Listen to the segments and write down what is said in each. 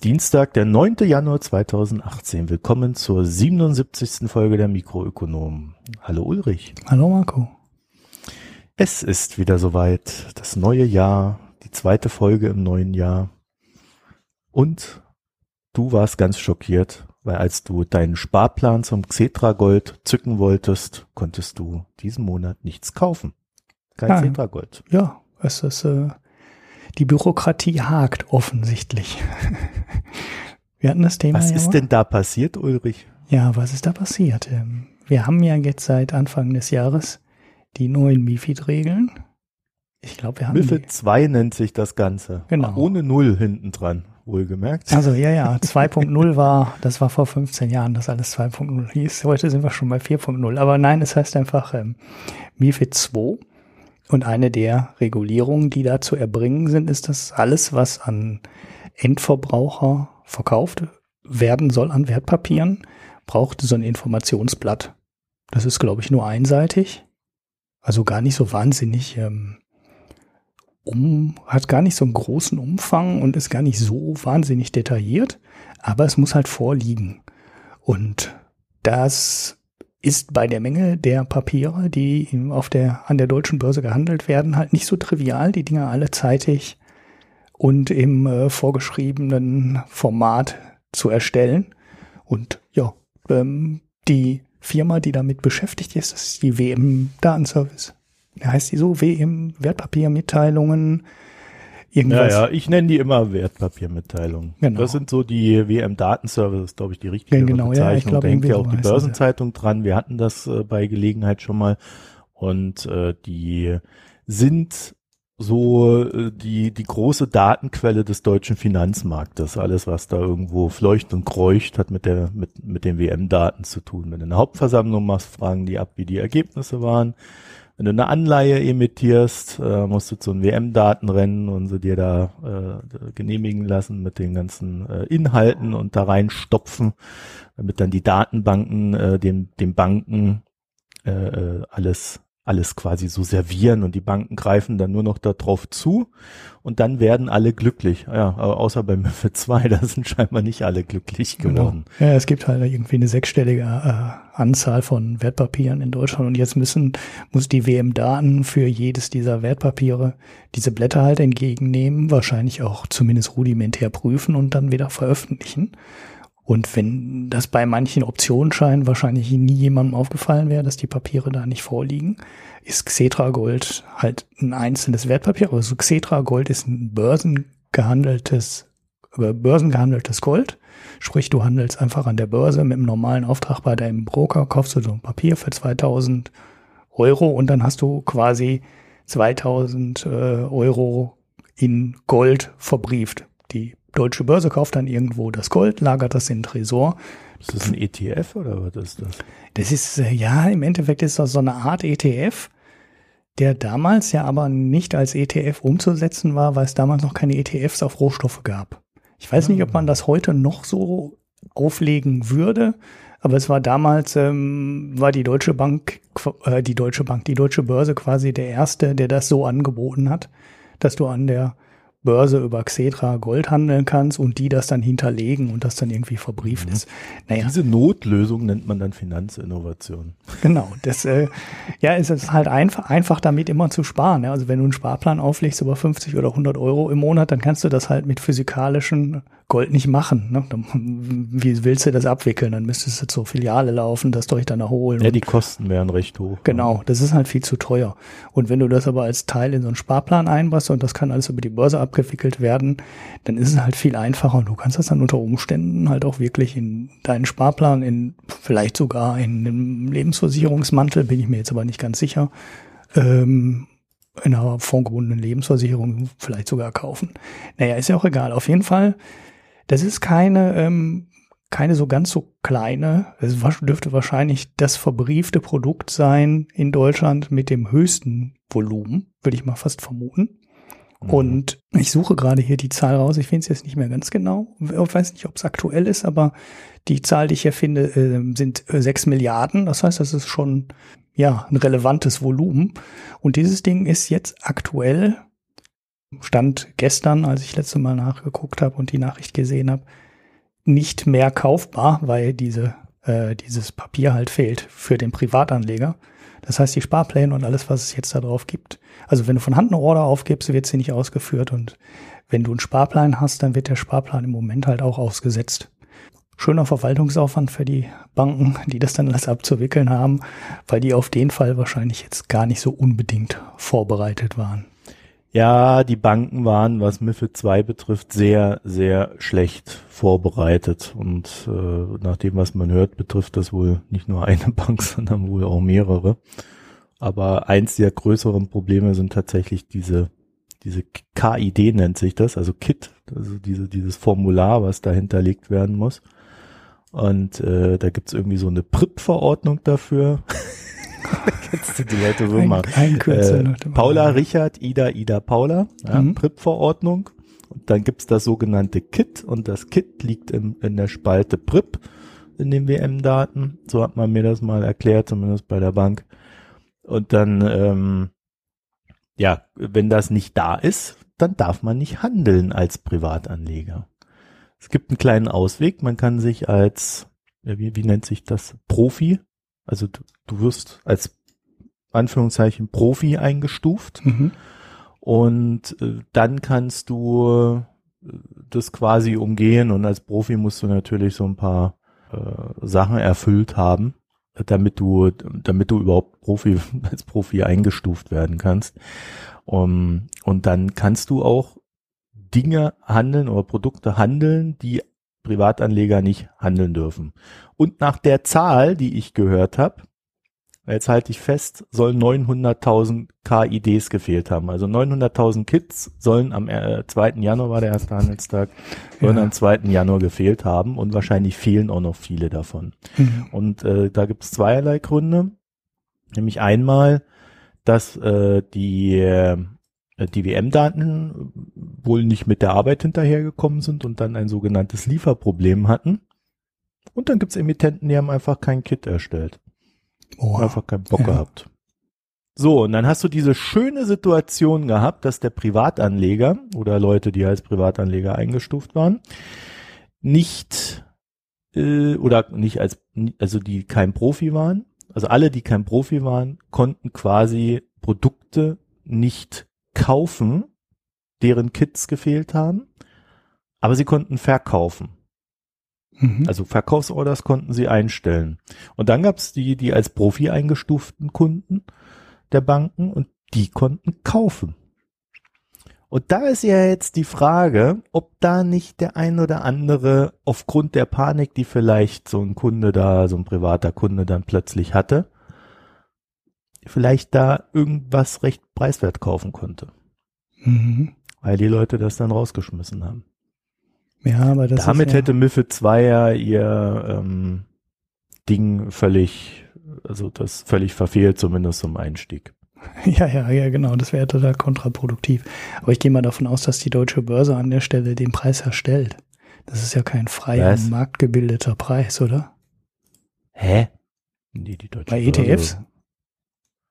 Ist Dienstag, der 9. Januar 2018. Willkommen zur 77. Folge der Mikroökonomen. Hallo Ulrich. Hallo Marco. Es ist wieder soweit. Das neue Jahr, die zweite Folge im neuen Jahr. Und du warst ganz schockiert, weil als du deinen Sparplan zum Xetra Gold zücken wolltest, konntest du diesen Monat nichts kaufen. Kein ja, Xetra Gold. Ja, es ist äh, die Bürokratie hakt offensichtlich. Wir hatten das Thema. Was ja ist mal. denn da passiert, Ulrich? Ja, was ist da passiert? Ähm, wir haben ja jetzt seit Anfang des Jahres die neuen MIFID-Regeln. Ich glaube, wir haben. MIFID 2 nennt sich das Ganze. Genau. Ohne Null hinten dran, wohlgemerkt. Also, ja, ja. 2.0 war, das war vor 15 Jahren, dass alles 2.0 hieß. Heute sind wir schon bei 4.0. Aber nein, es heißt einfach ähm, MIFID 2. Und eine der Regulierungen, die da zu erbringen sind, ist, dass alles, was an Endverbraucher verkauft werden soll an Wertpapieren, braucht so ein Informationsblatt. Das ist, glaube ich, nur einseitig. Also gar nicht so wahnsinnig ähm, um, hat gar nicht so einen großen Umfang und ist gar nicht so wahnsinnig detailliert, aber es muss halt vorliegen. Und das ist bei der Menge der Papiere, die auf der, an der deutschen Börse gehandelt werden, halt nicht so trivial, die Dinger alle zeitig und im äh, vorgeschriebenen Format zu erstellen. Und ja, ähm, die Firma, die damit beschäftigt ist, das ist die WM Datenservice. Heißt die so? WM Wertpapiermitteilungen irgendwas. Ja, ja, ich nenne die immer Wertpapiermitteilungen. Genau. Das sind so die WM-Datenservices, glaube ich, die richtige ja, genau, Bezeichnung. Ja, ich glaub, da hängt ja auch die Börsenzeitung ja. dran. Wir hatten das äh, bei Gelegenheit schon mal. Und äh, die sind so äh, die, die große Datenquelle des deutschen Finanzmarktes. Alles, was da irgendwo fleucht und kreucht, hat mit der, mit, mit den WM-Daten zu tun. Wenn du eine Hauptversammlung machst, fragen die ab, wie die Ergebnisse waren. Wenn du eine Anleihe emittierst, äh, musst du zu einem WM-Daten rennen und sie dir da äh, genehmigen lassen mit den ganzen äh, Inhalten und da reinstopfen, damit dann die Datenbanken äh, den, den Banken äh, äh alles alles quasi so servieren und die Banken greifen dann nur noch darauf zu und dann werden alle glücklich. Ja, außer bei MIFID 2, da sind scheinbar nicht alle glücklich genau. geworden. Genau. Ja, es gibt halt irgendwie eine sechsstellige äh, Anzahl von Wertpapieren in Deutschland und jetzt müssen, muss die WM-Daten für jedes dieser Wertpapiere diese Blätter halt entgegennehmen, wahrscheinlich auch zumindest rudimentär prüfen und dann wieder veröffentlichen. Und wenn das bei manchen Optionsscheinen wahrscheinlich nie jemandem aufgefallen wäre, dass die Papiere da nicht vorliegen, ist Xetra Gold halt ein einzelnes Wertpapier. Also Xetra Gold ist ein börsengehandeltes, über Börsen gehandeltes Gold. Sprich, du handelst einfach an der Börse mit einem normalen Auftrag bei deinem Broker, kaufst du so ein Papier für 2000 Euro und dann hast du quasi 2000 äh, Euro in Gold verbrieft. Die deutsche Börse kauft dann irgendwo das Gold, lagert das in den Tresor. Ist das ein ETF oder was ist das? Das ist, äh, ja, im Endeffekt ist das so eine Art ETF, der damals ja aber nicht als ETF umzusetzen war, weil es damals noch keine ETFs auf Rohstoffe gab. Ich weiß nicht, ob man das heute noch so auflegen würde, aber es war damals, ähm, war die Deutsche Bank, äh, die Deutsche Bank, die Deutsche Börse quasi der erste, der das so angeboten hat, dass du an der Börse über Xetra Gold handeln kannst und die das dann hinterlegen und das dann irgendwie verbrieft mhm. ist. Naja. Diese Notlösung nennt man dann Finanzinnovation. Genau, das äh, ja, es ist halt einfach, einfach damit immer zu sparen. Ja. Also wenn du einen Sparplan auflegst über 50 oder 100 Euro im Monat, dann kannst du das halt mit physikalischen Gold nicht machen. Ne? Wie willst du das abwickeln? Dann müsstest du zur Filiale laufen, das durch dann erholen. Ja, die Kosten wären recht hoch. Genau, das ist halt viel zu teuer. Und wenn du das aber als Teil in so einen Sparplan einbaust und das kann alles über die Börse abgewickelt werden, dann ist es halt viel einfacher und du kannst das dann unter Umständen halt auch wirklich in deinen Sparplan, in vielleicht sogar in einem Lebensversicherungsmantel, bin ich mir jetzt aber nicht ganz sicher, ähm, in einer fondgebundenen Lebensversicherung vielleicht sogar kaufen. Naja, ist ja auch egal. Auf jeden Fall das ist keine, ähm, keine so ganz so kleine, es dürfte wahrscheinlich das verbriefte Produkt sein in Deutschland mit dem höchsten Volumen, würde ich mal fast vermuten. Mhm. Und ich suche gerade hier die Zahl raus. Ich finde es jetzt nicht mehr ganz genau. Ich weiß nicht, ob es aktuell ist, aber die Zahl, die ich hier finde, äh, sind äh, sechs Milliarden. Das heißt, das ist schon ja ein relevantes Volumen. Und dieses Ding ist jetzt aktuell Stand gestern, als ich letzte Mal nachgeguckt habe und die Nachricht gesehen habe, nicht mehr kaufbar, weil diese, äh, dieses Papier halt fehlt für den Privatanleger. Das heißt, die Sparpläne und alles, was es jetzt da drauf gibt. Also wenn du von Hand eine Order aufgibst, wird sie nicht ausgeführt und wenn du einen Sparplan hast, dann wird der Sparplan im Moment halt auch ausgesetzt. Schöner Verwaltungsaufwand für die Banken, die das dann alles abzuwickeln haben, weil die auf den Fall wahrscheinlich jetzt gar nicht so unbedingt vorbereitet waren. Ja, die Banken waren, was MIFID 2 betrifft, sehr, sehr schlecht vorbereitet. Und äh, nach dem, was man hört, betrifft das wohl nicht nur eine Bank, sondern wohl auch mehrere. Aber eins der größeren Probleme sind tatsächlich diese, diese KID nennt sich das, also KIT, also diese, dieses Formular, was da hinterlegt werden muss. Und äh, da gibt's irgendwie so eine PRIP-Verordnung dafür. Kennst du die Leute so mal? Ein, äh, Paula, Richard, Ida, Ida, Paula, ja, mhm. PRIP-Verordnung. Und dann gibt's das sogenannte KIT und das KIT liegt in, in der Spalte PRIP in den WM-Daten. So hat man mir das mal erklärt, zumindest bei der Bank. Und dann, ähm, ja, wenn das nicht da ist, dann darf man nicht handeln als Privatanleger. Es gibt einen kleinen Ausweg. Man kann sich als, wie, wie nennt sich das, Profi also du, du wirst als Anführungszeichen Profi eingestuft mhm. und äh, dann kannst du äh, das quasi umgehen und als Profi musst du natürlich so ein paar äh, Sachen erfüllt haben, damit du, damit du überhaupt Profi als Profi eingestuft werden kannst. Um, und dann kannst du auch Dinge handeln oder Produkte handeln, die Privatanleger nicht handeln dürfen. Und nach der Zahl, die ich gehört habe, jetzt halte ich fest, sollen 900.000 KIDs gefehlt haben. Also 900.000 Kits sollen am äh, 2. Januar war der erste Handelstag, sollen ja. am 2. Januar gefehlt haben und wahrscheinlich fehlen auch noch viele davon. Mhm. Und äh, da gibt es zweierlei Gründe. Nämlich einmal, dass äh, die äh, die WM-Daten wohl nicht mit der Arbeit hinterhergekommen sind und dann ein sogenanntes Lieferproblem hatten. Und dann gibt's Emittenten, die haben einfach kein Kit erstellt. Oh. Einfach keinen Bock ja. gehabt. So, und dann hast du diese schöne Situation gehabt, dass der Privatanleger oder Leute, die als Privatanleger eingestuft waren, nicht äh, oder nicht als, also die kein Profi waren, also alle, die kein Profi waren, konnten quasi Produkte nicht kaufen, deren Kits gefehlt haben, aber sie konnten verkaufen. Mhm. Also Verkaufsorders konnten sie einstellen. Und dann gab es die, die als Profi eingestuften Kunden der Banken und die konnten kaufen. Und da ist ja jetzt die Frage, ob da nicht der ein oder andere aufgrund der Panik, die vielleicht so ein Kunde da, so ein privater Kunde dann plötzlich hatte, vielleicht da irgendwas recht preiswert kaufen konnte. Mhm. Weil die Leute das dann rausgeschmissen haben. Ja, aber das Damit ist ja hätte MIFID 2 ja ihr ähm, Ding völlig, also das völlig verfehlt, zumindest zum Einstieg. Ja, ja, ja, genau. Das wäre total kontraproduktiv. Aber ich gehe mal davon aus, dass die deutsche Börse an der Stelle den Preis erstellt. Das ist ja kein freier, marktgebildeter Preis, oder? Hä? Nee, die deutsche Bei ETFs?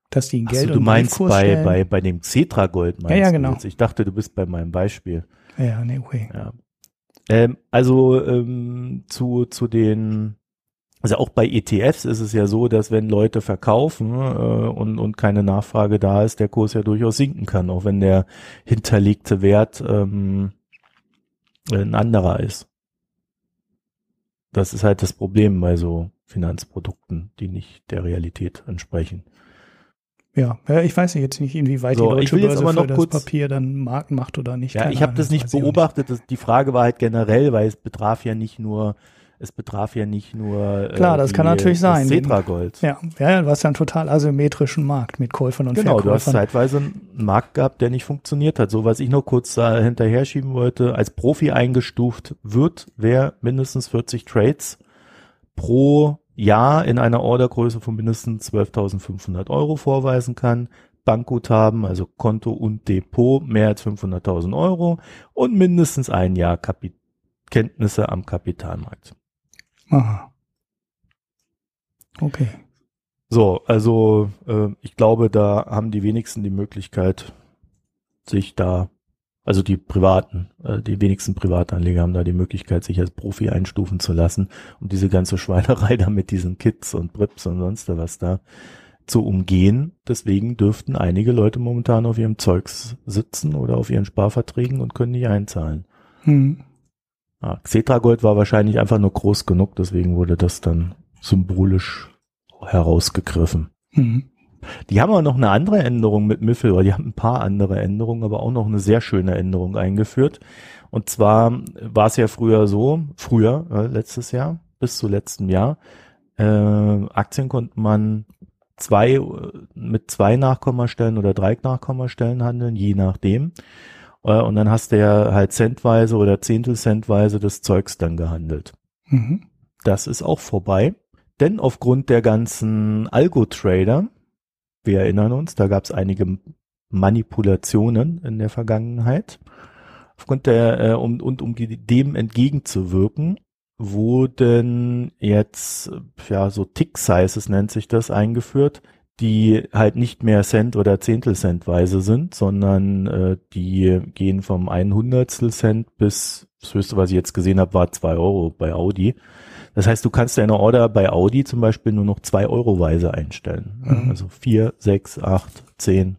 Dass die ein Geld so, du meinst bei, bei, bei dem Cetra Gold meinst ja, ja, genau. Ich dachte, du bist bei meinem Beispiel. Ja, nee, okay. Ja. Ähm, also ähm, zu, zu den, also auch bei ETFs ist es ja so, dass wenn Leute verkaufen äh, und, und keine Nachfrage da ist, der Kurs ja durchaus sinken kann, auch wenn der hinterlegte Wert ähm, ein anderer ist. Das ist halt das Problem bei so Finanzprodukten, die nicht der Realität entsprechen. Ja, ich weiß jetzt nicht, inwieweit so, die deutsche ich will Börse jetzt aber noch kurz, Papier dann Marken macht oder nicht. Ja, ich habe das nicht beobachtet. Nicht. Die Frage war halt generell, weil es betraf ja nicht nur es betraf ja nicht nur äh, Klar, das die, kann natürlich sein. Cetra-Gold. Ja, ja, du hast ja einen total asymmetrischen Markt mit Käufern und genau, Verkäufern. Genau, du hast zeitweise einen Markt gehabt, der nicht funktioniert hat. So, was ich noch kurz äh, hinterher schieben wollte, als Profi eingestuft wird, wer mindestens 40 Trades pro Jahr in einer Ordergröße von mindestens 12.500 Euro vorweisen kann, Bankguthaben, also Konto und Depot mehr als 500.000 Euro und mindestens ein Jahr Kapi Kenntnisse am Kapitalmarkt. Aha. Okay. So, also äh, ich glaube, da haben die wenigsten die Möglichkeit, sich da Also die privaten, äh, die wenigsten Privatanleger haben da die Möglichkeit, sich als Profi einstufen zu lassen, um diese ganze Schweinerei da mit diesen Kits und Brips und sonst was da zu umgehen. Deswegen dürften einige Leute momentan auf ihrem Zeugs sitzen oder auf ihren Sparverträgen und können nicht einzahlen. Hm. Ja, Xetra Gold war wahrscheinlich einfach nur groß genug, deswegen wurde das dann symbolisch herausgegriffen. Hm. Die haben auch noch eine andere Änderung mit Miffel, oder die haben ein paar andere Änderungen, aber auch noch eine sehr schöne Änderung eingeführt. Und zwar war es ja früher so, früher, äh, letztes Jahr, bis zu letztem Jahr, äh, Aktien konnte man zwei, mit zwei Nachkommastellen oder drei Nachkommastellen handeln, je nachdem. Äh, und dann hast du ja halt centweise oder Zehntelcentweise des Zeugs dann gehandelt. Mhm. Das ist auch vorbei. Denn aufgrund der ganzen Algo-Trader, wir erinnern uns, da gab es einige Manipulationen in der Vergangenheit. Aufgrund der, äh, um, und um dem entgegenzuwirken, wurden jetzt, ja, so Tick-Sizes nennt sich das, eingeführt, die halt nicht mehr Cent oder Zehntelcentweise sind, sondern äh, die gehen vom ein Hundertstel Cent bis, das höchste, was ich jetzt gesehen habe, war zwei Euro bei Audi. Das heißt, du kannst deine Order bei Audi zum Beispiel nur noch zwei Euro-weise einstellen. Mhm. Also vier, sechs, acht, zehn,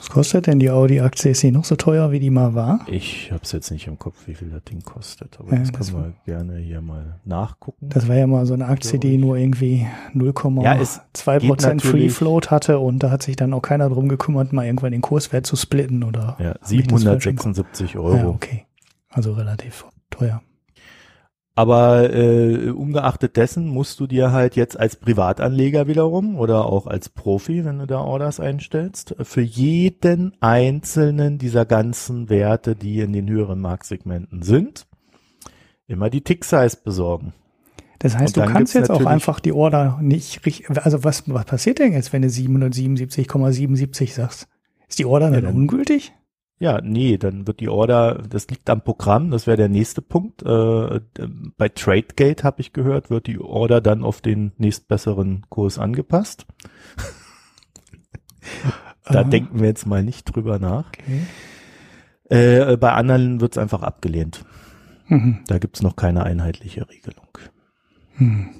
was kostet denn die Audi-Aktie? Ist sie noch so teuer, wie die mal war? Ich habe es jetzt nicht im Kopf, wie viel das Ding kostet, aber ja, das, das können wir gerne hier mal nachgucken. Das war ja mal so eine Aktie, die nur irgendwie 0,2 Prozent Free Float hatte und da hat sich dann auch keiner drum gekümmert, mal irgendwann den Kurswert zu splitten oder. Ja, 776 Euro. Ja, okay. Also relativ teuer. Aber äh, ungeachtet dessen musst du dir halt jetzt als Privatanleger wiederum oder auch als Profi, wenn du da Orders einstellst, für jeden einzelnen dieser ganzen Werte, die in den höheren Marktsegmenten sind, immer die Tick-Size besorgen. Das heißt, du kannst jetzt auch einfach die Order nicht richtig, also was, was passiert denn jetzt, wenn du 777,77 sagst? Ist die Order dann, ja, dann ungültig? Ja, nee, dann wird die Order, das liegt am Programm, das wäre der nächste Punkt. Äh, bei TradeGate habe ich gehört, wird die Order dann auf den nächstbesseren Kurs angepasst. da Aha. denken wir jetzt mal nicht drüber nach. Okay. Äh, bei anderen wird es einfach abgelehnt. Mhm. Da gibt's noch keine einheitliche Regelung. Mhm.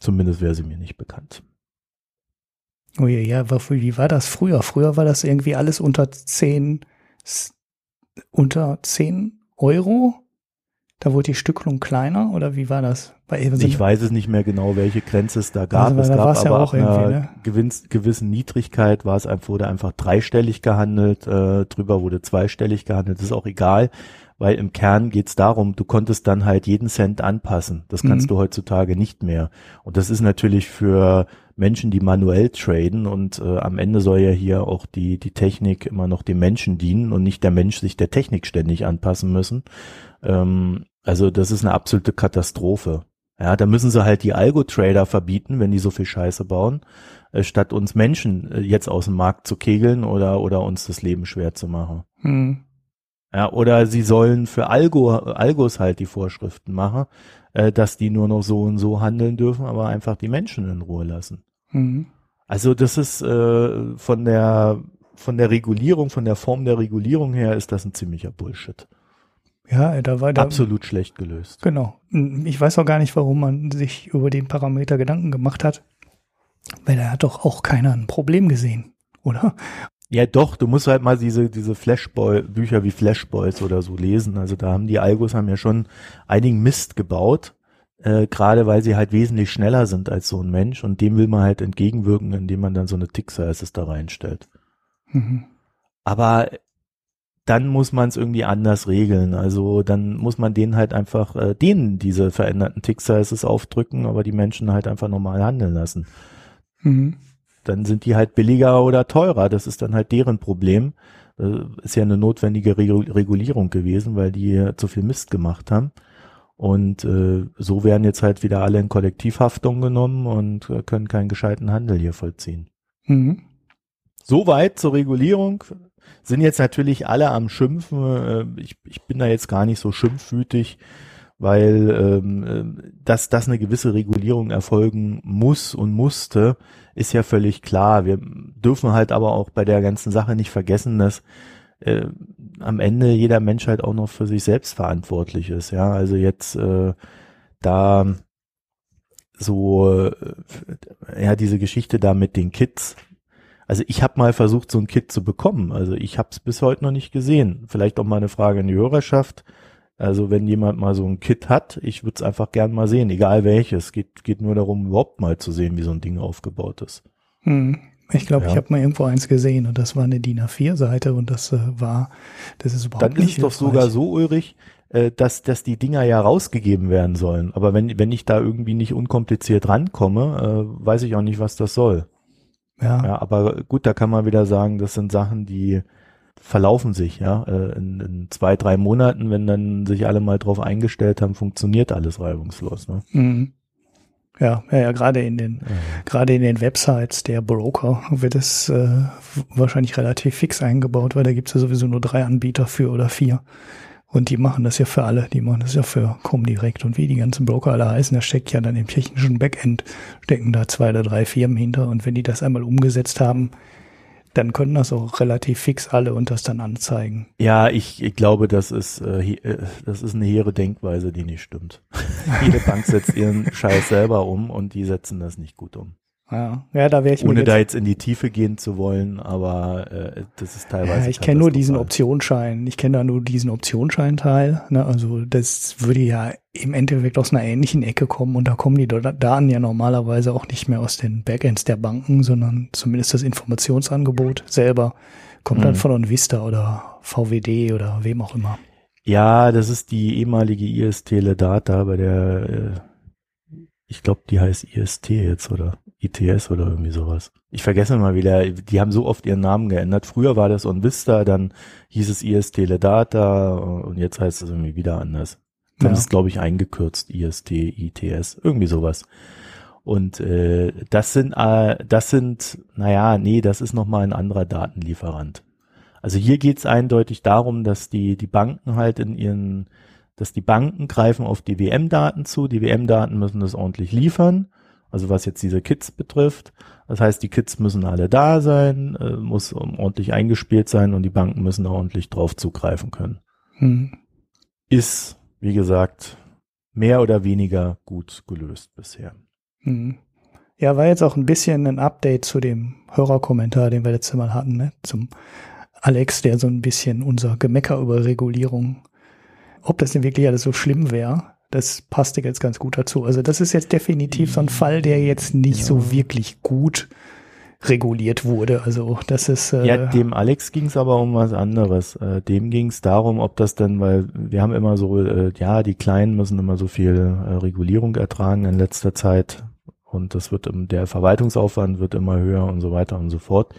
Zumindest wäre sie mir nicht bekannt. Oh ja, ja, wie war das früher? Früher war das irgendwie alles unter zehn unter 10 Euro. Da wurde die Stückelung kleiner oder wie war das? ich weiß es nicht mehr genau, welche Grenze es da gab. Also, es gab aber ja auch einer ne? gewissen, gewissen Niedrigkeit war es einfach, wurde einfach dreistellig gehandelt, äh, drüber wurde zweistellig gehandelt, das ist auch egal, weil im Kern geht's darum, du konntest dann halt jeden Cent anpassen. Das kannst mhm. du heutzutage nicht mehr. Und das ist natürlich für Menschen, die manuell traden und äh, am Ende soll ja hier auch die, die Technik immer noch dem Menschen dienen und nicht der Mensch sich der Technik ständig anpassen müssen. Ähm, also das ist eine absolute Katastrophe. Ja, da müssen sie halt die Algo-Trader verbieten, wenn die so viel Scheiße bauen, äh, statt uns Menschen äh, jetzt aus dem Markt zu kegeln oder, oder uns das Leben schwer zu machen. Hm. Ja, oder sie sollen für Algo, Algos halt die Vorschriften machen, äh, dass die nur noch so und so handeln dürfen, aber einfach die Menschen in Ruhe lassen. Mhm. Also das ist äh, von der von der Regulierung, von der Form der Regulierung her ist das ein ziemlicher Bullshit. Ja, da war da absolut schlecht gelöst. Genau. Ich weiß auch gar nicht, warum man sich über den Parameter Gedanken gemacht hat, weil da hat doch auch keiner ein Problem gesehen, oder? Ja, doch, du musst halt mal diese, diese Flashball, Bücher wie Flashballs oder so lesen. Also da haben die Algos haben ja schon einigen Mist gebaut, äh, gerade weil sie halt wesentlich schneller sind als so ein Mensch und dem will man halt entgegenwirken, indem man dann so eine Tick-Sizes da reinstellt. Mhm. Aber dann muss man es irgendwie anders regeln. Also dann muss man denen halt einfach äh, denen diese veränderten Tick-Sizes aufdrücken, aber die Menschen halt einfach normal handeln lassen. Mhm dann sind die halt billiger oder teurer. Das ist dann halt deren Problem. Das äh, ist ja eine notwendige Regulierung gewesen, weil die zu viel Mist gemacht haben. Und äh, so werden jetzt halt wieder alle in Kollektivhaftung genommen und äh, können keinen gescheiten Handel hier vollziehen. Mhm. Soweit zur Regulierung. Sind jetzt natürlich alle am Schimpfen. Äh, ich, ich bin da jetzt gar nicht so schimpfwütig weil ähm, äh, dass, dass eine gewisse Regulierung erfolgen muss und musste, ist ja völlig klar. Wir dürfen halt aber auch bei der ganzen Sache nicht vergessen, dass äh, am Ende jeder Mensch halt auch noch für sich selbst verantwortlich ist. Ja, also jetzt äh, da so, äh, ja, diese Geschichte da mit den Kids. Also ich habe mal versucht, so ein Kit zu bekommen. Also ich habe es bis heute noch nicht gesehen. Vielleicht auch mal eine Frage an die Hörerschaft. Also wenn jemand mal so ein Kit hat, ich würde es einfach gern mal sehen, egal welches. Geht, geht nur darum, überhaupt mal zu sehen, wie so ein Ding aufgebaut ist. Hm. Ich glaube, ja. ich habe mal irgendwo eins gesehen und das war eine DIN A4-Seite und das äh, war, das ist überhaupt Dann nicht. Dann ist es doch sogar so, Ulrich, äh, dass, dass die Dinger ja rausgegeben werden sollen. Aber wenn, wenn ich da irgendwie nicht unkompliziert rankomme, äh, weiß ich auch nicht, was das soll. Ja. ja. Aber gut, da kann man wieder sagen, das sind Sachen, die verlaufen sich, ja. Äh, in, in zwei, drei Monaten, wenn dann sich alle mal drauf eingestellt haben, funktioniert alles reibungslos. Ne? Mhm. Ja, ja, ja gerade in den, ja. gerade in den Websites der Broker wird es äh, wahrscheinlich relativ fix eingebaut, weil da gibt es ja sowieso nur drei Anbieter für oder vier. Und die machen das ja für alle, die machen das ja für Comdirect und wie die ganzen Broker alle heißen, da steckt ja dann im technischen Backend, stecken da zwei oder drei Firmen hinter und wenn die das einmal umgesetzt haben, dann können das auch relativ fix alle und das dann anzeigen. Ja, ich, ich glaube, das ist, äh, äh das ist eine hehre Denkweise, die nicht stimmt. Jede Bank setzt ihren Scheiß selber um und die setzen das nicht gut um. Ja, ja da wäre ich Ohne da jetzt in die Tiefe gehen zu wollen, aber äh, das ist teilweise. Ja, ich kenne nur diesen Optionsschein. Ich kenne da nur diesen Optionsscheinteil. Ne? Also das würde ja im Endeffekt aus einer ähnlichen Ecke kommen und da kommen die Daten ja normalerweise auch nicht mehr aus den Backends der Banken, sondern zumindest das Informationsangebot selber kommt mhm. dann von Onvista oder VWD oder wem auch immer. Ja, das ist die ehemalige IS Teledata, bei der äh, ich glaube, die heißt IST jetzt, oder? ITS oder irgendwie sowas. Ich vergesse mal wieder, die haben so oft ihren Namen geändert. Früher war das OnVista, dann hieß es IS Teledata und jetzt heißt es irgendwie wieder anders. Dann ja. ist glaube ich eingekürzt IST, ITS, irgendwie sowas. Und äh, das sind, äh, das sind, naja, nee, das ist nochmal ein anderer Datenlieferant. Also hier geht's eindeutig darum, dass die, die Banken halt in ihren, dass die Banken greifen auf die WM-Daten zu, die WM-Daten müssen das ordentlich liefern also was jetzt diese Kits betrifft. Das heißt, die Kits müssen alle da sein, äh, muss ordentlich eingespielt sein und die Banken müssen da ordentlich drauf zugreifen können. Hm. Ist, wie gesagt, mehr oder weniger gut gelöst bisher. Hm. Ja, war jetzt auch ein bisschen ein Update zu dem Hörerkommentar, den wir letztes Mal hatten, ne? zum Alex, der so ein bisschen unser Gemecker über Regulierung, ob das denn wirklich alles so schlimm wäre, das passte jetzt ganz gut dazu. Also das ist jetzt definitiv so ein Fall, der jetzt nicht ja. so wirklich gut reguliert wurde. Also das ist äh ja dem Alex ging es aber um was anderes. Äh, dem ging es darum, ob das denn, weil wir haben immer so, äh, ja die Kleinen müssen immer so viel äh, Regulierung ertragen in letzter Zeit und das wird der Verwaltungsaufwand wird immer höher und so weiter und so fort.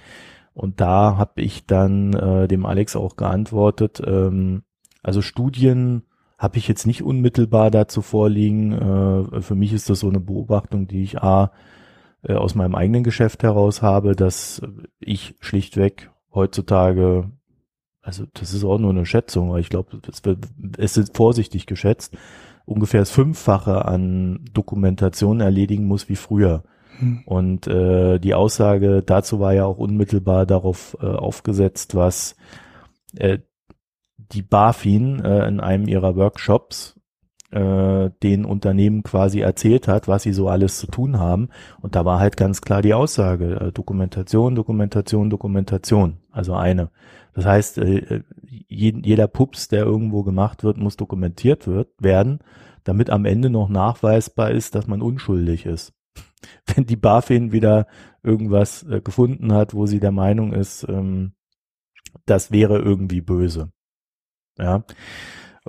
Und da habe ich dann äh, dem Alex auch geantwortet. Ähm, also Studien habe ich jetzt nicht unmittelbar dazu vorliegen. Äh, für mich ist das so eine Beobachtung, die ich A, äh, aus meinem eigenen Geschäft heraus habe, dass ich schlichtweg heutzutage, also das ist auch nur eine Schätzung, aber ich glaube, es ist vorsichtig geschätzt, ungefähr das Fünffache an Dokumentation erledigen muss wie früher. Hm. Und äh, die Aussage dazu war ja auch unmittelbar darauf äh, aufgesetzt, was äh, die BaFin äh, in einem ihrer Workshops äh, den Unternehmen quasi erzählt hat, was sie so alles zu tun haben. Und da war halt ganz klar die Aussage, äh, Dokumentation, Dokumentation, Dokumentation. Also eine. Das heißt, äh, jeder Pups, der irgendwo gemacht wird, muss dokumentiert wird, werden, damit am Ende noch nachweisbar ist, dass man unschuldig ist. Wenn die BaFin wieder irgendwas äh, gefunden hat, wo sie der Meinung ist, ähm, das wäre irgendwie böse. Ja.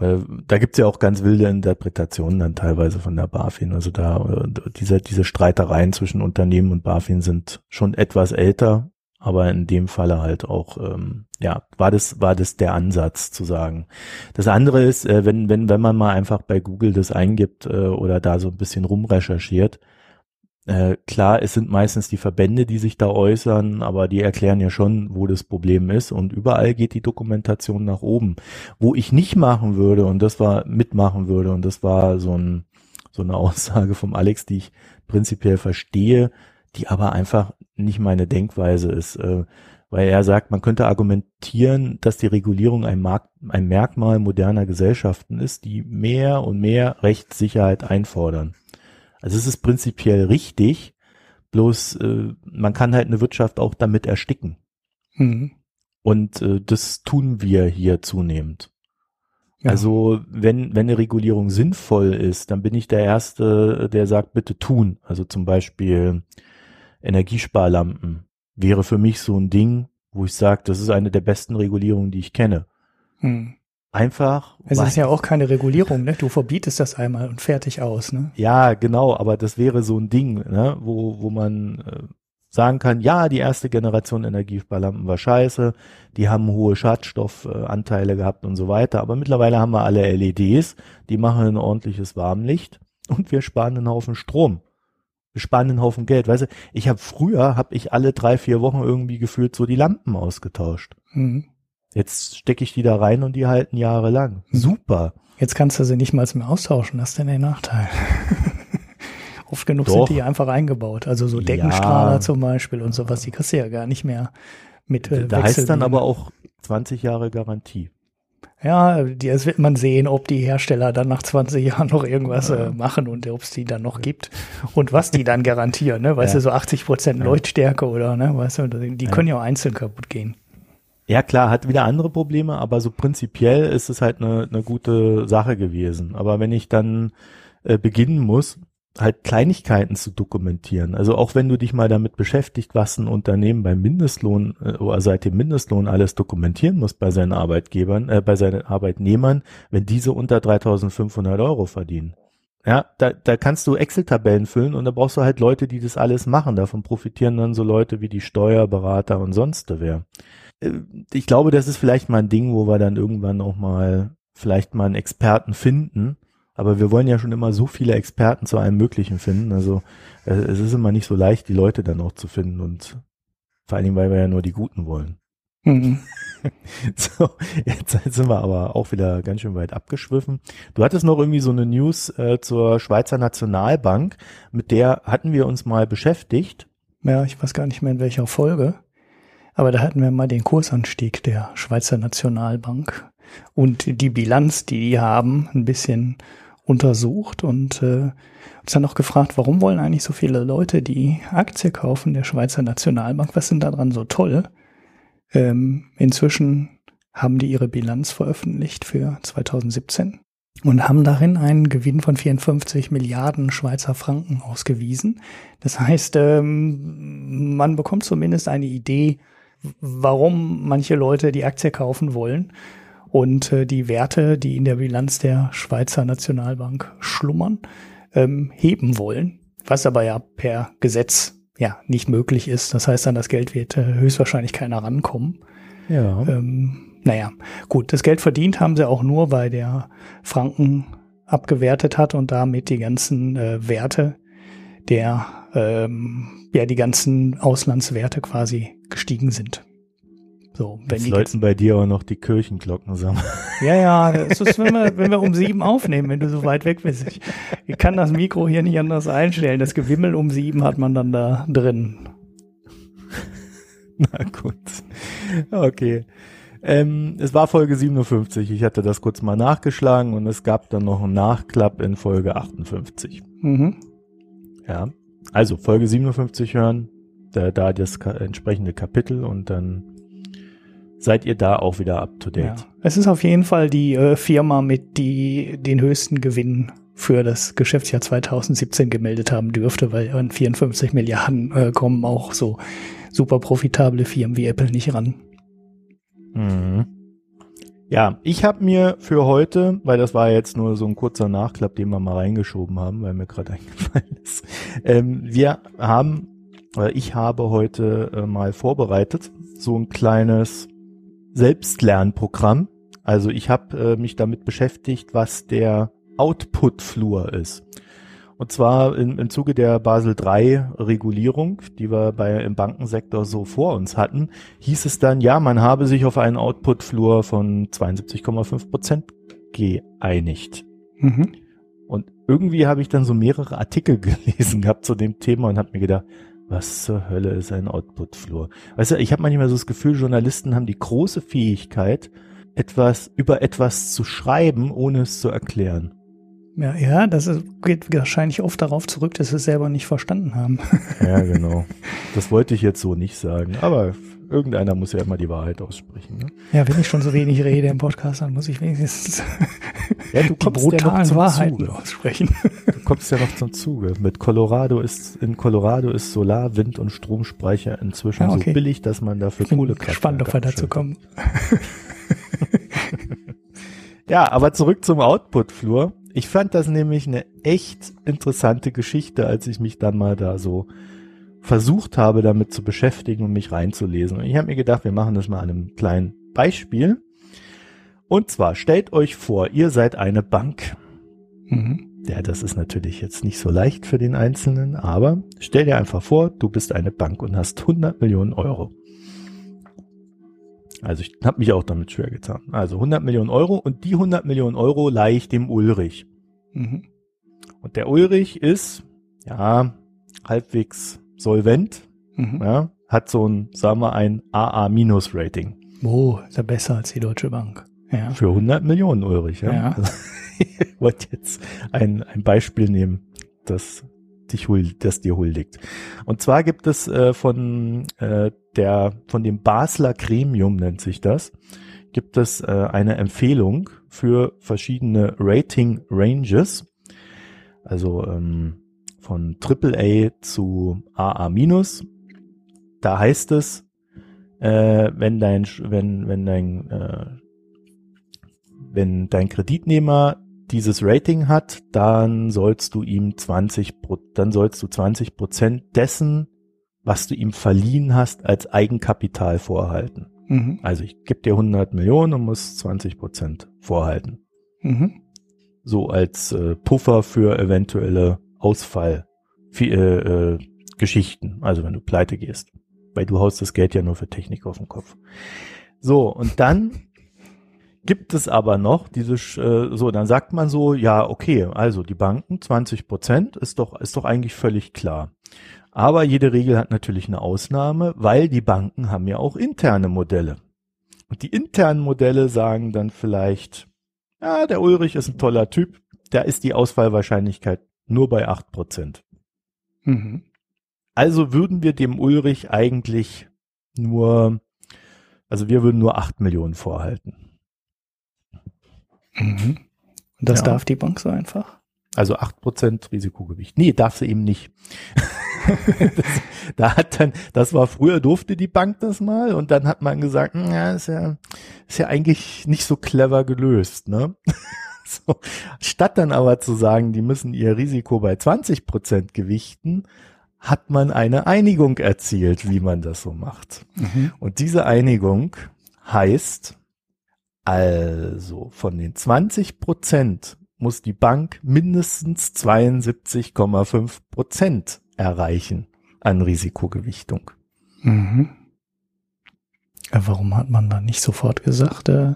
Äh, da gibt's ja auch ganz wilde Interpretationen dann teilweise von der BaFin. Also da äh, diese, diese Streitereien zwischen Unternehmen und BaFin sind schon etwas älter, aber in dem Falle halt auch, ähm, ja, war das, war das der Ansatz zu sagen. Das andere ist, äh, wenn, wenn, wenn man mal einfach bei Google das eingibt äh, oder da so ein bisschen rumrecherchiert, äh, klar, es sind meistens die Verbände, die sich da äußern, aber die erklären ja schon, wo das Problem ist und überall geht die Dokumentation nach oben. Wo ich nicht machen würde und das war mitmachen würde und das war so ein so eine Aussage vom Alex, die ich prinzipiell verstehe, die aber einfach nicht meine Denkweise ist. Äh, weil er sagt, man könnte argumentieren, dass die Regulierung ein, Markt, ein Merkmal moderner Gesellschaften ist, die mehr und mehr Rechtssicherheit einfordern. Also es ist prinzipiell richtig, bloß äh, man kann halt eine Wirtschaft auch damit ersticken. Mhm. Und äh, das tun wir hier zunehmend. Ja. Also wenn, wenn eine Regulierung sinnvoll ist, dann bin ich der Erste, der sagt, bitte tun. Also zum Beispiel Energiesparlampen wäre für mich so ein Ding, wo ich sage, das ist eine der besten Regulierungen, die ich kenne. Hm. Einfach. Es ist ja auch keine Regulierung, ne? Du verbietest das einmal und fertig aus, ne? Ja, genau, aber das wäre so ein Ding, ne? Wo, wo man äh, sagen kann, ja, die erste Generation Energiesparlampen war scheiße, die haben hohe Schadstoffanteile gehabt und so weiter, aber mittlerweile haben wir alle LEDs, die machen ein ordentliches Warmlicht und wir sparen einen Haufen Strom wir sparen einen Haufen Geld. Weißt du, ich habe früher, habe ich alle drei, vier Wochen irgendwie gefühlt so die Lampen ausgetauscht. Mhm. Jetzt stecke ich die da rein und die halten jahrelang. Super. Jetzt kannst du sie nicht mal mehr austauschen, das ist denn der Nachteil. Oft genug Doch. sind die einfach eingebaut. Also so Deckenstrahler ja. zum Beispiel und sowas, die kriegst du ja gar nicht mehr mit. Äh, da heißt dann aber auch 20 Jahre Garantie. Ja, das wird man sehen, ob die Hersteller dann nach 20 Jahren noch irgendwas äh, machen und ob es die dann noch gibt und was die dann garantieren, ne? Weißt ja. du, so 80 Prozent Leuchtstärke oder, ne? Weißt du, die können ja auch einzeln kaputt gehen. Ja, klar, hat wieder andere Probleme, aber so prinzipiell ist es halt eine, eine gute Sache gewesen. Aber wenn ich dann äh, beginnen muss, halt Kleinigkeiten zu dokumentieren. Also auch wenn du dich mal damit beschäftigt, was ein Unternehmen beim Mindestlohn äh, oder seit dem Mindestlohn alles dokumentieren muss bei seinen Arbeitgebern, äh, bei seinen Arbeitnehmern, wenn diese unter 3.500 Euro verdienen. Ja, da, da kannst du Excel-Tabellen füllen und da brauchst du halt Leute, die das alles machen. Davon profitieren dann so Leute wie die Steuerberater und sonst wer. Äh, ich glaube, das ist vielleicht mal ein Ding, wo wir dann irgendwann auch mal vielleicht mal einen Experten finden, aber wir wollen ja schon immer so viele Experten zu allem Möglichen finden. Also äh, es ist immer nicht so leicht, die Leute dann auch zu finden und vor allen Dingen, weil wir ja nur die Guten wollen. Mhm. so, jetzt sind wir aber auch wieder ganz schön weit abgeschwiffen. Du hattest noch irgendwie so eine News äh, zur Schweizer Nationalbank, mit der hatten wir uns mal beschäftigt. Ja, ich weiß gar nicht mehr in welcher Folge. Aber da hatten wir mal den Kursanstieg der Schweizer Nationalbank und die Bilanz, die die haben, ein bisschen untersucht und äh, uns dann noch gefragt, warum wollen eigentlich so viele Leute die Aktie kaufen der Schweizer Nationalbank? Was sind daran so toll? Ähm, inzwischen haben die ihre Bilanz veröffentlicht für 2017 und haben darin einen Gewinn von 54 Milliarden Schweizer Franken ausgewiesen. Das heißt, ähm, man bekommt zumindest eine Idee, warum manche Leute die Aktie kaufen wollen und äh, die Werte, die in der Bilanz der Schweizer Nationalbank schlummern, ähm, heben wollen, was aber ja per Gesetz ja nicht möglich ist. Das heißt, an das Geld wird äh, höchstwahrscheinlich keiner rankommen. Ja. Ähm, naja, gut, das Geld verdient haben sie auch nur, weil der Franken abgewertet hat und damit die ganzen äh, Werte der, ähm, ja, die ganzen Auslandswerte quasi gestiegen sind. So, wenn Jetzt die läuten bei dir aber noch die Kirchenglocken sammeln. Ja, ja, das ist, wenn wir, wenn wir um sieben aufnehmen, wenn du so weit weg bist. Ich, ich kann das Mikro hier nicht anders einstellen. Das Gewimmel um sieben hat man dann da drin. Na gut. Okay. Ähm, es war Folge 57. Ich hatte das kurz mal nachgeschlagen und es gab dann noch einen Nachklapp in Folge 58. Mhm. Ja. Also Folge 57 hören, da, da das entsprechende Kapitel und dann seid ihr da auch wieder up to date. Ja. Es ist auf jeden Fall die äh, Firma mit die den höchsten Gewinn für das Geschäftsjahr 2017 gemeldet haben dürfte, weil an 54 Milliarden äh, kommen auch so super profitable Firmen wie Apple nicht ran. Mhm. Ja, ich habe mir für heute, weil das war jetzt nur so ein kurzer Nachklapp, den wir mal reingeschoben haben, weil mir gerade eingefallen ist. Ähm, wir haben, ich habe heute äh, mal vorbereitet, so ein kleines Selbstlernprogramm. Also ich habe äh, mich damit beschäftigt, was der Output-Flur ist. Und zwar im, im Zuge der Basel III Regulierung, die wir bei, im Bankensektor so vor uns hatten, hieß es dann, ja, man habe sich auf einen Output-Flur von 72,5 Prozent geeinigt. Mhm. Und irgendwie habe ich dann so mehrere Artikel gelesen gehabt zu dem Thema und habe mir gedacht, Was zur Hölle ist ein Output-Flur? Weißt du, ich habe manchmal so das Gefühl, Journalisten haben die große Fähigkeit, etwas über etwas zu schreiben, ohne es zu erklären. Ja, ja, das geht wahrscheinlich oft darauf zurück, dass sie es selber nicht verstanden haben. Ja, genau. Das wollte ich jetzt so nicht sagen, aber irgendeiner muss ja immer die Wahrheit aussprechen. Ne? Ja, wenn ich schon so wenig rede im Podcast, dann muss ich wenigstens ja, du die brutalen ja Wahrheiten Zuge. aussprechen. Du kommst ja noch zum Zuge. Mit Colorado ist, in Colorado ist Solar, Wind und Stromspeicher inzwischen ja, okay. so billig, dass man dafür Kohle kriegt. Spannend, ob wir dazu kommen. ja, aber zurück zum Output-Flur. Ich fand das nämlich eine echt interessante Geschichte, als ich mich dann mal da so versucht habe, damit zu beschäftigen und mich reinzulesen. Und ich habe mir gedacht, wir machen das mal an einem kleinen Beispiel. Und zwar stellt euch vor, ihr seid eine Bank. Mhm. Ja, das ist natürlich jetzt nicht so leicht für den Einzelnen, aber stell dir einfach vor, du bist eine Bank und hast 100 Millionen Euro. Also ich habe mich auch damit schwer getan. Also 100 Millionen Euro und die 100 Millionen Euro leihe ich dem Ulrich. Mhm. Und der Ulrich ist, ja, halbwegs solvent, mhm. ja, hat so ein, sagen wir, ein AA-Rating. Oh, ist ja besser als die Deutsche Bank. Ja. Für 100 Millionen Ulrich, ja. ja. Also, ich wollte jetzt ein, ein Beispiel nehmen, das dich huld, das dir huldigt. Und zwar gibt es äh, von äh, der von dem Basler Gremium nennt sich das, gibt es äh, eine Empfehlung für verschiedene Rating Ranges, also ähm, von AAA zu AA minus. Da heißt es, äh, wenn dein wenn wenn dein äh, wenn dein Kreditnehmer dieses Rating hat, dann sollst du ihm 20%, dann sollst du 20 Prozent dessen, was du ihm verliehen hast, als Eigenkapital vorhalten. Mhm. Also ich gebe dir 100 Millionen und muss 20 Prozent vorhalten. Mhm. So als äh, Puffer für eventuelle Ausfall, für, äh, äh, also wenn du pleite gehst. Weil du haust das Geld ja nur für Technik auf den Kopf. So, und dann gibt es aber noch diese, äh, so, dann sagt man so, ja, okay, also die Banken, 20 Prozent, ist doch, ist doch eigentlich völlig klar. Aber jede Regel hat natürlich eine Ausnahme, weil die Banken haben ja auch interne Modelle. Und die internen Modelle sagen dann vielleicht, ja, der Ulrich ist ein toller Typ, da ist die Ausfallwahrscheinlichkeit nur bei 8 Prozent. Mhm. Also würden wir dem Ulrich eigentlich nur, also wir würden nur 8 Millionen vorhalten. Mhm. Und das ja. darf die Bank so einfach? Also acht Prozent Risikogewicht. Nee, darf sie eben nicht. das, da hat dann, das war früher durfte die Bank das mal und dann hat man gesagt, hm, ja, ist ja, ist ja eigentlich nicht so clever gelöst, ne? so, statt dann aber zu sagen, die müssen ihr Risiko bei 20 Prozent gewichten, hat man eine Einigung erzielt, wie man das so macht. Mhm. Und diese Einigung heißt, also von den 20 Prozent muss die Bank mindestens 72,5 Prozent erreichen an Risikogewichtung. Mhm. Warum hat man dann nicht sofort gesagt, äh,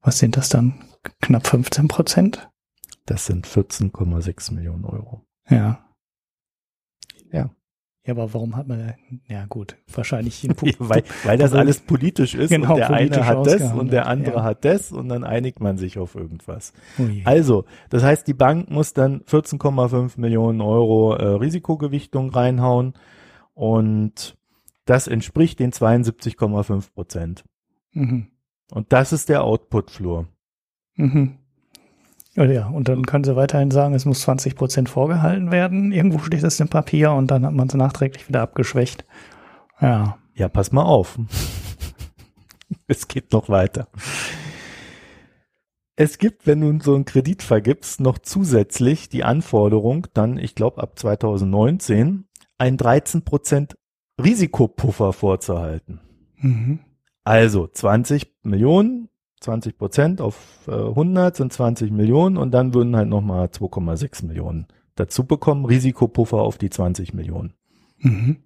was sind das dann? Knapp 15 Prozent? Das sind 14,6 Millionen Euro. Ja. Ja. Ja, aber warum hat man, ja gut, wahrscheinlich ja, weil, weil das alles politisch ist genau, und der eine hat das und der andere ja. hat das und dann einigt man sich auf irgendwas. Oh also, das heißt, die Bank muss dann 14,5 Millionen Euro äh, Risikogewichtung reinhauen und das entspricht den 72,5 Prozent. Mhm. Und das ist der Output-Flur. Mhm. Ja, und dann können sie weiterhin sagen, es muss 20 Prozent vorgehalten werden. Irgendwo steht das im Papier und dann hat man es nachträglich wieder abgeschwächt. Ja. Ja, pass mal auf. es geht noch weiter. Es gibt, wenn du so einen Kredit vergibst, noch zusätzlich die Anforderung, dann, ich glaube, ab 2019, ein 13 Prozent Risikopuffer vorzuhalten. Mhm. Also 20 Millionen 20 Prozent auf äh, 100 sind 20 Millionen und dann würden halt nochmal 2,6 Millionen dazu bekommen. Risikopuffer auf die 20 Millionen. Mhm.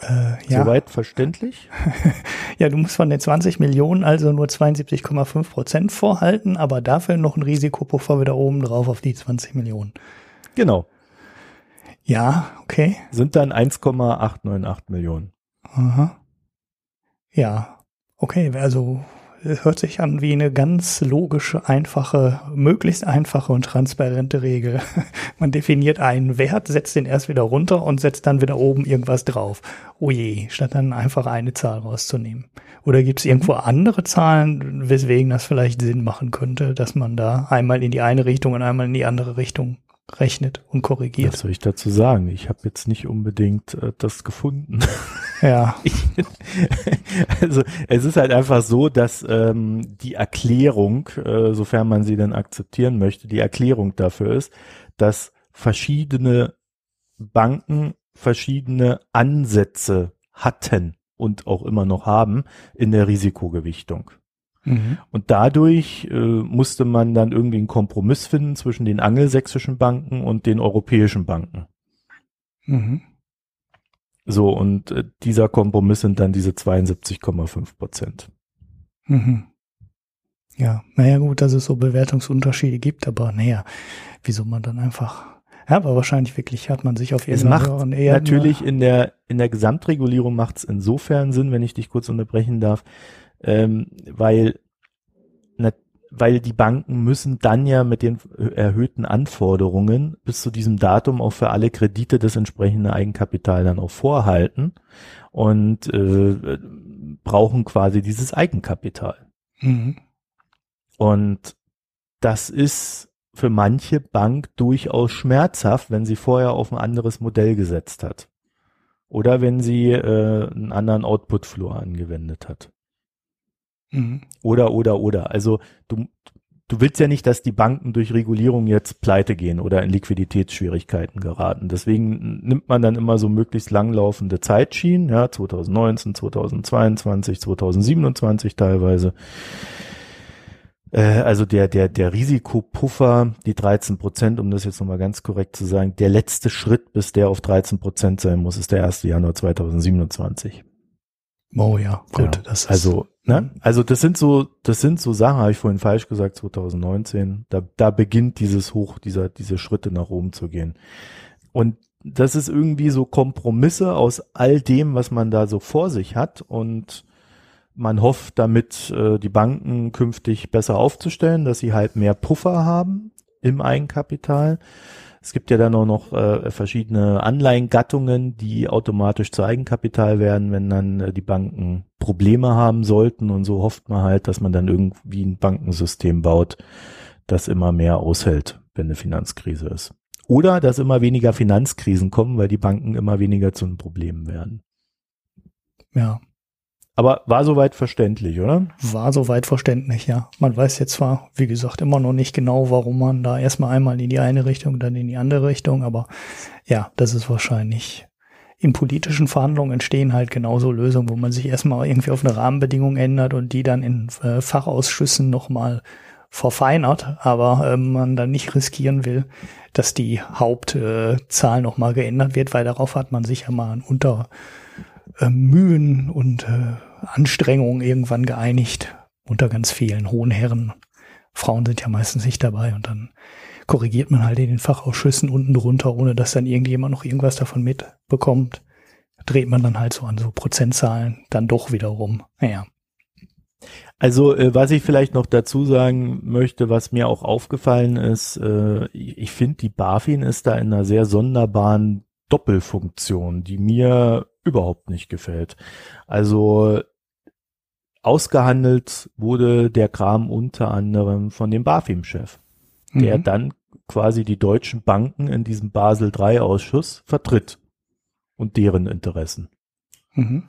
Äh, ja. Soweit verständlich? ja, du musst von den 20 Millionen also nur 72,5 Prozent vorhalten, aber dafür noch ein Risikopuffer wieder oben drauf auf die 20 Millionen. Genau. Ja, okay. Sind dann 1,898 Millionen. Aha. Ja, okay, also hört sich an wie eine ganz logische, einfache, möglichst einfache und transparente Regel. Man definiert einen Wert, setzt den erst wieder runter und setzt dann wieder oben irgendwas drauf. Oh je, statt dann einfach eine Zahl rauszunehmen. Oder gibt es irgendwo andere Zahlen, weswegen das vielleicht Sinn machen könnte, dass man da einmal in die eine Richtung und einmal in die andere Richtung rechnet und korrigiert. Was soll ich dazu sagen? Ich habe jetzt nicht unbedingt äh, das gefunden. Ja. Ich, also es ist halt einfach so, dass ähm, die Erklärung, äh, sofern man sie denn akzeptieren möchte, die Erklärung dafür ist, dass verschiedene Banken verschiedene Ansätze hatten und auch immer noch haben in der Risikogewichtung. Mhm. Und dadurch äh, musste man dann irgendwie einen Kompromiss finden zwischen den angelsächsischen Banken und den europäischen Banken. Mhm. So, und äh, dieser Kompromiss sind dann diese 72,5 Prozent. Mhm. Ja, naja, gut, dass es so Bewertungsunterschiede gibt, aber naja, wieso man dann einfach ja, aber wahrscheinlich wirklich hat man sich auf jeden Fall natürlich in der in der Gesamtregulierung macht es insofern Sinn, wenn ich dich kurz unterbrechen darf, ähm, weil, na, weil die Banken müssen dann ja mit den erhöhten Anforderungen bis zu diesem Datum auch für alle Kredite das entsprechende Eigenkapital dann auch vorhalten und äh, brauchen quasi dieses Eigenkapital. Mhm. Und das ist für manche Bank durchaus schmerzhaft, wenn sie vorher auf ein anderes Modell gesetzt hat. Oder wenn sie äh, einen anderen Output-Floor angewendet hat. Mhm. Oder, oder, oder. Also du, du willst ja nicht, dass die Banken durch Regulierung jetzt pleite gehen oder in Liquiditätsschwierigkeiten geraten. Deswegen nimmt man dann immer so möglichst langlaufende Zeitschienen, ja, 2019, 2022, 2027 teilweise. Äh, also der, der, der Risikopuffer, die 13 Prozent, um das jetzt nochmal ganz korrekt zu sagen, der letzte Schritt, bis der auf 13 Prozent sein muss, ist der 1. Januar 2027. Oh ja, gut. Ja, das ist, also, ne? Mhm. Also das sind so, das sind so Sachen, habe ich vorhin falsch gesagt, 2019. Da, da beginnt dieses Hoch, dieser, diese Schritte nach oben zu gehen. Und das ist irgendwie so Kompromisse aus all dem, was man da so vor sich hat. Und man hofft damit, äh, die Banken künftig besser aufzustellen, dass sie halt mehr Puffer haben im Eigenkapital es gibt ja dann auch noch äh, verschiedene Anleihengattungen, die automatisch zu Eigenkapital werden, wenn dann äh, die Banken Probleme haben sollten. Und so hofft man halt, dass man dann irgendwie ein Bankensystem baut, das immer mehr aushält, wenn eine Finanzkrise ist. Oder dass immer weniger Finanzkrisen kommen, weil die Banken immer weniger zu einem Problem werden. Ja, aber war soweit verständlich, oder? War soweit verständlich, ja. Man weiß jetzt zwar, wie gesagt, immer noch nicht genau, warum man da erstmal einmal in die eine Richtung, dann in die andere Richtung, aber ja, das ist wahrscheinlich in politischen Verhandlungen entstehen halt genauso Lösungen, wo man sich erstmal irgendwie auf eine Rahmenbedingung ändert und die dann in äh, Fachausschüssen nochmal verfeinert, aber äh, man dann nicht riskieren will, dass die Hauptzahl äh, nochmal geändert wird, weil darauf hat man sich ja mal unter äh, Mühen und äh, Anstrengungen irgendwann geeinigt unter ganz vielen hohen Herren. Frauen sind ja meistens nicht dabei und dann korrigiert man halt in den Fachausschüssen unten drunter, ohne dass dann irgendjemand noch irgendwas davon mitbekommt. Dreht man dann halt so an so Prozentzahlen dann doch wiederum. Naja. Also äh, was ich vielleicht noch dazu sagen möchte, was mir auch aufgefallen ist, äh, ich finde, die BaFin ist da in einer sehr sonderbaren Doppelfunktion, die mir überhaupt nicht gefällt. Also ausgehandelt wurde der Kram unter anderem von dem BaFin-Chef, mhm. der dann quasi die deutschen Banken in diesem Basel III-Ausschuss vertritt und deren Interessen. Mhm.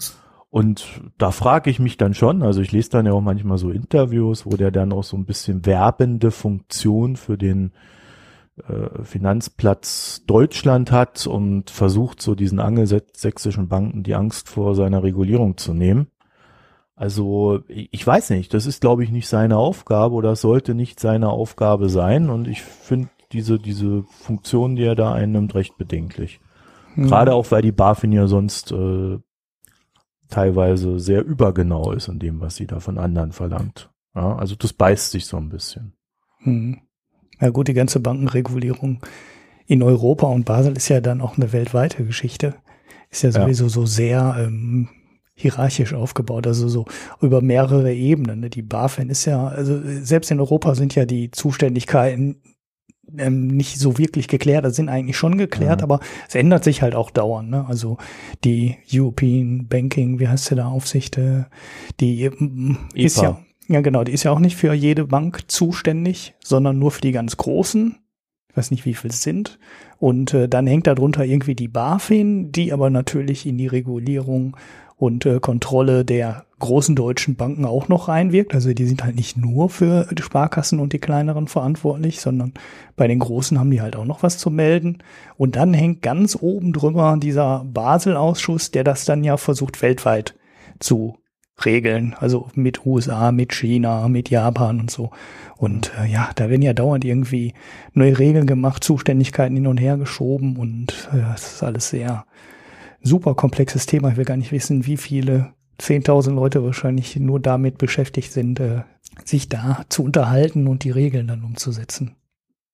Und da frage ich mich dann schon, also ich lese dann ja auch manchmal so Interviews, wo der dann auch so ein bisschen werbende Funktion für den äh, Finanzplatz Deutschland hat und versucht so diesen angelsächsischen Banken die Angst vor seiner Regulierung zu nehmen. Also ich weiß nicht, das ist glaube ich nicht seine Aufgabe oder sollte nicht seine Aufgabe sein und ich finde diese, diese Funktion, die er da einnimmt, recht bedenklich. Mhm. Gerade auch, weil die BaFin ja sonst äh, teilweise sehr übergenau ist in dem, was sie da von anderen verlangt. Ja, also das beißt sich so ein bisschen. Mhm. Ja gut, die ganze Bankenregulierung in Europa und Basel ist ja dann auch eine weltweite Geschichte. Ist ja sowieso ja. so sehr ähm, hierarchisch aufgebaut, also so über mehrere Ebenen. Ne? Die BaFin ist ja, also selbst in Europa sind ja die Zuständigkeiten ähm, nicht so wirklich geklärt, das sind eigentlich schon geklärt, ja. aber es ändert sich halt auch dauernd. Ne? Also die European Banking, wie heißt sie da, Aufsicht, äh, die ähm, ist ja, ja genau, die ist ja auch nicht für jede Bank zuständig, sondern nur für die ganz großen. Ich weiß nicht, wie viel es sind. Und äh, dann hängt darunter irgendwie die BaFin, die aber natürlich in die Regulierung und äh, Kontrolle der großen deutschen Banken auch noch reinwirkt. Also die sind halt nicht nur für die Sparkassen und die kleineren verantwortlich, sondern bei den großen haben die halt auch noch was zu melden. Und dann hängt ganz oben drüber dieser Basel-Ausschuss, der das dann ja versucht weltweit zu regeln. Also mit USA, mit China, mit Japan und so. Und äh, ja, da werden ja dauernd irgendwie neue Regeln gemacht, Zuständigkeiten hin und her geschoben und äh, das ist alles sehr super komplexes Thema. Ich will gar nicht wissen, wie viele 10.000 Leute wahrscheinlich nur damit beschäftigt sind, äh, sich da zu unterhalten und die Regeln dann umzusetzen.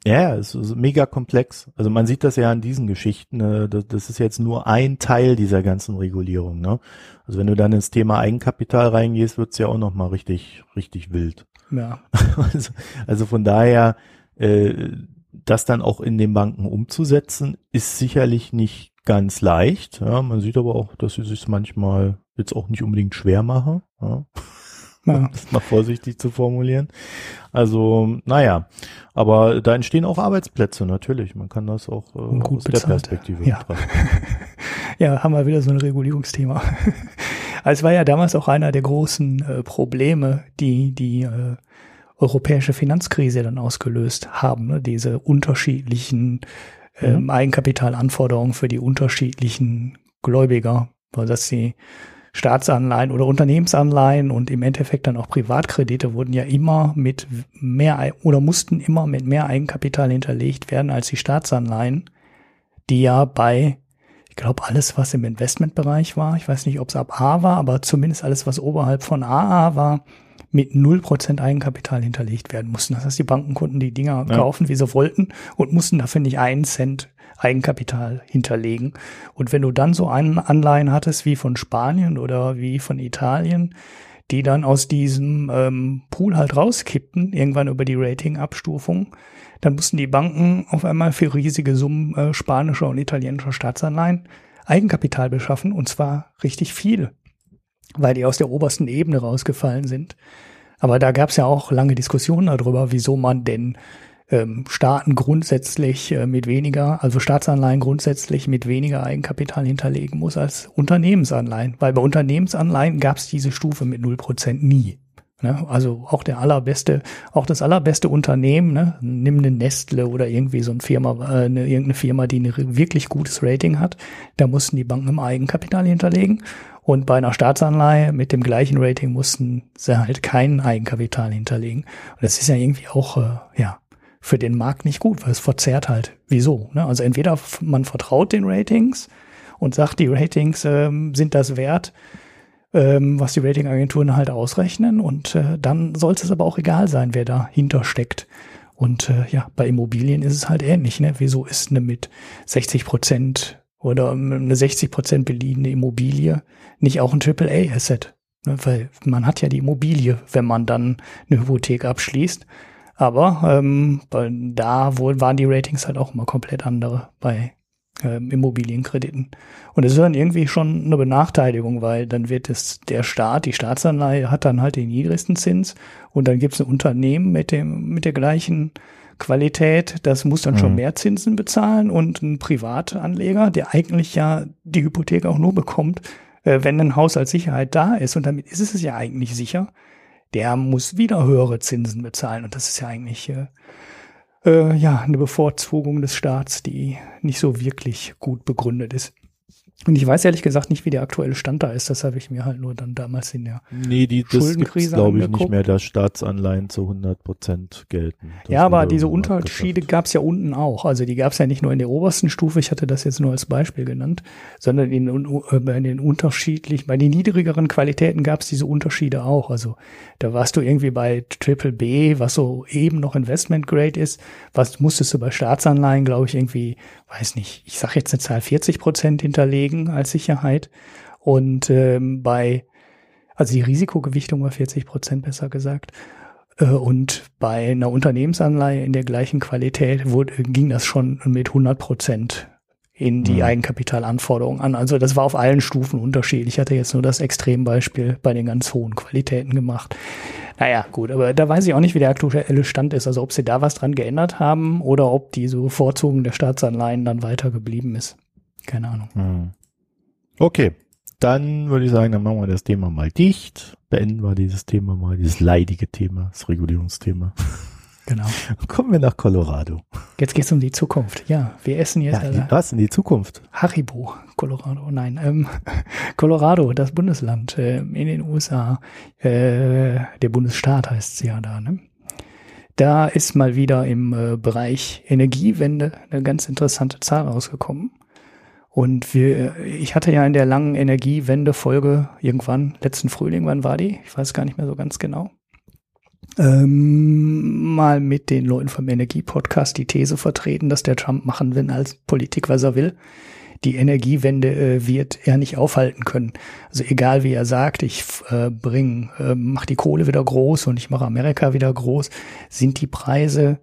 Ja, es ist mega komplex. Also man sieht das ja an diesen Geschichten. Äh, das ist jetzt nur ein Teil dieser ganzen Regulierung. Ne? Also wenn du dann ins Thema Eigenkapital reingehst, wird's ja auch noch mal richtig, richtig wild. Ja. Also, also von daher, äh, das dann auch in den Banken umzusetzen, ist sicherlich nicht ganz leicht. Ja, man sieht aber auch, dass sie sich manchmal jetzt auch nicht unbedingt schwer machen. Ja. Ja. Das mal vorsichtig zu formulieren. Also, naja, aber da entstehen auch Arbeitsplätze natürlich. Man kann das auch äh, aus bezahlt. der Perspektive ja. betrachten. ja, haben wir wieder so ein Regulierungsthema. Also es war ja damals auch einer der großen äh, Probleme, die die äh, europäische Finanzkrise dann ausgelöst haben. Ne? Diese unterschiedlichen ähm. Eigenkapitalanforderungen für die unterschiedlichen Gläubiger, weil das die Staatsanleihen oder Unternehmensanleihen und im Endeffekt dann auch Privatkredite wurden ja immer mit mehr oder mussten immer mit mehr Eigenkapital hinterlegt werden als die Staatsanleihen, die ja bei, ich glaube, alles, was im Investmentbereich war, ich weiß nicht, ob es ab A war, aber zumindest alles, was oberhalb von AA war, mit 0% Eigenkapital hinterlegt werden mussten. Das heißt, die Banken konnten die Dinger ja. kaufen, wie sie wollten und mussten dafür nicht einen Cent Eigenkapital hinterlegen. Und wenn du dann so einen Anleihen hattest wie von Spanien oder wie von Italien, die dann aus diesem ähm, Pool halt rauskippten, irgendwann über die Ratingabstufung, dann mussten die Banken auf einmal für riesige Summen äh, spanischer und italienischer Staatsanleihen Eigenkapital beschaffen und zwar richtig viel weil die aus der obersten Ebene rausgefallen sind. Aber da gab es ja auch lange Diskussionen darüber, wieso man denn ähm, Staaten grundsätzlich äh, mit weniger, also Staatsanleihen grundsätzlich mit weniger Eigenkapital hinterlegen muss als Unternehmensanleihen. Weil bei Unternehmensanleihen gab es diese Stufe mit 0% nie. Ne? Also auch der allerbeste, auch das allerbeste Unternehmen, ne? nimm eine Nestle oder irgendwie so eine Firma, äh, eine, irgendeine Firma, die ein wirklich gutes Rating hat, da mussten die Banken im Eigenkapital hinterlegen und bei einer Staatsanleihe mit dem gleichen Rating mussten sie halt kein Eigenkapital hinterlegen. Und das ist ja irgendwie auch, äh, ja, für den Markt nicht gut, weil es verzerrt halt. Wieso? Ne? Also entweder man vertraut den Ratings und sagt, die Ratings ähm, sind das wert, ähm, was die Ratingagenturen halt ausrechnen. Und äh, dann sollte es aber auch egal sein, wer dahinter steckt. Und äh, ja, bei Immobilien ist es halt ähnlich. Ne? Wieso ist eine mit 60 Prozent oder eine 60 Prozent beliehene Immobilie nicht auch ein AAA-Asset? Ne, weil man hat ja die Immobilie, wenn man dann eine Hypothek abschließt. Aber ähm, da wohl waren die Ratings halt auch immer komplett andere bei ähm, Immobilienkrediten. Und das ist dann irgendwie schon eine Benachteiligung, weil dann wird es der Staat, die Staatsanleihe hat dann halt den niedrigsten Zins und dann gibt es ein Unternehmen mit dem mit der gleichen Qualität, das muss dann mhm. schon mehr Zinsen bezahlen und ein Privatanleger, der eigentlich ja die Hypothek auch nur bekommt, äh, wenn ein Haus als Sicherheit da ist und damit ist es ja eigentlich sicher, der muss wieder höhere Zinsen bezahlen und das ist ja eigentlich äh, äh, ja eine Bevorzugung des Staats, die nicht so wirklich gut begründet ist. Und ich weiß ehrlich gesagt nicht, wie der aktuelle Stand da ist. Das habe ich mir halt nur dann damals in der nee, die, Schuldenkrise glaube ich, nicht mehr, dass Staatsanleihen zu 100 Prozent gelten. Das ja, aber diese Unterschiede gab es ja unten auch. Also die gab es ja nicht nur in der obersten Stufe, ich hatte das jetzt nur als Beispiel genannt, sondern in, äh, in den unterschiedlichen, bei den niedrigeren Qualitäten gab es diese Unterschiede auch. Also da warst du irgendwie bei Triple B, was so eben noch Investment Grade ist, was musstest du bei Staatsanleihen, glaube ich, irgendwie, weiß nicht, ich sage jetzt eine Zahl 40 Prozent hinterlegen legen als Sicherheit. Und ähm, bei, also die Risikogewichtung war 40 Prozent besser gesagt. Äh, und bei einer Unternehmensanleihe in der gleichen Qualität wurde, ging das schon mit 100 Prozent in die mhm. Eigenkapitalanforderungen an. Also das war auf allen Stufen unterschiedlich. Ich hatte jetzt nur das Extrembeispiel bei den ganz hohen Qualitäten gemacht. Naja, gut, aber da weiß ich auch nicht, wie der aktuelle Stand ist. Also ob sie da was dran geändert haben oder ob die so Vorzogen der Staatsanleihen dann weiter geblieben ist. Keine Ahnung. Mhm. Okay, dann würde ich sagen, dann machen wir das Thema mal dicht. Beenden wir dieses Thema mal, dieses leidige Thema, das Regulierungsthema. Genau. Kommen wir nach Colorado. Jetzt geht es um die Zukunft. Ja, wir essen jetzt. Ja, die, was in die Zukunft? Haribo, Colorado. Nein, ähm, Colorado, das Bundesland äh, in den USA. Äh, der Bundesstaat heißt es ja da. Ne? Da ist mal wieder im äh, Bereich Energiewende eine ganz interessante Zahl rausgekommen. Und wir, ich hatte ja in der langen Energiewende-Folge irgendwann, letzten Frühling, wann war die? Ich weiß gar nicht mehr so ganz genau. Ähm, mal mit den Leuten vom Energie-Podcast die These vertreten, dass der Trump machen will als Politik, was er will. Die Energiewende äh, wird er nicht aufhalten können. Also egal wie er sagt, ich äh, bring, äh, mach die Kohle wieder groß und ich mache Amerika wieder groß, sind die Preise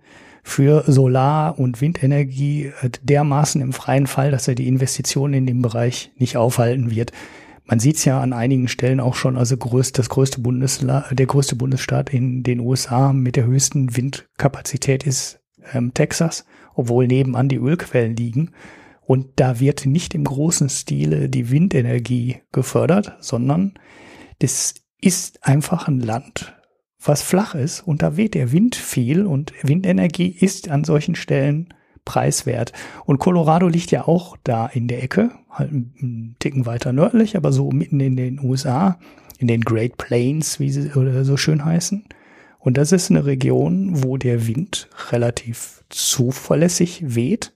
für Solar- und Windenergie äh, dermaßen im freien Fall, dass er die Investitionen in dem Bereich nicht aufhalten wird. Man sieht es ja an einigen Stellen auch schon, also größt, das größte Bundesla der größte Bundesstaat in den USA mit der höchsten Windkapazität ist ähm, Texas, obwohl nebenan die Ölquellen liegen. Und da wird nicht im großen Stile die Windenergie gefördert, sondern das ist einfach ein Land, was flach ist und da weht der Wind viel und Windenergie ist an solchen Stellen preiswert. Und Colorado liegt ja auch da in der Ecke, halt einen Ticken weiter nördlich, aber so mitten in den USA, in den Great Plains, wie sie oder so schön heißen. Und das ist eine Region, wo der Wind relativ zuverlässig weht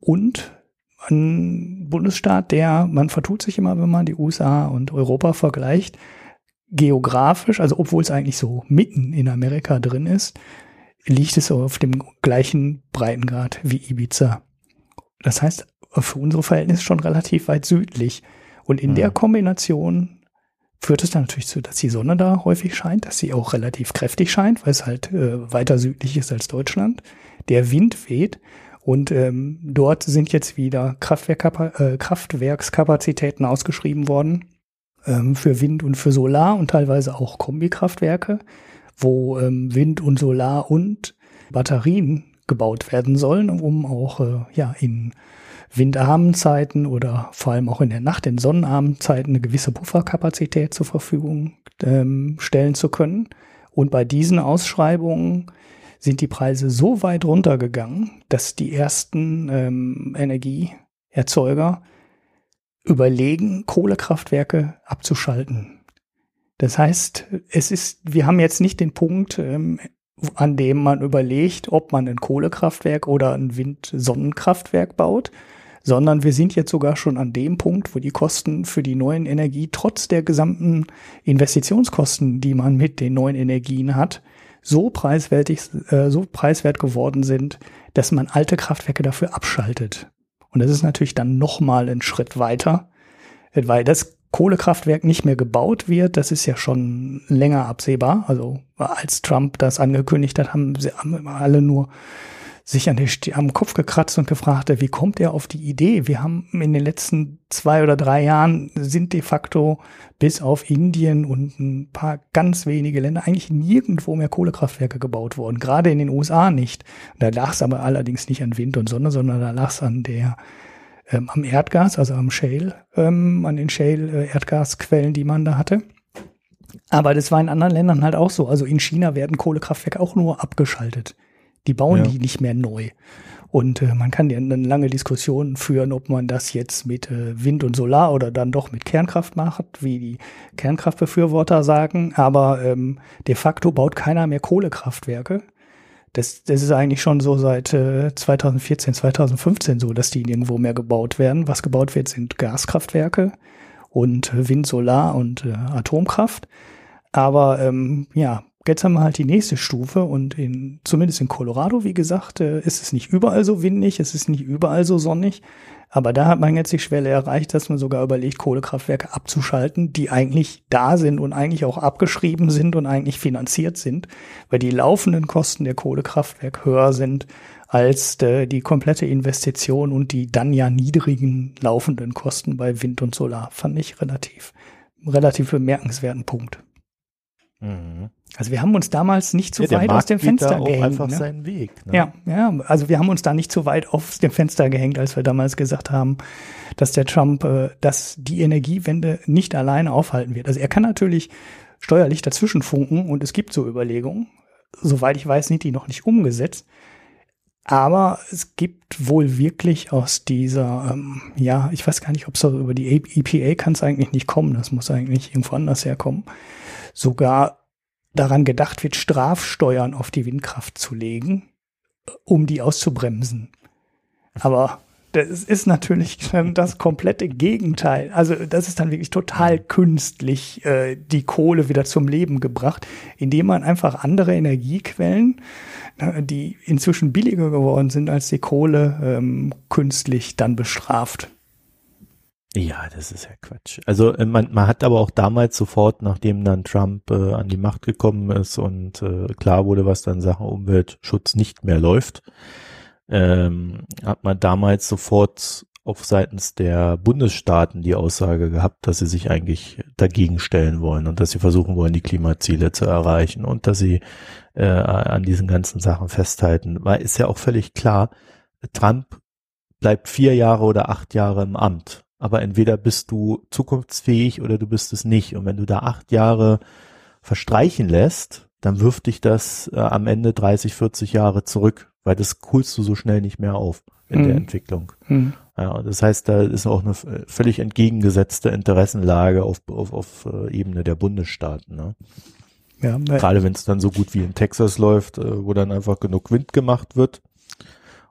und ein Bundesstaat, der, man vertut sich immer, wenn man die USA und Europa vergleicht, geografisch, also obwohl es eigentlich so mitten in Amerika drin ist, liegt es auf dem gleichen Breitengrad wie Ibiza. Das heißt, für unsere Verhältnisse schon relativ weit südlich. Und in mhm. der Kombination führt es dann natürlich zu, dass die Sonne da häufig scheint, dass sie auch relativ kräftig scheint, weil es halt äh, weiter südlich ist als Deutschland. Der Wind weht und ähm, dort sind jetzt wieder Kraftwerk äh, Kraftwerkskapazitäten ausgeschrieben worden ähm, für Wind und für Solar und teilweise auch Kombikraftwerke, wo ähm, Wind und Solar und Batterien gebaut werden sollen, um auch äh, ja in windarmen Zeiten oder vor allem auch in der Nacht, in sonnenarmen Zeiten eine gewisse Pufferkapazität zur Verfügung ähm, stellen zu können. Und bei diesen Ausschreibungen sind die Preise so weit runtergegangen, dass die ersten ähm, Energieerzeuger überlegen, Kohlekraftwerke abzuschalten. Das heißt, es ist, wir haben jetzt nicht den Punkt, ähm, an dem man überlegt, ob man ein Kohlekraftwerk oder ein Wind-Sonnenkraftwerk baut, sondern wir sind jetzt sogar schon an dem Punkt, wo die Kosten für die neuen Energie trotz der gesamten Investitionskosten, die man mit den neuen Energien hat, so preiswertig, äh, so preiswert geworden sind, dass man alte Kraftwerke dafür abschaltet. Und das ist natürlich dann nochmal ein Schritt weiter, weil das Kohlekraftwerk nicht mehr gebaut wird, das ist ja schon länger absehbar. Also als Trump das angekündigt hat, haben sie alle nur sich an der, am Kopf gekratzt und gefragt, wie kommt er auf die Idee? Wir haben in den letzten zwei oder drei Jahren sind de facto bis auf Indien und ein paar ganz wenige Länder eigentlich nirgendwo mehr Kohlekraftwerke gebaut worden. Gerade in den USA nicht. Da lag es aber allerdings nicht an Wind und Sonne, sondern da lag es an der ähm, am Erdgas, also am Shale, ähm, an den Shale-Erdgasquellen, die man da hatte. Aber das war in anderen Ländern halt auch so. Also in China werden Kohlekraftwerke auch nur abgeschaltet Die bauen ja. die nicht mehr neu. Und äh, man kann ja eine lange Diskussion führen, ob man das jetzt mit äh, Wind und Solar oder dann doch mit Kernkraft macht, wie die Kernkraftbefürworter sagen. Aber ähm, de facto baut keiner mehr Kohlekraftwerke. Das, das ist eigentlich schon so seit äh, 2014, 2015 so, dass die irgendwo mehr gebaut werden. Was gebaut wird, sind Gaskraftwerke und Wind, Solar und äh, Atomkraft. Aber ähm, ja, Jetzt haben wir halt die nächste Stufe und in, zumindest in Colorado, wie gesagt, äh, ist es nicht überall so windig, es ist nicht überall so sonnig. Aber da hat man jetzt die Schwelle erreicht, dass man sogar überlegt, Kohlekraftwerke abzuschalten, die eigentlich da sind und eigentlich auch abgeschrieben sind und eigentlich finanziert sind, weil die laufenden Kosten der Kohlekraftwerke höher sind als äh, die komplette Investition und die dann ja niedrigen laufenden Kosten bei Wind und Solar. Fand ich relativ, relativ bemerkenswerten Punkt. Mhm. Also wir haben uns damals nicht zu ja, weit aus dem Fenster gehängt. einfach ne? seinen Weg. Ne? Ja, ja, also wir haben uns da nicht zu weit aus dem Fenster gehängt, als wir damals gesagt haben, dass der Trump, äh, dass die Energiewende nicht alleine aufhalten wird. Also er kann natürlich steuerlich dazwischen funken und es gibt so Überlegungen. Soweit ich weiß, sind die noch nicht umgesetzt. Aber es gibt wohl wirklich aus dieser, ähm, ja, ich weiß gar nicht, ob es über die EPA kann es eigentlich nicht kommen. Das muss eigentlich irgendwo anders herkommen sogar daran gedacht wird, Strafsteuern auf die Windkraft zu legen, um die auszubremsen. Aber das ist natürlich das komplette Gegenteil. Also das ist dann wirklich total künstlich äh, die Kohle wieder zum Leben gebracht, indem man einfach andere Energiequellen, äh, die inzwischen billiger geworden sind als die Kohle, ähm, künstlich dann bestraft. Ja, das ist ja Quatsch. Also äh, man, man hat aber auch damals sofort, nachdem dann Trump äh, an die Macht gekommen ist und äh, klar wurde, was dann Sachen Umweltschutz nicht mehr läuft, ähm, hat man damals sofort auf seitens der Bundesstaaten die Aussage gehabt, dass sie sich eigentlich dagegen stellen wollen und dass sie versuchen wollen, die Klimaziele zu erreichen und dass sie äh, an diesen ganzen Sachen festhalten. Weil ist ja auch völlig klar, Trump bleibt vier Jahre oder acht Jahre im Amt aber entweder bist du zukunftsfähig oder du bist es nicht. Und wenn du da acht Jahre verstreichen lässt, dann wirft dich das äh, am Ende 30, 40 Jahre zurück, weil das holst du so schnell nicht mehr auf in mhm. der Entwicklung. Mhm. Ja, das heißt, da ist auch eine völlig entgegengesetzte Interessenlage auf, auf, auf äh, Ebene der Bundesstaaten. Ne? Ja, Gerade wenn es dann so gut wie in Texas läuft, äh, wo dann einfach genug Wind gemacht wird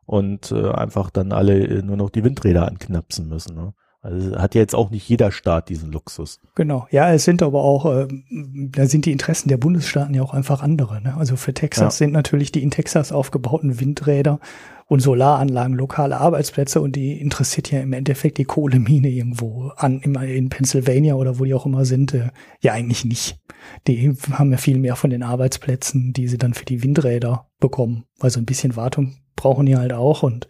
und äh, einfach dann alle nur noch die Windräder anknapsen müssen. Ne? Also hat ja jetzt auch nicht jeder Staat diesen Luxus. Genau, ja, es sind aber auch, äh, da sind die Interessen der Bundesstaaten ja auch einfach andere. Ne? Also für Texas ja. sind natürlich die in Texas aufgebauten Windräder und Solaranlagen lokale Arbeitsplätze und die interessiert ja im Endeffekt die Kohlemine irgendwo an, immer in Pennsylvania oder wo die auch immer sind, äh, ja eigentlich nicht. Die haben ja viel mehr von den Arbeitsplätzen, die sie dann für die Windräder bekommen. Also ein bisschen Wartung brauchen die halt auch. Und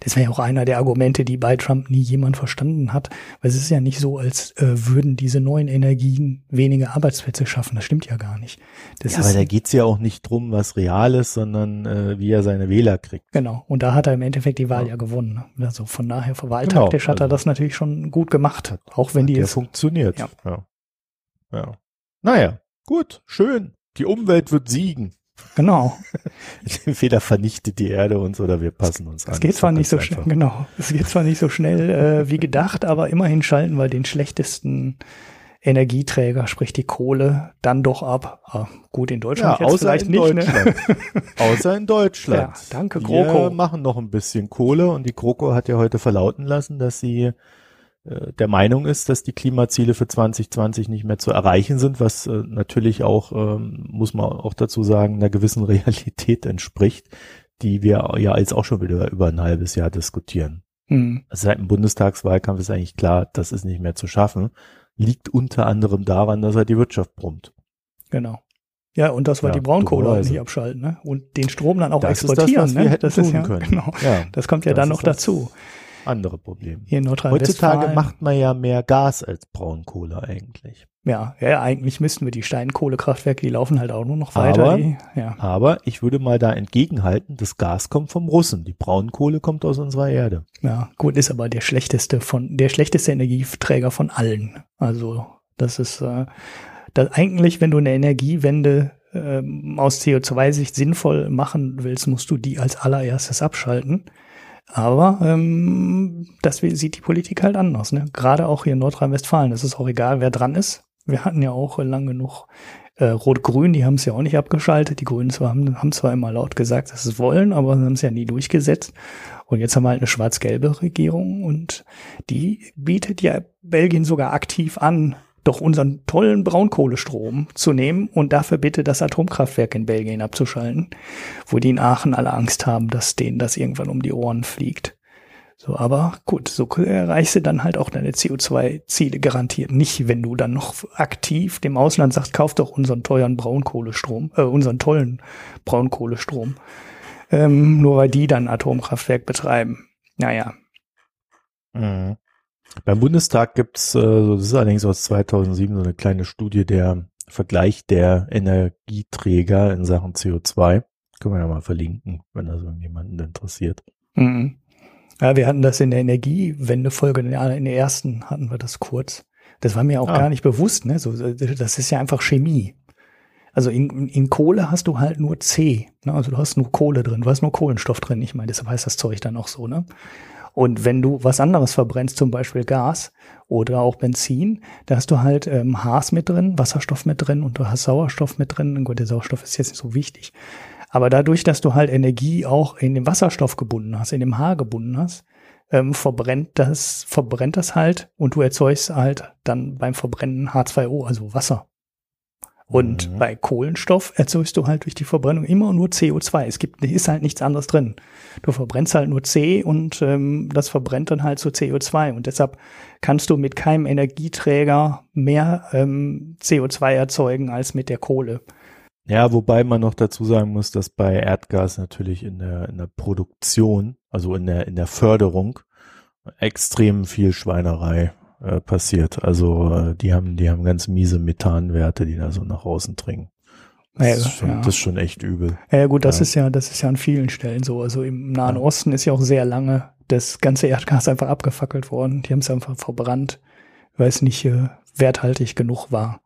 das wäre ja auch einer der Argumente, die bei Trump nie jemand verstanden hat. Weil es ist ja nicht so, als äh, würden diese neuen Energien weniger Arbeitsplätze schaffen. Das stimmt ja gar nicht. Das ja, aber da geht's ja auch nicht drum, was real ist, sondern äh, wie er seine Wähler kriegt. Genau. Und da hat er im Endeffekt die Wahl ja, ja gewonnen. Ne? Also von daher, wahltaktisch genau, hat er also das natürlich schon gut gemacht. Auch wenn die es funktioniert. Ja. ja. Ja. Naja, gut, schön. Die Umwelt wird siegen. Genau. Entweder vernichtet die Erde uns oder wir passen uns an. Es geht zwar nicht so schnell, genau. Es geht zwar nicht so schnell äh, wie gedacht, aber immerhin schalten wir den schlechtesten Energieträger, sprich die Kohle, dann doch ab. Ah, gut, in Deutschland ja, jetzt vielleicht in nicht. Ne? außer in Deutschland. Ja, danke, GroKo. Wir machen noch ein bisschen Kohle und die GroKo hat ja heute verlauten lassen, dass sie der Meinung ist, dass die Klimaziele für 2020 nicht mehr zu erreichen sind, was äh, natürlich auch, ähm, muss man auch dazu sagen, einer gewissen Realität entspricht, die wir ja jetzt auch schon wieder über ein halbes Jahr diskutieren. Mhm. Also seit dem Bundestagswahlkampf ist eigentlich klar, das ist nicht mehr zu schaffen. Liegt unter anderem daran, dass er die Wirtschaft brummt. Genau. Ja, und dass wir ja, die Braunkohle auch nicht abschalten, ne? Und den Strom dann auch das exportieren, ist das, ne? das ist ja, können. genau. Ja, das kommt ja dann noch dazu andere Probleme. Hier in Heutzutage macht man ja mehr Gas als Braunkohle eigentlich. Ja, ja, eigentlich müssten wir die Steinkohlekraftwerke, die laufen halt auch nur noch weiter. Aber, die, ja. aber ich würde mal da entgegenhalten, das Gas kommt vom Russen, die Braunkohle kommt aus unserer Erde. Ja, gut, ist aber der schlechteste von, der schlechteste Energieträger von allen. Also, das ist, äh, das eigentlich, wenn du eine Energiewende ähm, aus CO2-Sicht sinnvoll machen willst, musst du die als allererstes abschalten. Aber ähm, das sieht die Politik halt anders. Ne? Gerade auch hier in Nordrhein-Westfalen. Es ist auch egal, wer dran ist. Wir hatten ja auch lang genug äh, Rot-Grün, die haben es ja auch nicht abgeschaltet. Die Grünen zwar, haben, haben zwar immer laut gesagt, dass sie es wollen, aber haben es ja nie durchgesetzt. Und jetzt haben wir halt eine schwarz-gelbe Regierung und die bietet ja Belgien sogar aktiv an, doch unseren tollen Braunkohlestrom zu nehmen und dafür bitte das Atomkraftwerk in Belgien abzuschalten, wo die in Aachen alle Angst haben, dass denen das irgendwann um die Ohren fliegt. So, aber gut, so erreichst du dann halt auch deine CO2-Ziele garantiert nicht, wenn du dann noch aktiv dem Ausland sagst, kauf doch unseren teuren Braunkohlestrom, äh, unseren tollen Braunkohlestrom, ähm, nur weil die dann Atomkraftwerk betreiben. Naja. Mhm. Beim Bundestag gibt's, äh, das ist allerdings aus 2007 so eine kleine Studie, der Vergleich der Energieträger in Sachen CO2. Können wir ja mal verlinken, wenn das irgendjemanden interessiert. Mhm. Ja, wir hatten das in der Energiewendefolge, in der ersten hatten wir das kurz. Das war mir auch ah. gar nicht bewusst, ne? So, das ist ja einfach Chemie. Also in, in Kohle hast du halt nur C. Ne? Also du hast nur Kohle drin, du hast nur Kohlenstoff drin. Ich meine, deshalb heißt das Zeug dann auch so, ne? Und wenn du was anderes verbrennst, zum Beispiel Gas oder auch Benzin, da hast du halt ähm, Haas mit drin, Wasserstoff mit drin und du hast Sauerstoff mit drin. Gut, der Sauerstoff ist jetzt nicht so wichtig. Aber dadurch, dass du halt Energie auch in dem Wasserstoff gebunden hast, in dem Haar gebunden hast, ähm, verbrennt das, verbrennt das halt und du erzeugst halt dann beim Verbrennen H2O, also Wasser. Und mhm. bei Kohlenstoff erzeugst du halt durch die Verbrennung immer nur CO2. Es gibt, ist halt nichts anderes drin. Du verbrennst halt nur C und ähm, das verbrennt dann halt zu so CO2. Und deshalb kannst du mit keinem Energieträger mehr ähm, CO2 erzeugen als mit der Kohle. Ja, wobei man noch dazu sagen muss, dass bei Erdgas natürlich in der, in der Produktion, also in der, in der Förderung, extrem viel Schweinerei äh, passiert. Also äh, die haben, die haben ganz miese Methanwerte, die da so nach außen dringen. Das, ja, ist, schon, ja. das ist schon echt übel. Ja, gut, das ja. ist ja, das ist ja an vielen Stellen so. Also im Nahen Osten ist ja auch sehr lange das ganze Erdgas einfach abgefackelt worden. Die haben es einfach verbrannt, weil es nicht äh, werthaltig genug war.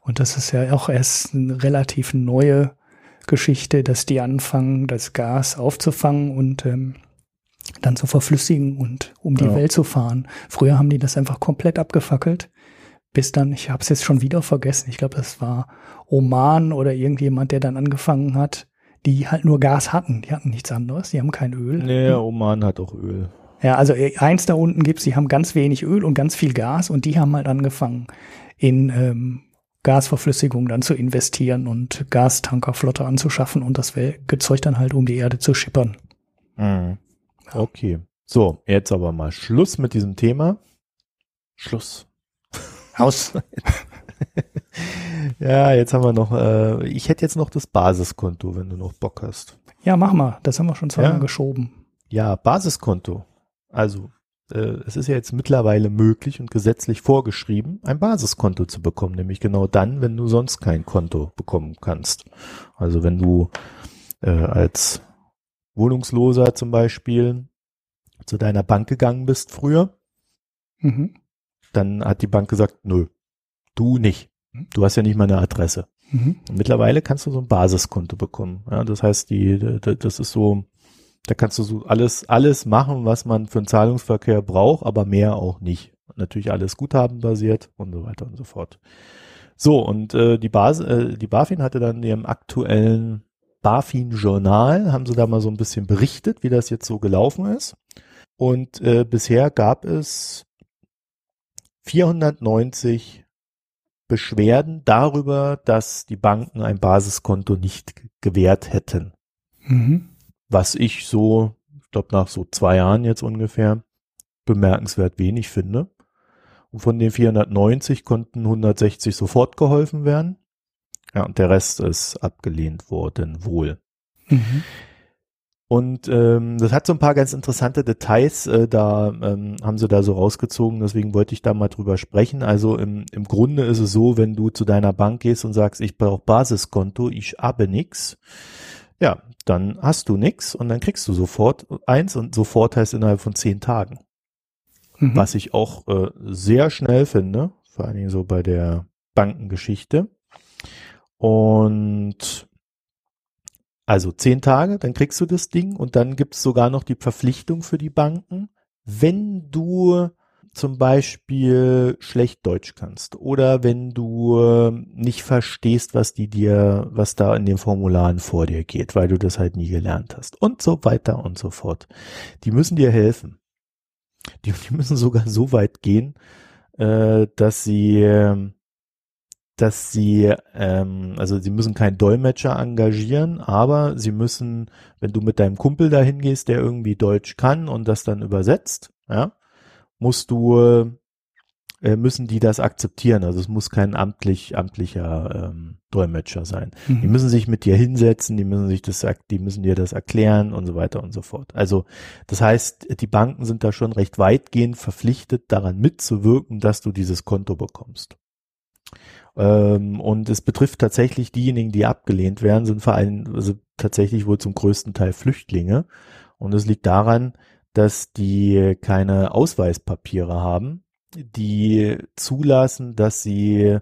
Und das ist ja auch erst eine relativ neue Geschichte, dass die anfangen, das Gas aufzufangen und ähm, dann zu verflüssigen und um die ja. Welt zu fahren. Früher haben die das einfach komplett abgefackelt, bis dann, ich habe es jetzt schon wieder vergessen, ich glaube, das war Oman oder irgendjemand, der dann angefangen hat, die halt nur Gas hatten, die hatten nichts anderes, die haben kein Öl. Nee, Oman hat auch Öl. Ja, also äh, eins da unten gibt's, die haben ganz wenig Öl und ganz viel Gas und die haben halt angefangen in ähm, Gasverflüssigung dann zu investieren und Gastankerflotte anzuschaffen und das Zeug dann halt um die Erde zu schippern. Mhm. Okay. So, jetzt aber mal Schluss mit diesem Thema. Schluss. Aus. ja, jetzt haben wir noch, äh, ich hätte jetzt noch das Basiskonto, wenn du noch Bock hast. Ja, mach mal. Das haben wir schon zweimal ja. geschoben. Ja, Basiskonto. Also äh, es ist ja jetzt mittlerweile möglich und gesetzlich vorgeschrieben, ein Basiskonto zu bekommen, nämlich genau dann, wenn du sonst kein Konto bekommen kannst. Also wenn du äh, als Wohnungsloser zum Beispiel zu deiner Bank gegangen bist früher, mhm. dann hat die Bank gesagt, nö, du nicht. Du hast ja nicht mal eine Adresse. Mhm. Mittlerweile kannst du so ein Basiskonto bekommen. Ja, das heißt, die, das ist so da kannst du so alles, alles machen, was man für einen Zahlungsverkehr braucht, aber mehr auch nicht. Natürlich alles guthabenbasiert und so weiter und so fort. So, und äh, die, Bas äh, die BaFin hatte dann in ihrem aktuellen BaFin-Journal, haben sie da mal so ein bisschen berichtet, wie das jetzt so gelaufen ist. Und äh, bisher gab es 490 Beschwerden darüber, dass die Banken ein Basiskonto nicht gewährt hätten. Mhm was ich so, ich glaube nach so zwei Jahren jetzt ungefähr, bemerkenswert wenig finde. Und von den 490 konnten 160 sofort geholfen werden. Ja, und der Rest ist abgelehnt worden, wohl. Mhm. Und ähm, das hat so ein paar ganz interessante Details, äh, da ähm, haben sie da so rausgezogen, deswegen wollte ich da mal drüber sprechen. Also im, im Grunde ist es so, wenn du zu deiner Bank gehst und sagst, ich brauche Basiskonto, ich habe nix, ja, dann hast du nix und dann kriegst du sofort eins und sofort heißt innerhalb von zehn Tagen. Mhm. Was ich auch äh, sehr schnell finde, vor allen Dingen so bei der Bankengeschichte. Und also zehn Tage, dann kriegst du das Ding und dann gibt es sogar noch die Verpflichtung für die Banken, wenn du zum Beispiel schlecht Deutsch kannst oder wenn du nicht verstehst, was die dir, was da in den Formularen vor dir geht, weil du das halt nie gelernt hast und so weiter und so fort. Die müssen dir helfen. Die, die müssen sogar so weit gehen, äh, dass sie, ähm, dass sie, ähm, also sie müssen keinen Dolmetscher engagieren, aber sie müssen, wenn du mit deinem Kumpel dahin gehst, der irgendwie Deutsch kann und das dann übersetzt, ja, musst du, äh, müssen die das akzeptieren. Also es muss kein amtlich, amtlicher ähm, Dolmetscher sein. Mhm. Die müssen sich mit dir hinsetzen, die müssen sich das, die müssen dir das erklären und so weiter und so fort. Also das heißt, die Banken sind da schon recht weitgehend verpflichtet, daran mitzuwirken, dass du dieses Konto bekommst. Ähm, und es betrifft tatsächlich diejenigen, die abgelehnt werden, sind vor allem also tatsächlich wohl zum größten Teil Flüchtlinge. Und es liegt daran, dass die keine Ausweispapiere haben, die zulassen, dass sie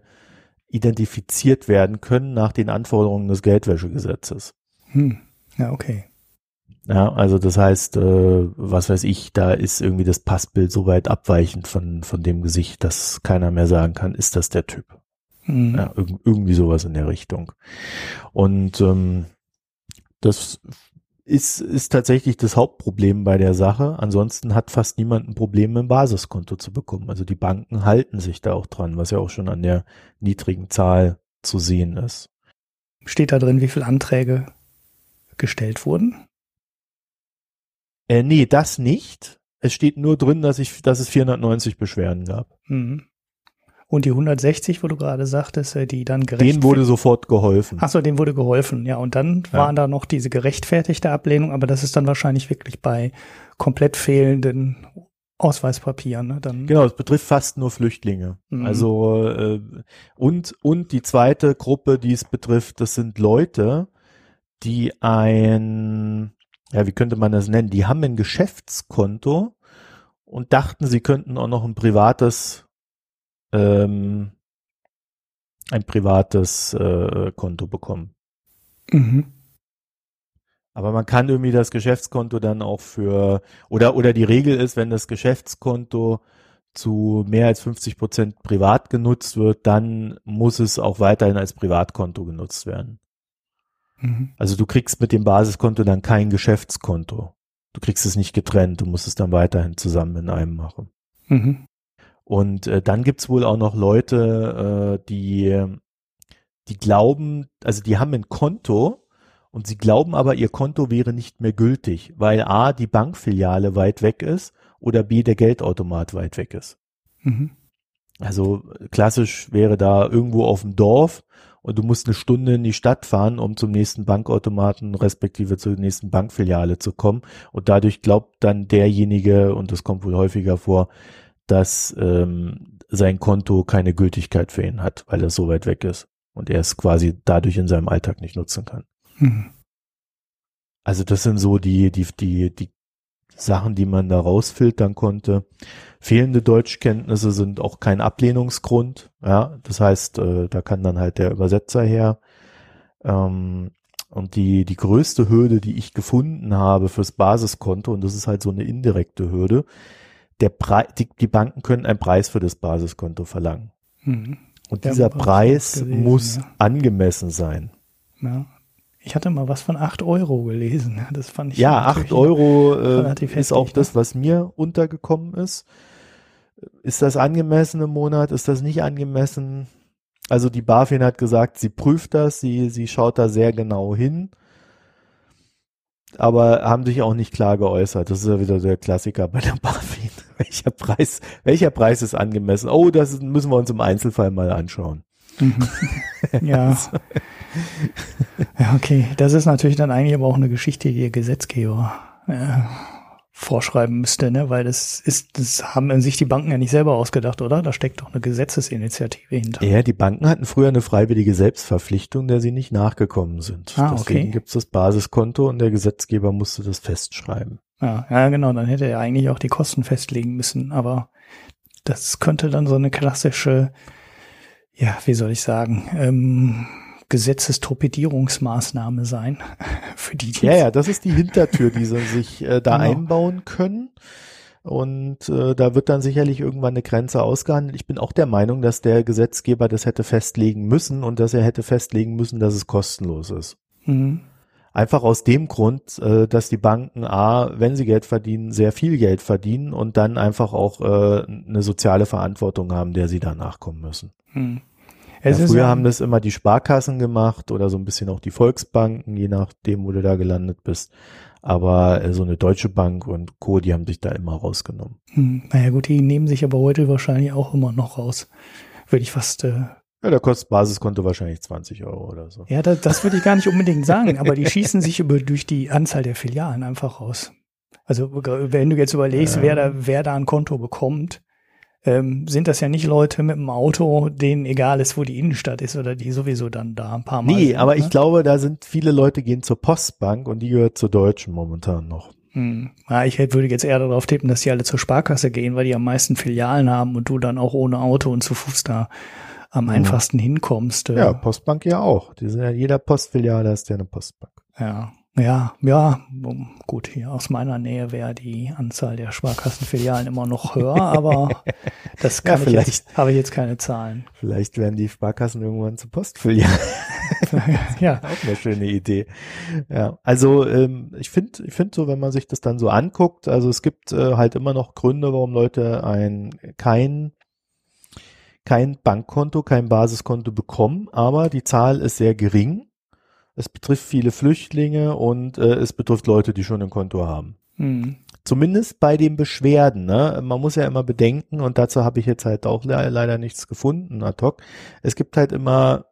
identifiziert werden können nach den Anforderungen des Geldwäschegesetzes. Hm. Ja, okay. Ja, also das heißt, äh, was weiß ich, da ist irgendwie das Passbild so weit abweichend von, von dem Gesicht, dass keiner mehr sagen kann, ist das der Typ. Hm. Ja, irgendwie sowas in der Richtung. Und ähm, das ist, ist tatsächlich das Hauptproblem bei der Sache. Ansonsten hat fast niemand ein Problem, ein Basiskonto zu bekommen. Also die Banken halten sich da auch dran, was ja auch schon an der niedrigen Zahl zu sehen ist. Steht da drin, wie viele Anträge gestellt wurden? Äh, nee, das nicht. Es steht nur drin, dass, ich, dass es 490 Beschwerden gab. Mhm. Und die 160, wo du gerade sagtest, äh, die dann gerechtfertigt. Denen wurde sofort geholfen. Ach so, denen wurde geholfen, ja. Und dann ja. waren da noch diese gerechtfertigte Ablehnung, aber das ist dann wahrscheinlich wirklich bei komplett fehlenden Ausweispapieren. Ne? Dann genau, es betrifft fast nur Flüchtlinge. Mhm. Also äh, und und die zweite Gruppe, die es betrifft, das sind Leute, die ein, ja, wie könnte man das nennen? Die haben ein Geschäftskonto und dachten, sie könnten auch noch ein privates ähm, ein privates äh, Konto bekommen. Mhm. Aber man kann irgendwie das Geschäftskonto dann auch für, oder, oder die Regel ist, wenn das Geschäftskonto zu mehr als 50 Prozent privat genutzt wird, dann muss es auch weiterhin als Privatkonto genutzt werden. Mhm. Also du kriegst mit dem Basiskonto dann kein Geschäftskonto. Du kriegst es nicht getrennt, du musst es dann weiterhin zusammen in einem machen. Mhm. Und äh, dann gibt's wohl auch noch Leute, äh, die, die glauben, also die haben ein Konto und sie glauben aber, ihr Konto wäre nicht mehr gültig, weil A, die Bankfiliale weit weg ist oder B, der Geldautomat weit weg ist. Mhm. Also klassisch wäre da irgendwo auf dem Dorf und du musst eine Stunde in die Stadt fahren, um zum nächsten Bankautomaten respektive zur nächsten Bankfiliale zu kommen. Und dadurch glaubt dann derjenige, und das kommt wohl häufiger vor, dass ähm, sein Konto keine Gültigkeit für ihn hat, weil er so weit weg ist und er es quasi dadurch in seinem Alltag nicht nutzen kann. Mhm. Also das sind so die, die, die, die Sachen, die man da rausfiltern konnte. Fehlende Deutschkenntnisse sind auch kein Ablehnungsgrund. Ja, das heißt, äh, da kann dann halt der Übersetzer her. Ähm, und die, die größte Hürde, die ich gefunden habe fürs Basiskonto, und das ist halt so eine indirekte Hürde, der Pre die, die Banken können einen Preis für das Basiskonto verlangen. Mhm. Und der dieser Preis gewesen, muss ja. angemessen sein. Ja. Ich hatte mal was von acht Euro gelesen. Das fand ich Ja, acht Euro äh, ist auch ne? das, was mir untergekommen ist. Ist das angemessen im Monat? Ist das nicht angemessen? Also die BaFin hat gesagt, sie prüft das, sie, sie schaut da sehr genau hin, aber haben sich auch nicht klar geäußert. Das ist ja wieder der Klassiker bei der BaFin welcher Preis, welcher Preis ist angemessen? Oh, das müssen wir uns im Einzelfall mal anschauen. Mhm. ja. ja, okay. Das ist natürlich dann eigentlich aber auch eine Geschichte, die der Gesetzgeber äh, vorschreiben müsste, ne? Weil das ist, das haben sich die Banken ja nicht selber ausgedacht, oder? Da steckt doch eine Gesetzesinitiative hinter. Ja, die Banken hatten früher eine freiwillige Selbstverpflichtung, der sie nicht nachgekommen sind. Ah, Deswegen okay. gibt es das Basiskonto und der Gesetzgeber musste das festschreiben. Ja, ja, genau, dann hätte er eigentlich auch die Kosten festlegen müssen, aber das könnte dann so eine klassische, ja, wie soll ich sagen, ähm, Gesetzestorpedierungsmaßnahme sein. für die, die ja, ja, das ist die Hintertür, die sie sich äh, da genau. einbauen können. Und äh, da wird dann sicherlich irgendwann eine Grenze ausgehandelt. Ich bin auch der Meinung, dass der Gesetzgeber das hätte festlegen müssen und dass er hätte festlegen müssen, dass es kostenlos ist. Mhm. Einfach aus dem Grund, äh, dass die Banken A, wenn sie Geld verdienen, sehr viel Geld verdienen und dann einfach auch äh, eine soziale Verantwortung haben, der sie da nachkommen müssen. Hm. Ja, früher haben das immer die Sparkassen gemacht oder so ein bisschen auch die Volksbanken, je nachdem, wo du da gelandet bist. Aber äh, so eine Deutsche Bank und Co., die haben sich da immer rausgenommen. Hm. Naja gut, die nehmen sich aber heute wahrscheinlich auch immer noch raus. Würde ich fast äh, ja, da kostet Basiskonto wahrscheinlich 20 Euro oder so. Ja, das, das würde ich gar nicht unbedingt sagen, aber die schießen sich über, durch die Anzahl der Filialen einfach raus. Also wenn du jetzt überlegst, ja. wer, da, wer da ein Konto bekommt, ähm, sind das ja nicht Leute mit einem Auto, denen egal ist, wo die Innenstadt ist oder die sowieso dann da ein paar Mal. Nee, sind, aber ne? ich glaube, da sind viele Leute gehen zur Postbank und die gehört zur Deutschen momentan noch. Hm. Ja, ich würde jetzt eher darauf tippen, dass die alle zur Sparkasse gehen, weil die am meisten Filialen haben und du dann auch ohne Auto und zu Fuß da am mhm. einfachsten hinkommst. Äh. Ja, Postbank ja auch. Die sind ja jeder Postfiliale ist ja eine Postbank. Ja, ja, ja, gut, hier aus meiner Nähe wäre die Anzahl der Sparkassenfilialen immer noch höher, aber das kann ja, ich jetzt, habe ich jetzt keine Zahlen. Vielleicht werden die Sparkassen irgendwann zu Postfilialen. ja. Auch eine schöne Idee. Ja, also ähm, ich finde, ich finde so, wenn man sich das dann so anguckt, also es gibt äh, halt immer noch Gründe, warum Leute ein kein kein Bankkonto, kein Basiskonto bekommen, aber die Zahl ist sehr gering. Es betrifft viele Flüchtlinge und äh, es betrifft Leute, die schon ein Konto haben. Hm. Zumindest bei den Beschwerden. Ne? Man muss ja immer bedenken, und dazu habe ich jetzt halt auch le leider nichts gefunden ad hoc. Es gibt halt immer,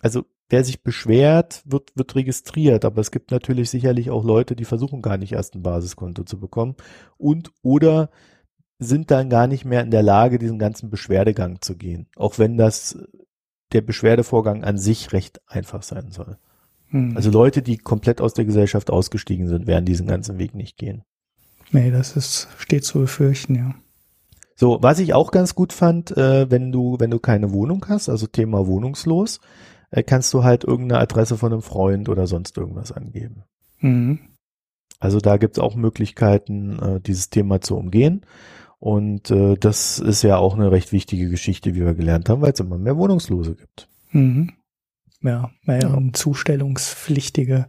also wer sich beschwert, wird, wird registriert, aber es gibt natürlich sicherlich auch Leute, die versuchen gar nicht erst ein Basiskonto zu bekommen und oder sind dann gar nicht mehr in der Lage, diesen ganzen Beschwerdegang zu gehen. Auch wenn das der Beschwerdevorgang an sich recht einfach sein soll. Hm. Also Leute, die komplett aus der Gesellschaft ausgestiegen sind, werden diesen ganzen Weg nicht gehen. Nee, das ist, steht zu befürchten, ja. So, was ich auch ganz gut fand, äh, wenn du, wenn du keine Wohnung hast, also Thema wohnungslos, äh, kannst du halt irgendeine Adresse von einem Freund oder sonst irgendwas angeben. Mhm. Also da gibt's auch Möglichkeiten, äh, dieses Thema zu umgehen. Und äh, das ist ja auch eine recht wichtige Geschichte, wie wir gelernt haben, weil es immer mehr Wohnungslose gibt. Mhm. Ja, ja, ja. zustellungspflichtige,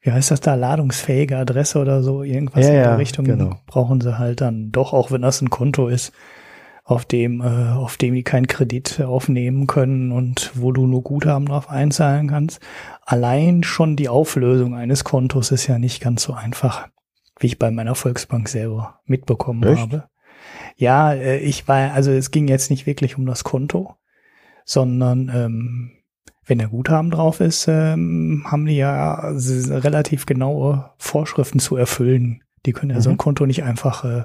wie heißt das da, ladungsfähige Adresse oder so, irgendwas ja, in der Richtung genau. brauchen sie halt dann doch, auch wenn das ein Konto ist, auf dem, äh, auf dem die keinen Kredit aufnehmen können und wo du nur Guthaben drauf einzahlen kannst. Allein schon die Auflösung eines Kontos ist ja nicht ganz so einfach, wie ich bei meiner Volksbank selber mitbekommen Echt? habe. Ja, äh, ich war, also es ging jetzt nicht wirklich um das Konto, sondern ähm, wenn der Guthaben drauf ist, ähm, haben die ja relativ genaue Vorschriften zu erfüllen. Die können ja mhm. so ein mhm. Konto nicht einfach äh,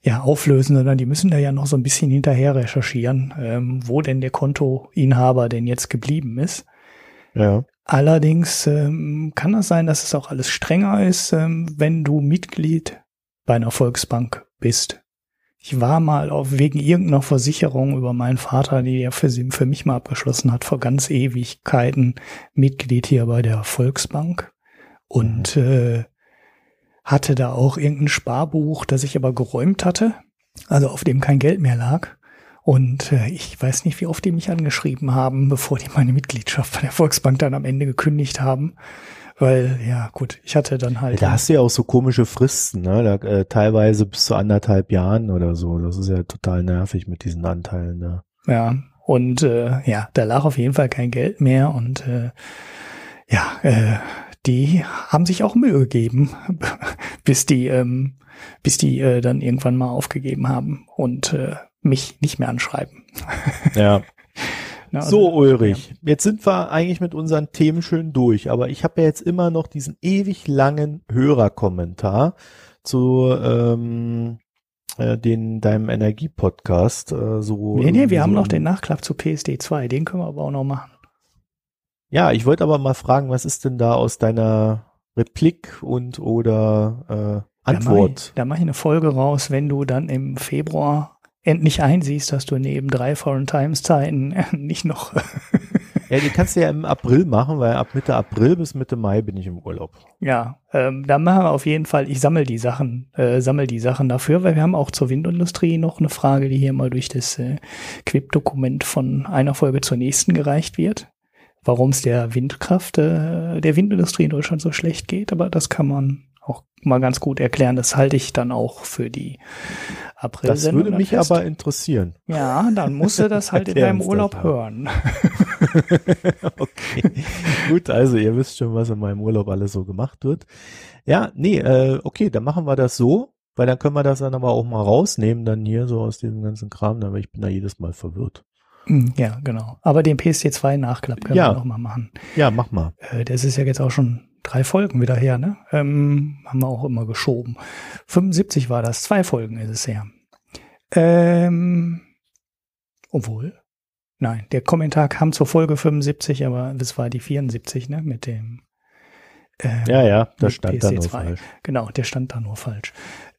ja, auflösen, sondern die müssen da ja noch so ein bisschen hinterher recherchieren, ähm, wo denn der Kontoinhaber denn jetzt geblieben ist. Ja. Allerdings ähm, kann das sein, dass es auch alles strenger ist, ähm, wenn du Mitglied bei einer Volksbank bist. Ich war mal auf, wegen irgendeiner Versicherung über meinen Vater, die er für, für mich mal abgeschlossen hat, vor ganz Ewigkeiten Mitglied hier bei der Volksbank und mhm. äh, hatte da auch irgendein Sparbuch, das ich aber geräumt hatte, also auf dem kein Geld mehr lag. Und äh, ich weiß nicht, wie oft die mich angeschrieben haben, bevor die meine Mitgliedschaft bei der Volksbank dann am Ende gekündigt haben. Weil, ja, gut, ich hatte dann halt. Da hast du ja auch so komische Fristen, ne? Da, äh, teilweise bis zu anderthalb Jahren oder so. Das ist ja total nervig mit diesen Anteilen, ne? Ja, und äh, ja, da lag auf jeden Fall kein Geld mehr und äh, ja, äh, die haben sich auch Mühe gegeben, bis die, ähm, bis die äh, dann irgendwann mal aufgegeben haben und äh, mich nicht mehr anschreiben. Ja. Ne? Also, so, Ulrich, ja. jetzt sind wir eigentlich mit unseren Themen schön durch, aber ich habe ja jetzt immer noch diesen ewig langen Hörerkommentar zu ähm, äh, den deinem Energie-Podcast. Äh, so, nee, nee, wir so haben noch den Nachklapp zu PSD 2, den können wir aber auch noch machen. Ja, ich wollte aber mal fragen, was ist denn da aus deiner Replik und oder äh, Antwort? Da mache ich, mach ich eine Folge raus, wenn du dann im Februar endlich einsiehst, dass du neben drei Foreign Times Zeiten nicht noch Ja, die kannst du ja im April machen, weil ab Mitte April bis Mitte Mai bin ich im Urlaub. Ja, ähm, da machen wir auf jeden Fall, ich sammle die Sachen, äh, sammle die Sachen dafür, weil wir haben auch zur Windindustrie noch eine Frage, die hier mal durch das äh, Quip-Dokument von einer Folge zur nächsten gereicht wird. Warum es der Windkraft, äh, der Windindustrie in Deutschland so schlecht geht, aber das kann man auch mal ganz gut erklären. Das halte ich dann auch für die april Das würde mich fest. aber interessieren. Ja, dann musst du das halt in deinem Urlaub hören. okay. Gut, also ihr wisst schon, was in meinem Urlaub alles so gemacht wird. Ja, nee, äh, okay, dann machen wir das so, weil dann können wir das dann aber auch mal rausnehmen, dann hier so aus diesem ganzen Kram, aber ich bin da jedes Mal verwirrt. Hm, ja, genau. Aber den PSD2-Nachklapp können ja. wir noch mal machen. Ja, mach mal. Äh, das ist ja jetzt auch schon drei Folgen wieder her, ne? Ähm, haben wir auch immer geschoben. 75 war das, zwei Folgen ist es her. Ähm, obwohl, nein, der Kommentar kam zur Folge 75, aber das war die 74, ne? Mit dem ähm, ja, ja, das stand da nur falsch. Genau, der stand da nur falsch.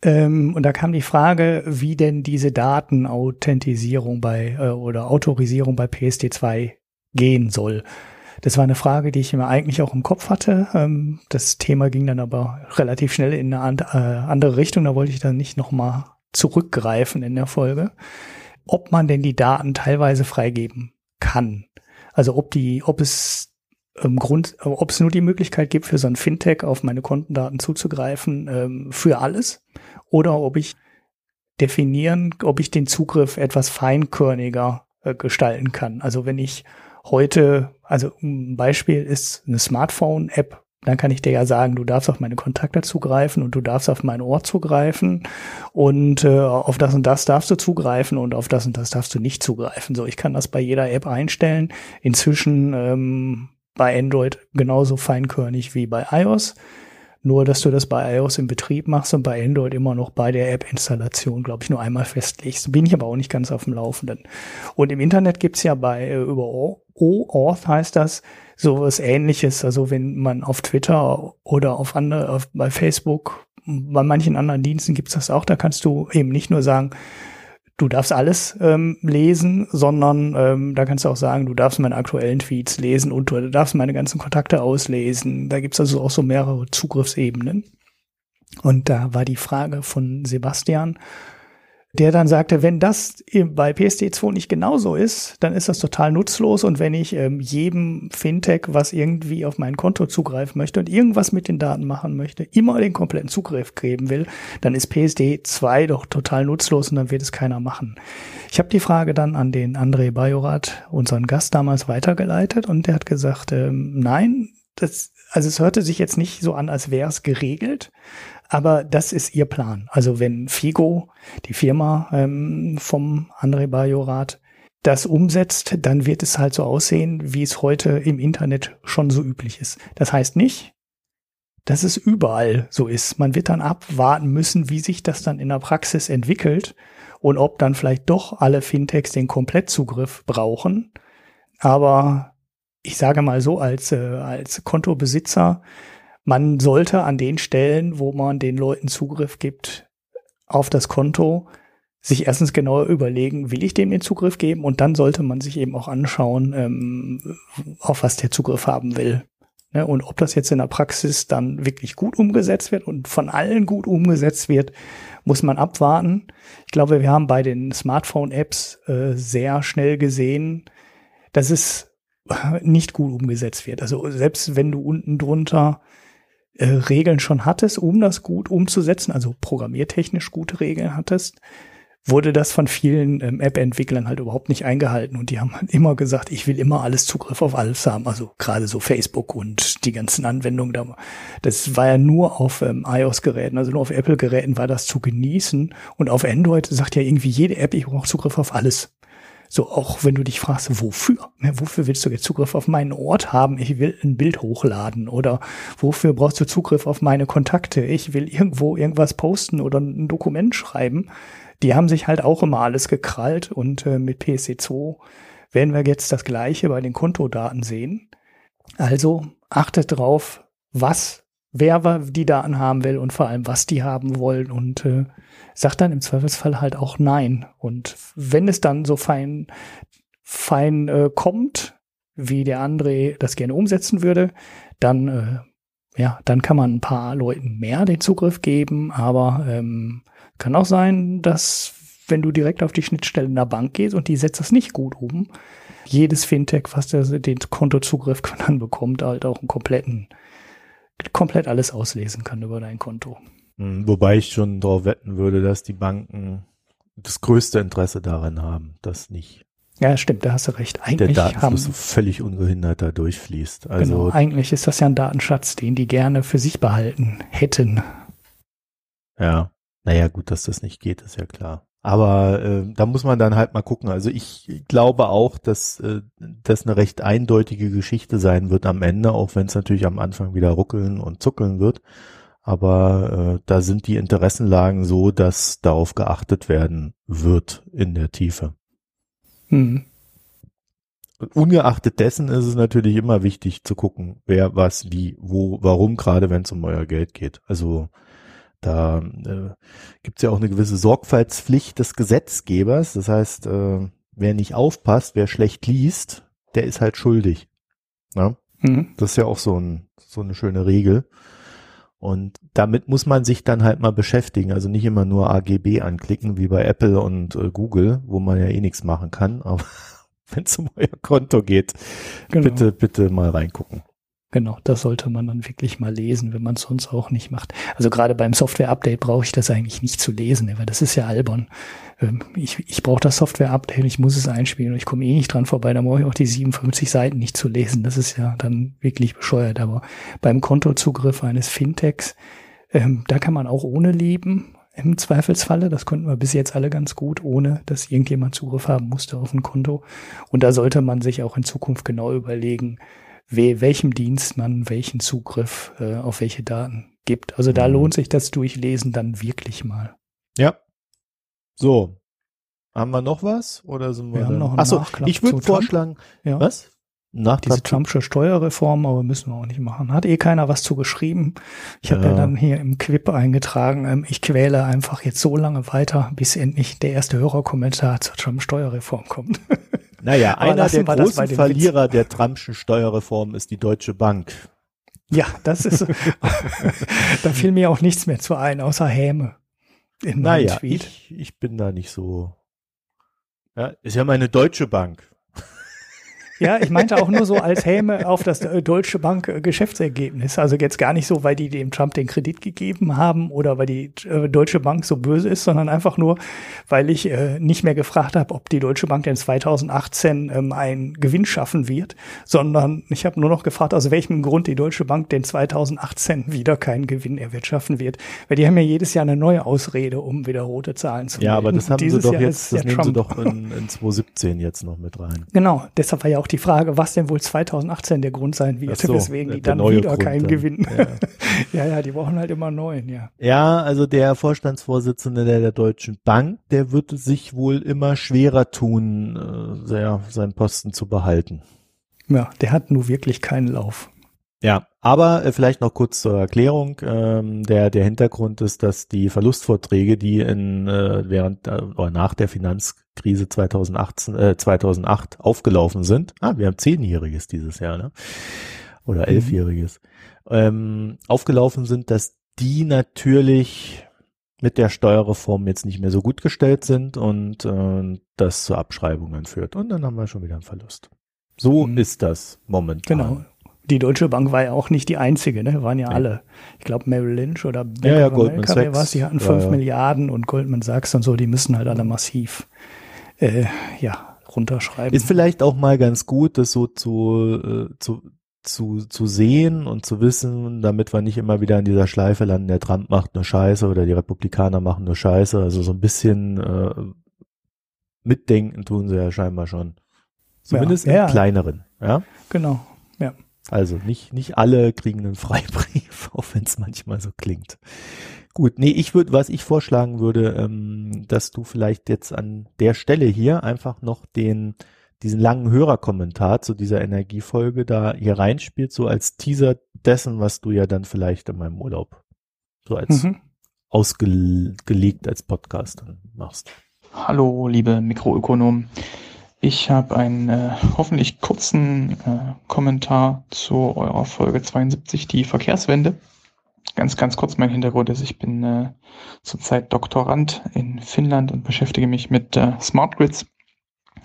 Ähm, und da kam die Frage, wie denn diese Datenauthentisierung bei äh, oder Autorisierung bei PSD2 gehen soll. Das war eine Frage, die ich immer eigentlich auch im Kopf hatte. Ähm, das Thema ging dann aber relativ schnell in eine äh, andere Richtung. Da wollte ich dann nicht nochmal zurückgreifen in der Folge. Ob man denn die Daten teilweise freigeben kann. Also ob die, ob es im Grund, ob es nur die Möglichkeit gibt, für so ein Fintech auf meine Kontendaten zuzugreifen, ähm, für alles, oder ob ich definieren, ob ich den Zugriff etwas feinkörniger äh, gestalten kann. Also wenn ich heute, also ein Beispiel ist eine Smartphone-App, dann kann ich dir ja sagen, du darfst auf meine Kontakte zugreifen und du darfst auf meinen Ort zugreifen und äh, auf das und das darfst du zugreifen und auf das und das darfst du nicht zugreifen. So, ich kann das bei jeder App einstellen. Inzwischen ähm, bei Android genauso feinkörnig wie bei iOS. Nur, dass du das bei iOS im Betrieb machst und bei Android immer noch bei der App-Installation, glaube ich, nur einmal festlegst. Bin ich aber auch nicht ganz auf dem Laufenden. Und im Internet gibt's ja bei äh, über OAuth heißt das sowas ähnliches. Also wenn man auf Twitter oder auf andere, auf, bei Facebook, bei manchen anderen Diensten gibt's das auch, da kannst du eben nicht nur sagen, du darfst alles ähm, lesen, sondern ähm, da kannst du auch sagen, du darfst meine aktuellen Tweets lesen und du darfst meine ganzen Kontakte auslesen. Da gibt's also auch so mehrere Zugriffsebenen. Und da war die Frage von Sebastian, der dann sagte, wenn das bei PSD2 nicht genauso ist, dann ist das total nutzlos und wenn ich ähm, jedem Fintech, was irgendwie auf mein Konto zugreifen möchte und irgendwas mit den Daten machen möchte, immer den kompletten Zugriff geben will, dann ist PSD2 doch total nutzlos und dann wird es keiner machen. Ich habe die Frage dann an den André Bajorat, unseren Gast damals, weitergeleitet und der hat gesagt, ähm, nein, das, also es hörte sich jetzt nicht so an, als wäre es geregelt, aber das ist ihr Plan. Also wenn Figo, die Firma ähm, vom André Bajorat, das umsetzt, dann wird es halt so aussehen, wie es heute im Internet schon so üblich ist. Das heißt nicht, dass es überall so ist. Man wird dann abwarten müssen, wie sich das dann in der Praxis entwickelt und ob dann vielleicht doch alle Fintechs den Komplettzugriff brauchen. Aber ich sage mal so, als, äh, als Kontobesitzer man sollte an den Stellen, wo man den Leuten Zugriff gibt auf das Konto, sich erstens genauer überlegen, will ich dem den Zugriff geben und dann sollte man sich eben auch anschauen, ähm, auf was der Zugriff haben will. Ne? Und ob das jetzt in der Praxis dann wirklich gut umgesetzt wird und von allen gut umgesetzt wird, muss man abwarten. Ich glaube, wir haben bei den Smartphone-Apps äh, sehr schnell gesehen, dass es nicht gut umgesetzt wird. Also selbst wenn du unten drunter äh, Regeln schon hattest, um das gut umzusetzen, also programmiertechnisch gute Regeln hattest, wurde das von vielen ähm, App-Entwicklern halt überhaupt nicht eingehalten und die haben halt immer gesagt, ich will immer alles Zugriff auf alles haben, also gerade so Facebook und die ganzen Anwendungen da. Das war ja nur auf ähm, iOS-Geräten, also nur auf Apple-Geräten war das zu genießen und auf Android sagt ja irgendwie jede App, ich brauche Zugriff auf alles. So, auch wenn du dich fragst, wofür? Ne, wofür willst du jetzt Zugriff auf meinen Ort haben? Ich will ein Bild hochladen. Oder wofür brauchst du Zugriff auf meine Kontakte? Ich will irgendwo irgendwas posten oder ein Dokument schreiben. Die haben sich halt auch immer alles gekrallt und äh, mit PSC2 werden wir jetzt das Gleiche bei den Kontodaten sehen. Also achtet drauf, was, wer die Daten haben will und vor allem, was die haben wollen und äh, sagt dann im Zweifelsfall halt auch Nein. Und wenn es dann so fein, fein äh, kommt, wie der André das gerne umsetzen würde, dann, äh, ja, dann kann man ein paar Leuten mehr den Zugriff geben, aber ähm, kann auch sein, dass wenn du direkt auf die Schnittstelle in der Bank gehst und die setzt das nicht gut um, jedes Fintech, was den Kontozugriff dann bekommt, halt auch einen kompletten, komplett alles auslesen kann über dein Konto. Wobei ich schon darauf wetten würde, dass die Banken das größte Interesse daran haben, das nicht. Ja, stimmt, da hast du recht. Eigentlich der Datenfluss haben, völlig ungehindert da durchfließt. Also genau, eigentlich ist das ja ein Datenschatz, den die gerne für sich behalten hätten. Ja, naja, gut, dass das nicht geht, ist ja klar. Aber äh, da muss man dann halt mal gucken. Also ich glaube auch, dass äh, das eine recht eindeutige Geschichte sein wird am Ende, auch wenn es natürlich am Anfang wieder ruckeln und zuckeln wird. Aber äh, da sind die Interessenlagen so, dass darauf geachtet werden wird in der Tiefe. Hm. Ungeachtet dessen ist es natürlich immer wichtig zu gucken, wer was, wie, wo, warum, gerade wenn es um euer Geld geht. Also da äh, gibt es ja auch eine gewisse Sorgfaltspflicht des Gesetzgebers. Das heißt, äh, wer nicht aufpasst, wer schlecht liest, der ist halt schuldig. Ja? Mhm. Das ist ja auch so, ein, so eine schöne Regel. Und damit muss man sich dann halt mal beschäftigen. Also nicht immer nur AGB anklicken, wie bei Apple und äh, Google, wo man ja eh nichts machen kann. Aber wenn es um euer Konto geht, genau. bitte, bitte mal reingucken. Genau, das sollte man dann wirklich mal lesen, wenn man es sonst auch nicht macht. Also gerade beim Software-Update brauche ich das eigentlich nicht zu lesen, weil das ist ja albern. Ähm, ich, ich brauche das Software-Update, ich muss es einspielen und ich komme eh nicht dran vorbei, da brauche ich auch die 57 Seiten nicht zu lesen. Das ist ja dann wirklich bescheuert. Aber beim Kontozugriff eines Fintechs, ähm, da kann man auch ohne leben, im Zweifelsfalle. Das konnten wir bis jetzt alle ganz gut, ohne dass irgendjemand Zugriff haben musste auf ein Konto. Und da sollte man sich auch in Zukunft genau überlegen, we welchem Dienst man welchen Zugriff äh, auf welche Daten gibt. Also da mhm. lohnt sich das Durchlesen dann wirklich mal. Ja. So. Haben wir noch was? Oder sind wir, wir haben noch einen Achso, ich würde vorschlagen, ja. was? Nach Diese Trumpsche Steuerreform, aber müssen wir auch nicht machen. Hat eh keiner was zu geschrieben. Ich habe ja. ja dann hier im Quip eingetragen, ähm, ich quäle einfach jetzt so lange weiter, bis endlich der erste Hörerkommentar zur Trump-Steuerreform kommt. Naja, einer der großen Verlierer Witz. der Trumpschen Steuerreform ist die Deutsche Bank. Ja, das ist, da fiel mir auch nichts mehr zu ein, außer Häme. In naja, Tweet. Ich, ich bin da nicht so. Ja, ist ja meine Deutsche Bank. Ja, ich meinte auch nur so als Häme auf das äh, Deutsche Bank äh, Geschäftsergebnis. Also jetzt gar nicht so, weil die dem Trump den Kredit gegeben haben oder weil die äh, Deutsche Bank so böse ist, sondern einfach nur, weil ich äh, nicht mehr gefragt habe, ob die Deutsche Bank denn 2018 ähm, einen Gewinn schaffen wird, sondern ich habe nur noch gefragt, aus welchem Grund die Deutsche Bank denn 2018 wieder keinen Gewinn erwirtschaften wird. Weil die haben ja jedes Jahr eine neue Ausrede, um wieder rote Zahlen zu Ja, aber das haben sie doch Jahr jetzt, das nehmen Trump. sie doch in, in 2017 jetzt noch mit rein. Genau, deshalb war ja auch auch die Frage, was denn wohl 2018 der Grund sein wird, so, weswegen die dann wieder Grund keinen dann. gewinnen. Ja. ja, ja, die brauchen halt immer neuen, ja. Ja, also der Vorstandsvorsitzende der, der Deutschen Bank, der wird sich wohl immer schwerer tun, äh, sehr, seinen Posten zu behalten. Ja, der hat nur wirklich keinen Lauf. Ja, aber äh, vielleicht noch kurz zur Erklärung. Ähm, der, der Hintergrund ist, dass die Verlustvorträge, die in, äh, während äh, oder nach der Finanzkrise 2018, äh, 2008 aufgelaufen sind. Ah, wir haben Zehnjähriges dieses Jahr, ne? Oder mhm. Elfjähriges. Mhm. Ähm, aufgelaufen sind, dass die natürlich mit der Steuerreform jetzt nicht mehr so gut gestellt sind und äh, das zu Abschreibungen führt. Und dann haben wir schon wieder einen Verlust. So mhm. ist das momentan. Genau die Deutsche Bank war ja auch nicht die einzige, ne? Waren ja, ja. alle. Ich glaube Merrill Lynch oder Bank ja, ja, Goldman America, Sachs. Was, die hatten fünf ja, Milliarden und Goldman Sachs und so, die müssen halt alle massiv äh, ja, runterschreiben. Ist vielleicht auch mal ganz gut, das so zu, äh, zu, zu, zu sehen und zu wissen, damit wir nicht immer wieder in dieser Schleife landen, der Trump macht nur Scheiße oder die Republikaner machen nur Scheiße. Also so ein bisschen äh, mitdenken tun sie ja scheinbar schon. Zumindest ja, im kleineren. Ja? Genau. Also nicht, nicht alle kriegen einen Freibrief, auch wenn es manchmal so klingt. Gut, nee, ich würde, was ich vorschlagen würde, ähm, dass du vielleicht jetzt an der Stelle hier einfach noch den, diesen langen Hörerkommentar zu dieser Energiefolge da hier reinspielst, so als Teaser dessen, was du ja dann vielleicht in meinem Urlaub so als mhm. ausgelegt als Podcast dann machst. Hallo, liebe Mikroökonomen. Ich habe einen äh, hoffentlich kurzen äh, Kommentar zu eurer Folge 72, die Verkehrswende. Ganz, ganz kurz mein Hintergrund ist, ich bin äh, zurzeit Doktorand in Finnland und beschäftige mich mit äh, Smart Grids,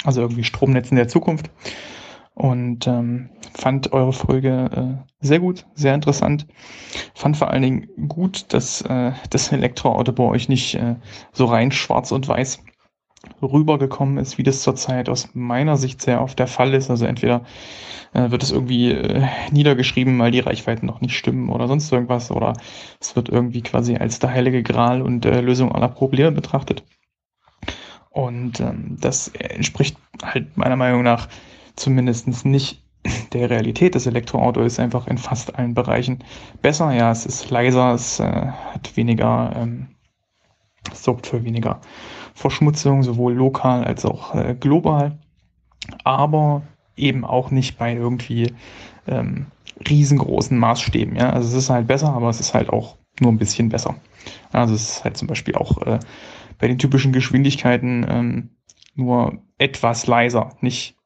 also irgendwie Stromnetzen der Zukunft. Und ähm, fand eure Folge äh, sehr gut, sehr interessant. Fand vor allen Dingen gut, dass äh, das Elektroauto bei euch nicht äh, so rein schwarz und weiß rübergekommen ist, wie das zurzeit aus meiner Sicht sehr oft der Fall ist. Also entweder äh, wird es irgendwie äh, niedergeschrieben, weil die Reichweiten noch nicht stimmen oder sonst irgendwas, oder es wird irgendwie quasi als der heilige Gral und äh, Lösung aller Probleme betrachtet. Und ähm, das entspricht halt meiner Meinung nach zumindest nicht der Realität. Das Elektroauto ist einfach in fast allen Bereichen besser. Ja, es ist leiser, es äh, hat weniger, ähm, sorgt für weniger Verschmutzung, sowohl lokal als auch äh, global. Aber eben auch nicht bei irgendwie ähm, riesengroßen Maßstäben. Ja? Also es ist halt besser, aber es ist halt auch nur ein bisschen besser. Also es ist halt zum Beispiel auch äh, bei den typischen Geschwindigkeiten ähm, nur etwas leiser, nicht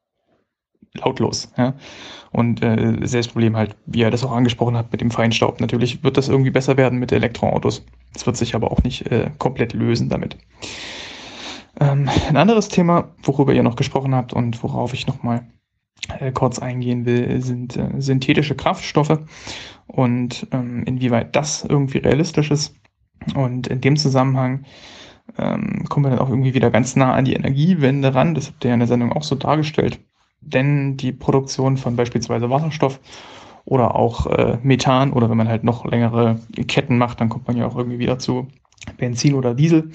lautlos. Ja? Und äh, selbes Problem halt, wie er das auch angesprochen hat mit dem Feinstaub. Natürlich wird das irgendwie besser werden mit Elektroautos. Es wird sich aber auch nicht äh, komplett lösen damit. Ähm, ein anderes Thema, worüber ihr noch gesprochen habt und worauf ich nochmal äh, kurz eingehen will, sind äh, synthetische Kraftstoffe und ähm, inwieweit das irgendwie realistisch ist. Und in dem Zusammenhang ähm, kommen wir dann auch irgendwie wieder ganz nah an die Energiewende ran. Das habt ihr ja in der Sendung auch so dargestellt. Denn die Produktion von beispielsweise Wasserstoff oder auch äh, Methan oder wenn man halt noch längere Ketten macht, dann kommt man ja auch irgendwie wieder zu Benzin oder Diesel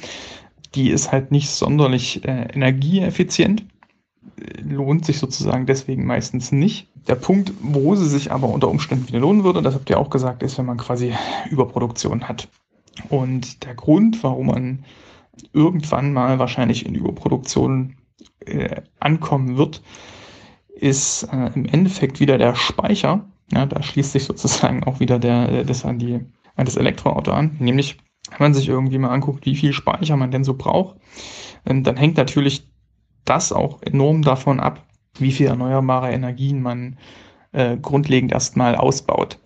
die ist halt nicht sonderlich äh, energieeffizient, lohnt sich sozusagen deswegen meistens nicht. Der Punkt, wo sie sich aber unter Umständen wieder lohnen würde, das habt ihr auch gesagt, ist, wenn man quasi Überproduktion hat. Und der Grund, warum man irgendwann mal wahrscheinlich in Überproduktion äh, ankommen wird, ist äh, im Endeffekt wieder der Speicher. Ja, da schließt sich sozusagen auch wieder der, äh, das an, die, an das Elektroauto an, nämlich wenn man sich irgendwie mal anguckt, wie viel Speicher man denn so braucht, ähm, dann hängt natürlich das auch enorm davon ab, wie viel erneuerbare Energien man äh, grundlegend erstmal ausbaut.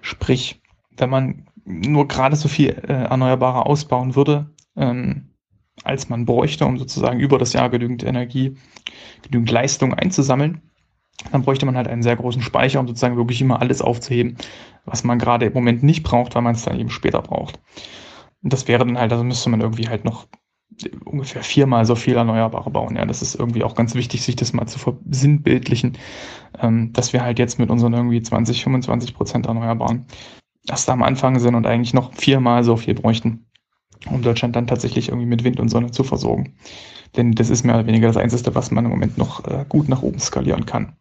Sprich, wenn man nur gerade so viel äh, Erneuerbare ausbauen würde, ähm, als man bräuchte, um sozusagen über das Jahr genügend Energie, genügend Leistung einzusammeln, dann bräuchte man halt einen sehr großen Speicher, um sozusagen wirklich immer alles aufzuheben, was man gerade im Moment nicht braucht, weil man es dann eben später braucht. Und das wäre dann halt, also müsste man irgendwie halt noch ungefähr viermal so viel Erneuerbare bauen. Ja, das ist irgendwie auch ganz wichtig, sich das mal zu versinnbildlichen, ähm, dass wir halt jetzt mit unseren irgendwie 20, 25 Prozent Erneuerbaren erst am Anfang sind und eigentlich noch viermal so viel bräuchten, um Deutschland dann tatsächlich irgendwie mit Wind und Sonne zu versorgen. Denn das ist mehr oder weniger das Einzige, was man im Moment noch äh, gut nach oben skalieren kann.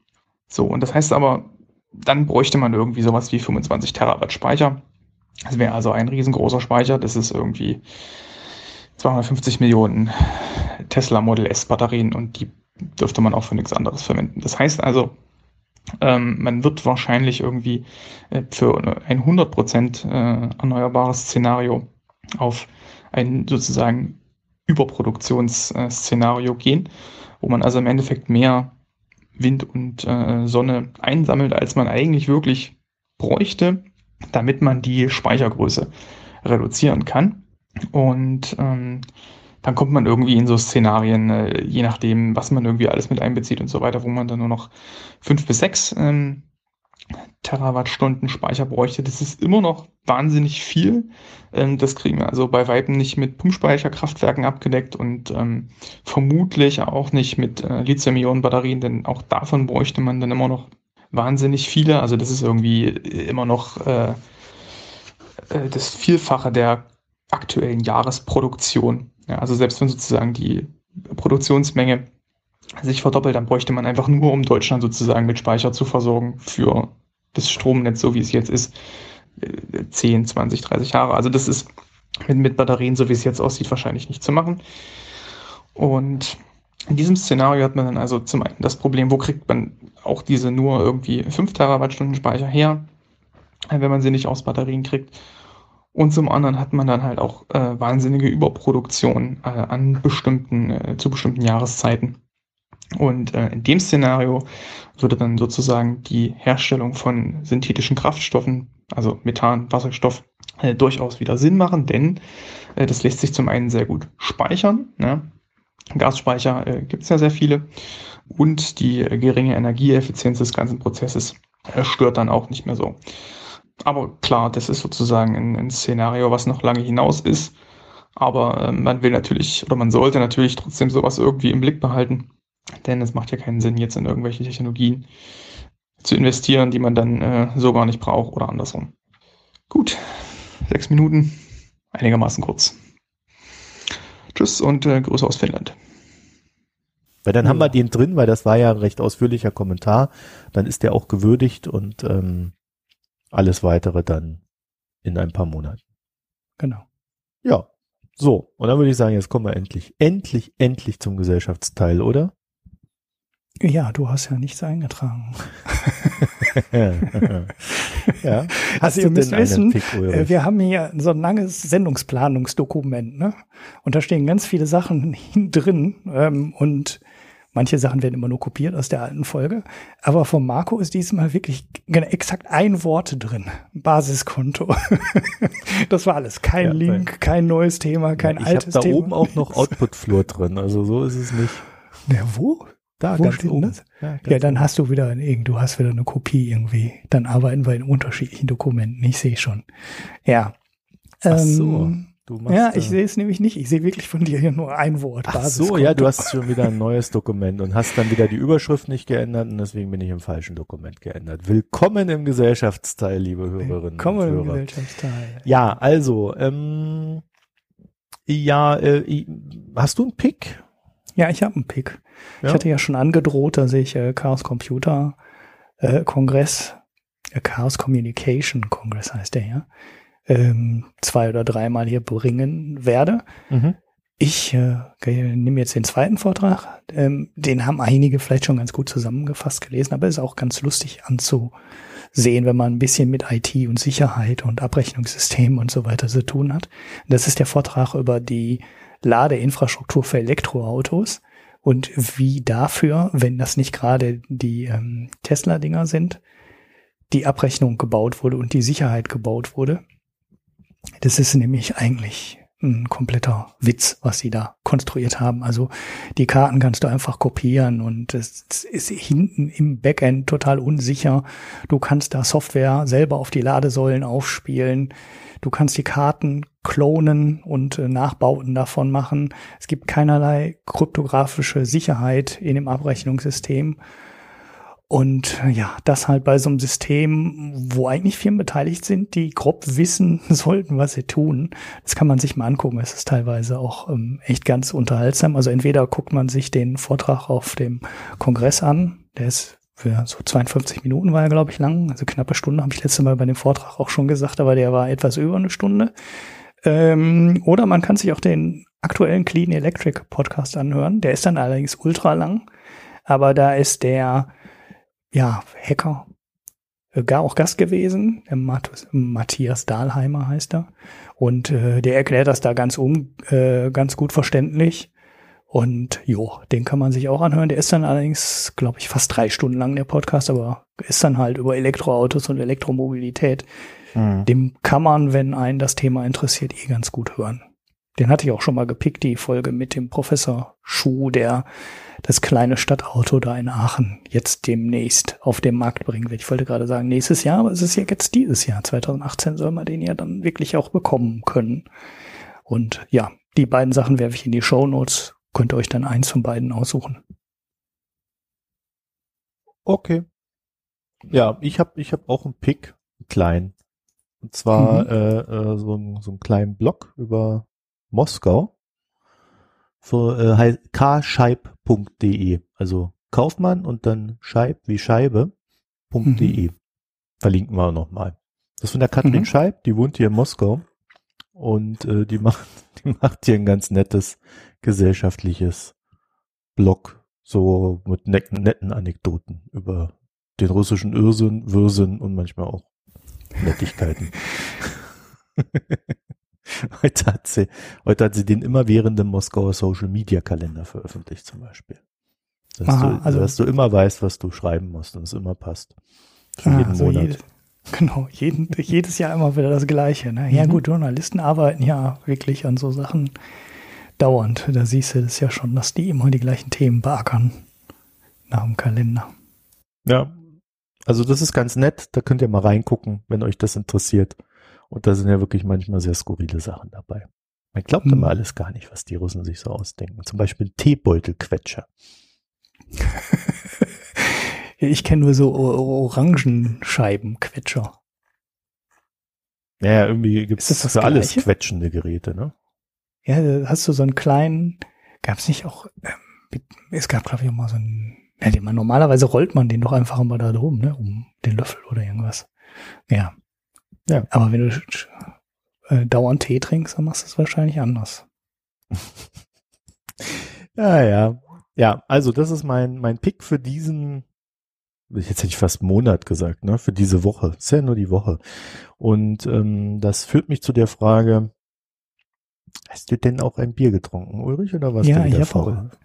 So, und das heißt aber, dann bräuchte man irgendwie sowas wie 25 Terawatt Speicher. Das wäre also ein riesengroßer Speicher. Das ist irgendwie 250 Millionen Tesla Model S Batterien und die dürfte man auch für nichts anderes verwenden. Das heißt also, ähm, man wird wahrscheinlich irgendwie äh, für ein 100% äh, erneuerbares Szenario auf ein sozusagen Überproduktionsszenario gehen, wo man also im Endeffekt mehr Wind und äh, Sonne einsammelt, als man eigentlich wirklich bräuchte, damit man die Speichergröße reduzieren kann. Und ähm, dann kommt man irgendwie in so Szenarien, äh, je nachdem, was man irgendwie alles mit einbezieht und so weiter, wo man dann nur noch fünf bis sechs ähm, Terawattstunden Speicher bräuchte. Das ist immer noch wahnsinnig viel. Ähm, das kriegen wir also bei Weitem nicht mit Pumpspeicherkraftwerken abgedeckt und ähm, vermutlich auch nicht mit äh, Lithium-Ionen-Batterien, denn auch davon bräuchte man dann immer noch wahnsinnig viele. Also das ist irgendwie immer noch äh, äh, das Vielfache der aktuellen Jahresproduktion. Ja, also selbst wenn sozusagen die Produktionsmenge sich verdoppelt, dann bräuchte man einfach nur, um Deutschland sozusagen mit Speicher zu versorgen für das Stromnetz, so wie es jetzt ist, 10, 20, 30 Jahre. Also das ist mit, mit Batterien, so wie es jetzt aussieht, wahrscheinlich nicht zu machen. Und in diesem Szenario hat man dann also zum einen das Problem, wo kriegt man auch diese nur irgendwie 5 Terawattstunden Speicher her, wenn man sie nicht aus Batterien kriegt. Und zum anderen hat man dann halt auch äh, wahnsinnige Überproduktion äh, an bestimmten, äh, zu bestimmten Jahreszeiten. Und äh, in dem Szenario würde dann sozusagen die Herstellung von synthetischen Kraftstoffen, also Methan, Wasserstoff, äh, durchaus wieder Sinn machen, denn äh, das lässt sich zum einen sehr gut speichern. Ne? Gasspeicher äh, gibt es ja sehr viele. Und die äh, geringe Energieeffizienz des ganzen Prozesses äh, stört dann auch nicht mehr so. Aber klar, das ist sozusagen ein, ein Szenario, was noch lange hinaus ist. Aber äh, man will natürlich oder man sollte natürlich trotzdem sowas irgendwie im Blick behalten. Denn es macht ja keinen Sinn, jetzt in irgendwelche Technologien zu investieren, die man dann äh, so gar nicht braucht oder andersrum. Gut, sechs Minuten, einigermaßen kurz. Tschüss und äh, Grüße aus Finnland. Weil dann ja. haben wir den drin, weil das war ja ein recht ausführlicher Kommentar. Dann ist der auch gewürdigt und ähm, alles weitere dann in ein paar Monaten. Genau. Ja. So, und dann würde ich sagen, jetzt kommen wir endlich, endlich, endlich zum Gesellschaftsteil, oder? Ja, du hast ja nichts eingetragen. ja. Hast also ihr müsst wissen, äh, wir haben hier so ein langes Sendungsplanungsdokument, ne? Und da stehen ganz viele Sachen drin ähm, und manche Sachen werden immer nur kopiert aus der alten Folge. Aber von Marco ist diesmal wirklich exakt ein Wort drin. Basiskonto. das war alles. Kein ja, Link, kein neues Thema, kein ja, altes Thema. Ich habe da oben auch noch Output-Floor drin. Also so ist es nicht. Ja, wo? Da, Wo ganz steht oben. Ja, ja dann hast du wieder, du hast wieder eine Kopie irgendwie. Dann arbeiten wir in unterschiedlichen Dokumenten. Ich sehe schon. Ja. Ach so. Ähm, ja, ich sehe es nämlich nicht. Ich sehe wirklich von dir hier nur ein Wort. Ach so, ja, du hast schon wieder ein neues Dokument und hast dann wieder die Überschrift nicht geändert und deswegen bin ich im falschen Dokument geändert. Willkommen im Gesellschaftsteil, liebe Hörerinnen Willkommen und Hörer. im Gesellschaftsteil. Ja, also, ähm, ja, äh, hast du einen Pick? Ja, ich habe einen Pick. Ja. Ich hatte ja schon angedroht, dass ich äh, Chaos Computer äh, Kongress, äh, Chaos Communication Kongress heißt der ja, ähm, zwei oder dreimal hier bringen werde. Mhm. Ich äh, nehme jetzt den zweiten Vortrag. Ähm, den haben einige vielleicht schon ganz gut zusammengefasst gelesen, aber ist auch ganz lustig anzusehen, wenn man ein bisschen mit IT und Sicherheit und Abrechnungssystemen und so weiter zu tun hat. Das ist der Vortrag über die Ladeinfrastruktur für Elektroautos und wie dafür, wenn das nicht gerade die ähm, Tesla-Dinger sind, die Abrechnung gebaut wurde und die Sicherheit gebaut wurde. Das ist nämlich eigentlich ein kompletter Witz, was sie da konstruiert haben. Also die Karten kannst du einfach kopieren und es ist hinten im Backend total unsicher. Du kannst da Software selber auf die Ladesäulen aufspielen. Du kannst die Karten klonen und äh, Nachbauten davon machen. Es gibt keinerlei kryptografische Sicherheit in dem Abrechnungssystem. Und ja, das halt bei so einem System, wo eigentlich Firmen beteiligt sind, die grob wissen sollten, was sie tun. Das kann man sich mal angucken. Es ist teilweise auch ähm, echt ganz unterhaltsam. Also entweder guckt man sich den Vortrag auf dem Kongress an, der ist für so 52 Minuten war er, glaube ich, lang. Also knappe Stunde, habe ich letztes Mal bei dem Vortrag auch schon gesagt, aber der war etwas über eine Stunde. Ähm, oder man kann sich auch den aktuellen Clean Electric Podcast anhören. Der ist dann allerdings ultra lang. Aber da ist der, ja, Hacker äh, gar auch Gast gewesen. Der Matthias Dahlheimer heißt er. Und äh, der erklärt das da ganz um, äh, ganz gut verständlich. Und jo, den kann man sich auch anhören. Der ist dann allerdings, glaube ich, fast drei Stunden lang der Podcast, aber ist dann halt über Elektroautos und Elektromobilität. Mhm. Dem kann man, wenn einen das Thema interessiert, eh ganz gut hören. Den hatte ich auch schon mal gepickt, die Folge mit dem Professor Schuh, der das kleine Stadtauto da in Aachen jetzt demnächst auf den Markt bringen wird. Ich wollte gerade sagen, nächstes Jahr, aber es ist ja jetzt dieses Jahr. 2018 soll man den ja dann wirklich auch bekommen können. Und ja, die beiden Sachen werfe ich in die Show Notes könnt ihr euch dann eins von beiden aussuchen. Okay. Ja, ich habe ich hab auch einen Pick, einen kleinen. Und zwar mhm. äh, äh, so, ein, so einen kleinen Blog über Moskau für äh, kscheib.de. Also Kaufmann und dann Scheib wie Scheibe.de. Mhm. Verlinken wir nochmal. Das ist von der Katrin mhm. Scheib, die wohnt hier in Moskau und äh, die macht, die macht hier ein ganz nettes gesellschaftliches Blog, so mit netten, netten Anekdoten über den russischen Irrsinn, Wirrsinn und manchmal auch Nettigkeiten. heute, hat sie, heute hat sie den immerwährenden Moskauer Social Media Kalender veröffentlicht zum Beispiel. Dass, Aha, du, also, dass du immer weißt, was du schreiben musst und es immer passt. Für ah, jeden so Monat. Jede, genau, jeden, jedes Jahr immer wieder das Gleiche. Ne? Ja mhm. gut, Journalisten arbeiten ja wirklich an so Sachen dauernd. Da siehst du das ja schon, dass die immer die gleichen Themen beackern nach dem Kalender. Ja, also das ist ganz nett. Da könnt ihr mal reingucken, wenn euch das interessiert. Und da sind ja wirklich manchmal sehr skurrile Sachen dabei. Man glaubt hm. immer alles gar nicht, was die Russen sich so ausdenken. Zum Beispiel Teebeutelquetscher. ich kenne nur so Orangenscheibenquetscher. Naja, irgendwie gibt es für alles quetschende Geräte, ne? Ja, da hast du so einen kleinen, gab es nicht auch, ähm, es gab glaube ich auch mal so einen, ja, den man, normalerweise rollt man den doch einfach immer da drum, ne, um den Löffel oder irgendwas. Ja. Ja. Aber wenn du äh, dauernd Tee trinkst, dann machst du es wahrscheinlich anders. ja, ja. Ja, also das ist mein, mein Pick für diesen, jetzt hätte ich fast Monat gesagt, ne, für diese Woche. ist ja nur die Woche. Und ähm, das führt mich zu der Frage, hast du denn auch ein Bier getrunken, Ulrich, oder was? Ja, ich habe auch,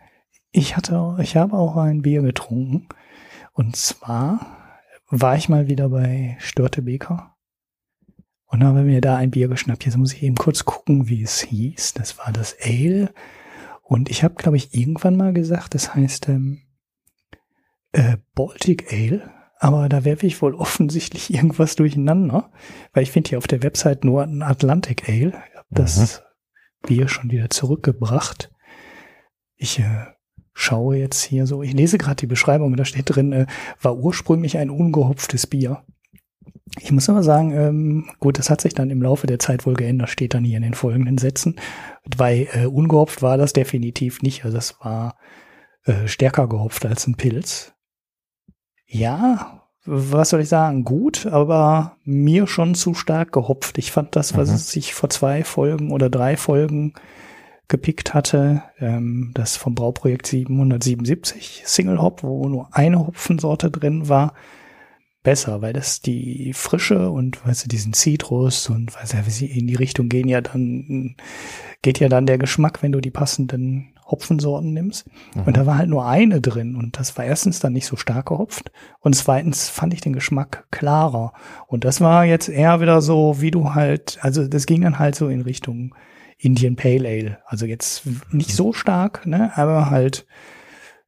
ich hatte, ich habe auch ein Bier getrunken. Und zwar war ich mal wieder bei Störte Beker und habe mir da ein Bier geschnappt. Jetzt muss ich eben kurz gucken, wie es hieß. Das war das Ale. Und ich habe, glaube ich, irgendwann mal gesagt, das heißt ähm, äh, Baltic Ale. Aber da werfe ich wohl offensichtlich irgendwas durcheinander, weil ich finde hier auf der Website nur ein Atlantic Ale. Ich habe das mhm. Bier schon wieder zurückgebracht. Ich äh, schaue jetzt hier so, ich lese gerade die Beschreibung, da steht drin, äh, war ursprünglich ein ungehopftes Bier. Ich muss aber sagen, ähm, gut, das hat sich dann im Laufe der Zeit wohl geändert, steht dann hier in den folgenden Sätzen. Weil äh, ungehopft war das definitiv nicht. Also das war äh, stärker gehopft als ein Pilz. Ja, was soll ich sagen? Gut, aber mir schon zu stark gehopft. Ich fand das, was mhm. es sich vor zwei Folgen oder drei Folgen gepickt hatte, ähm, das vom Brauprojekt 777 Single Hop, wo nur eine Hopfensorte drin war, besser, weil das die Frische und weißt du, diesen Zitrus und weißt du, in die Richtung gehen ja dann, geht ja dann der Geschmack, wenn du die passenden Hopfensorten nimmst. Mhm. Und da war halt nur eine drin und das war erstens dann nicht so stark gehopft und zweitens fand ich den Geschmack klarer. Und das war jetzt eher wieder so, wie du halt, also das ging dann halt so in Richtung Indian Pale Ale. Also jetzt nicht so stark, ne, aber halt,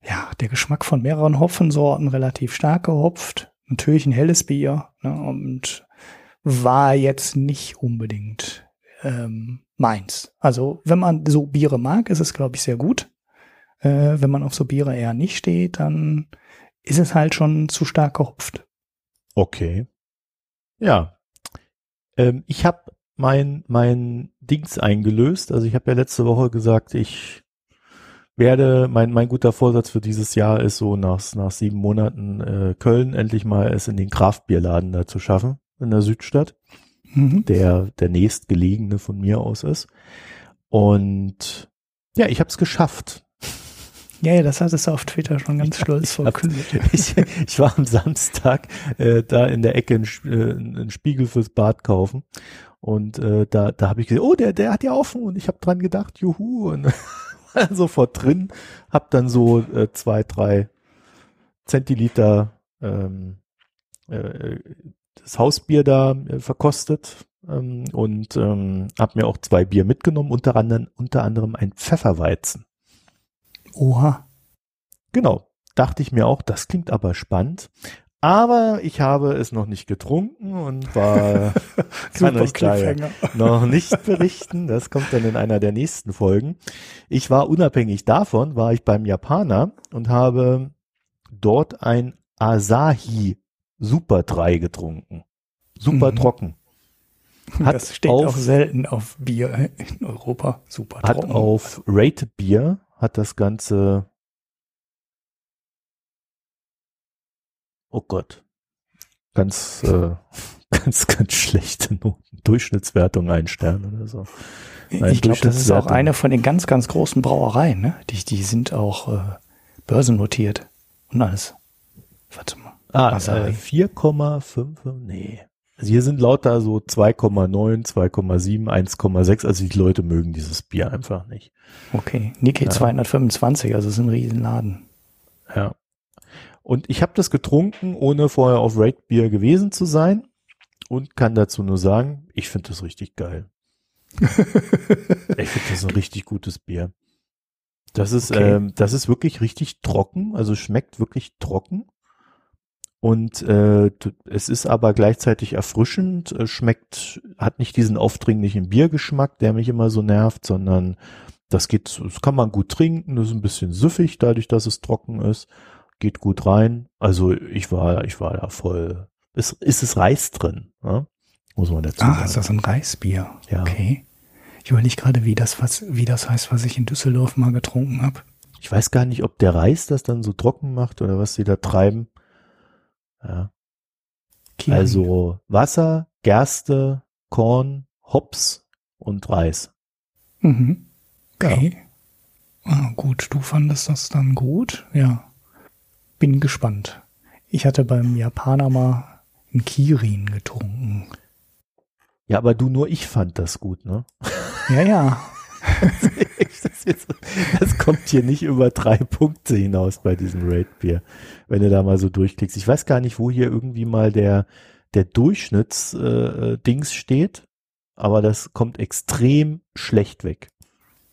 ja, der Geschmack von mehreren Hopfensorten relativ stark gehopft natürlich ein helles Bier ne, und war jetzt nicht unbedingt ähm, meins. Also wenn man so Biere mag, ist es, glaube ich, sehr gut. Äh, wenn man auf so Biere eher nicht steht, dann ist es halt schon zu stark gehopft. Okay. Ja. Ähm, ich habe mein, mein Dings eingelöst. Also ich habe ja letzte Woche gesagt, ich werde, mein, mein guter Vorsatz für dieses Jahr ist so nach, nach sieben Monaten äh, Köln endlich mal es in den Kraftbierladen da zu schaffen, in der Südstadt, mhm. der der nächstgelegene von mir aus ist. Und ja, ich habe es geschafft. Ja, ja, das hattest du auf Twitter schon ganz ja, stolz verkündet. Ich, ich, war am Samstag äh, da in der Ecke einen, äh, einen Spiegel fürs Bad kaufen und äh, da, da habe ich gesehen, oh, der, der hat ja offen und ich habe dran gedacht, juhu. Und sofort drin, hab dann so äh, zwei, drei Zentiliter ähm, äh, das Hausbier da äh, verkostet ähm, und ähm, hab mir auch zwei Bier mitgenommen, unter anderem, unter anderem ein Pfefferweizen. Oha. Genau. Dachte ich mir auch, das klingt aber spannend. Aber ich habe es noch nicht getrunken und war kann euch da noch nicht berichten. Das kommt dann in einer der nächsten Folgen. Ich war unabhängig davon, war ich beim Japaner und habe dort ein Asahi Super 3 getrunken. Super mhm. trocken. Hat das steht auf, auch selten auf Bier in Europa. Super trocken. Hat auf Rated Bier hat das Ganze oh Gott, ganz, äh, ganz, ganz schlechte Noten. Durchschnittswertung ein Stern oder so. Nein, ich glaube, das ist auch eine von den ganz, ganz großen Brauereien, ne? Die, die sind auch äh, börsennotiert und alles. Warte mal. Ah, äh, 4,5, nee. Also hier sind lauter so 2,9, 2,7, 1,6. Also die Leute mögen dieses Bier einfach nicht. Okay. Nikkei ja. 225, also ist ein Riesenladen. Ja. Und ich habe das getrunken, ohne vorher auf Raid Beer gewesen zu sein und kann dazu nur sagen, ich finde das richtig geil. ich finde das ein richtig gutes Bier. Das ist, okay. ähm, das ist wirklich richtig trocken, also schmeckt wirklich trocken. Und äh, es ist aber gleichzeitig erfrischend, äh, schmeckt, hat nicht diesen aufdringlichen Biergeschmack, der mich immer so nervt, sondern das geht, das kann man gut trinken, das ist ein bisschen süffig, dadurch, dass es trocken ist, geht gut rein. Also ich war, ich war da voll. Ist, ist es Reis drin, ne? muss man dazu ah, sagen. Ah, ist das ein Reisbier? Ja. Okay. Ich überlege gerade, wie das, was, wie das heißt, was ich in Düsseldorf mal getrunken habe. Ich weiß gar nicht, ob der Reis das dann so trocken macht oder was sie da treiben. Ja. Kian. Also Wasser, Gerste, Korn, Hops und Reis. Mhm. Okay. Ja. Ah, gut, du fandest das dann gut? Ja. Bin gespannt. Ich hatte beim Japaner mal einen Kirin getrunken. Ja, aber du nur ich fand das gut, ne? Ja, ja. das, jetzt, das, kommt hier nicht über drei Punkte hinaus bei diesem Raid Beer, wenn du da mal so durchklickst. Ich weiß gar nicht, wo hier irgendwie mal der, der Durchschnittsdings äh steht, aber das kommt extrem schlecht weg.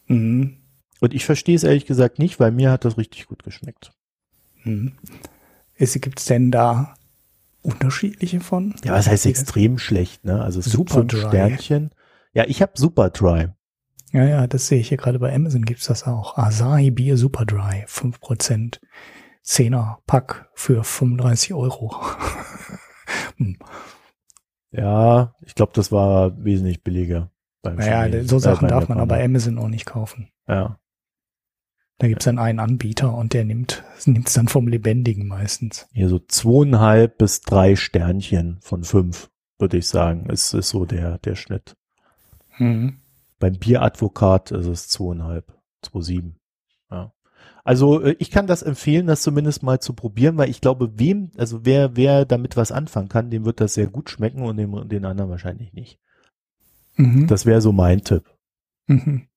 Mhm. Und ich verstehe es ehrlich gesagt nicht, weil mir hat das richtig gut geschmeckt. Mhm. Gibt es denn da unterschiedliche von? Ja, was heißt extrem schlecht, ne? Also es Super gibt fünf Sternchen. Ja, ich habe Super Dry. Ja, ja, das sehe ich hier gerade bei Amazon gibt's das auch. Asahi Bier Super Dry, 5%. 10er Pack für 35 Euro. hm. Ja, ich glaube, das war wesentlich billiger. Beim naja, Chinesen, so Sachen äh, darf man aber bei Amazon auch nicht kaufen. Ja. Da gibt's dann einen Anbieter und der nimmt nimmt's dann vom Lebendigen meistens. Hier so zweieinhalb bis drei Sternchen von fünf, würde ich sagen, ist, ist so der, der Schnitt. Mhm. Beim Bieradvokat ist es zweieinhalb, zwei sieben. Ja. Also äh, ich kann das empfehlen, das zumindest mal zu probieren, weil ich glaube, wem, also wer, wer damit was anfangen kann, dem wird das sehr gut schmecken und dem, den anderen wahrscheinlich nicht. Mhm. Das wäre so mein Tipp. Mhm.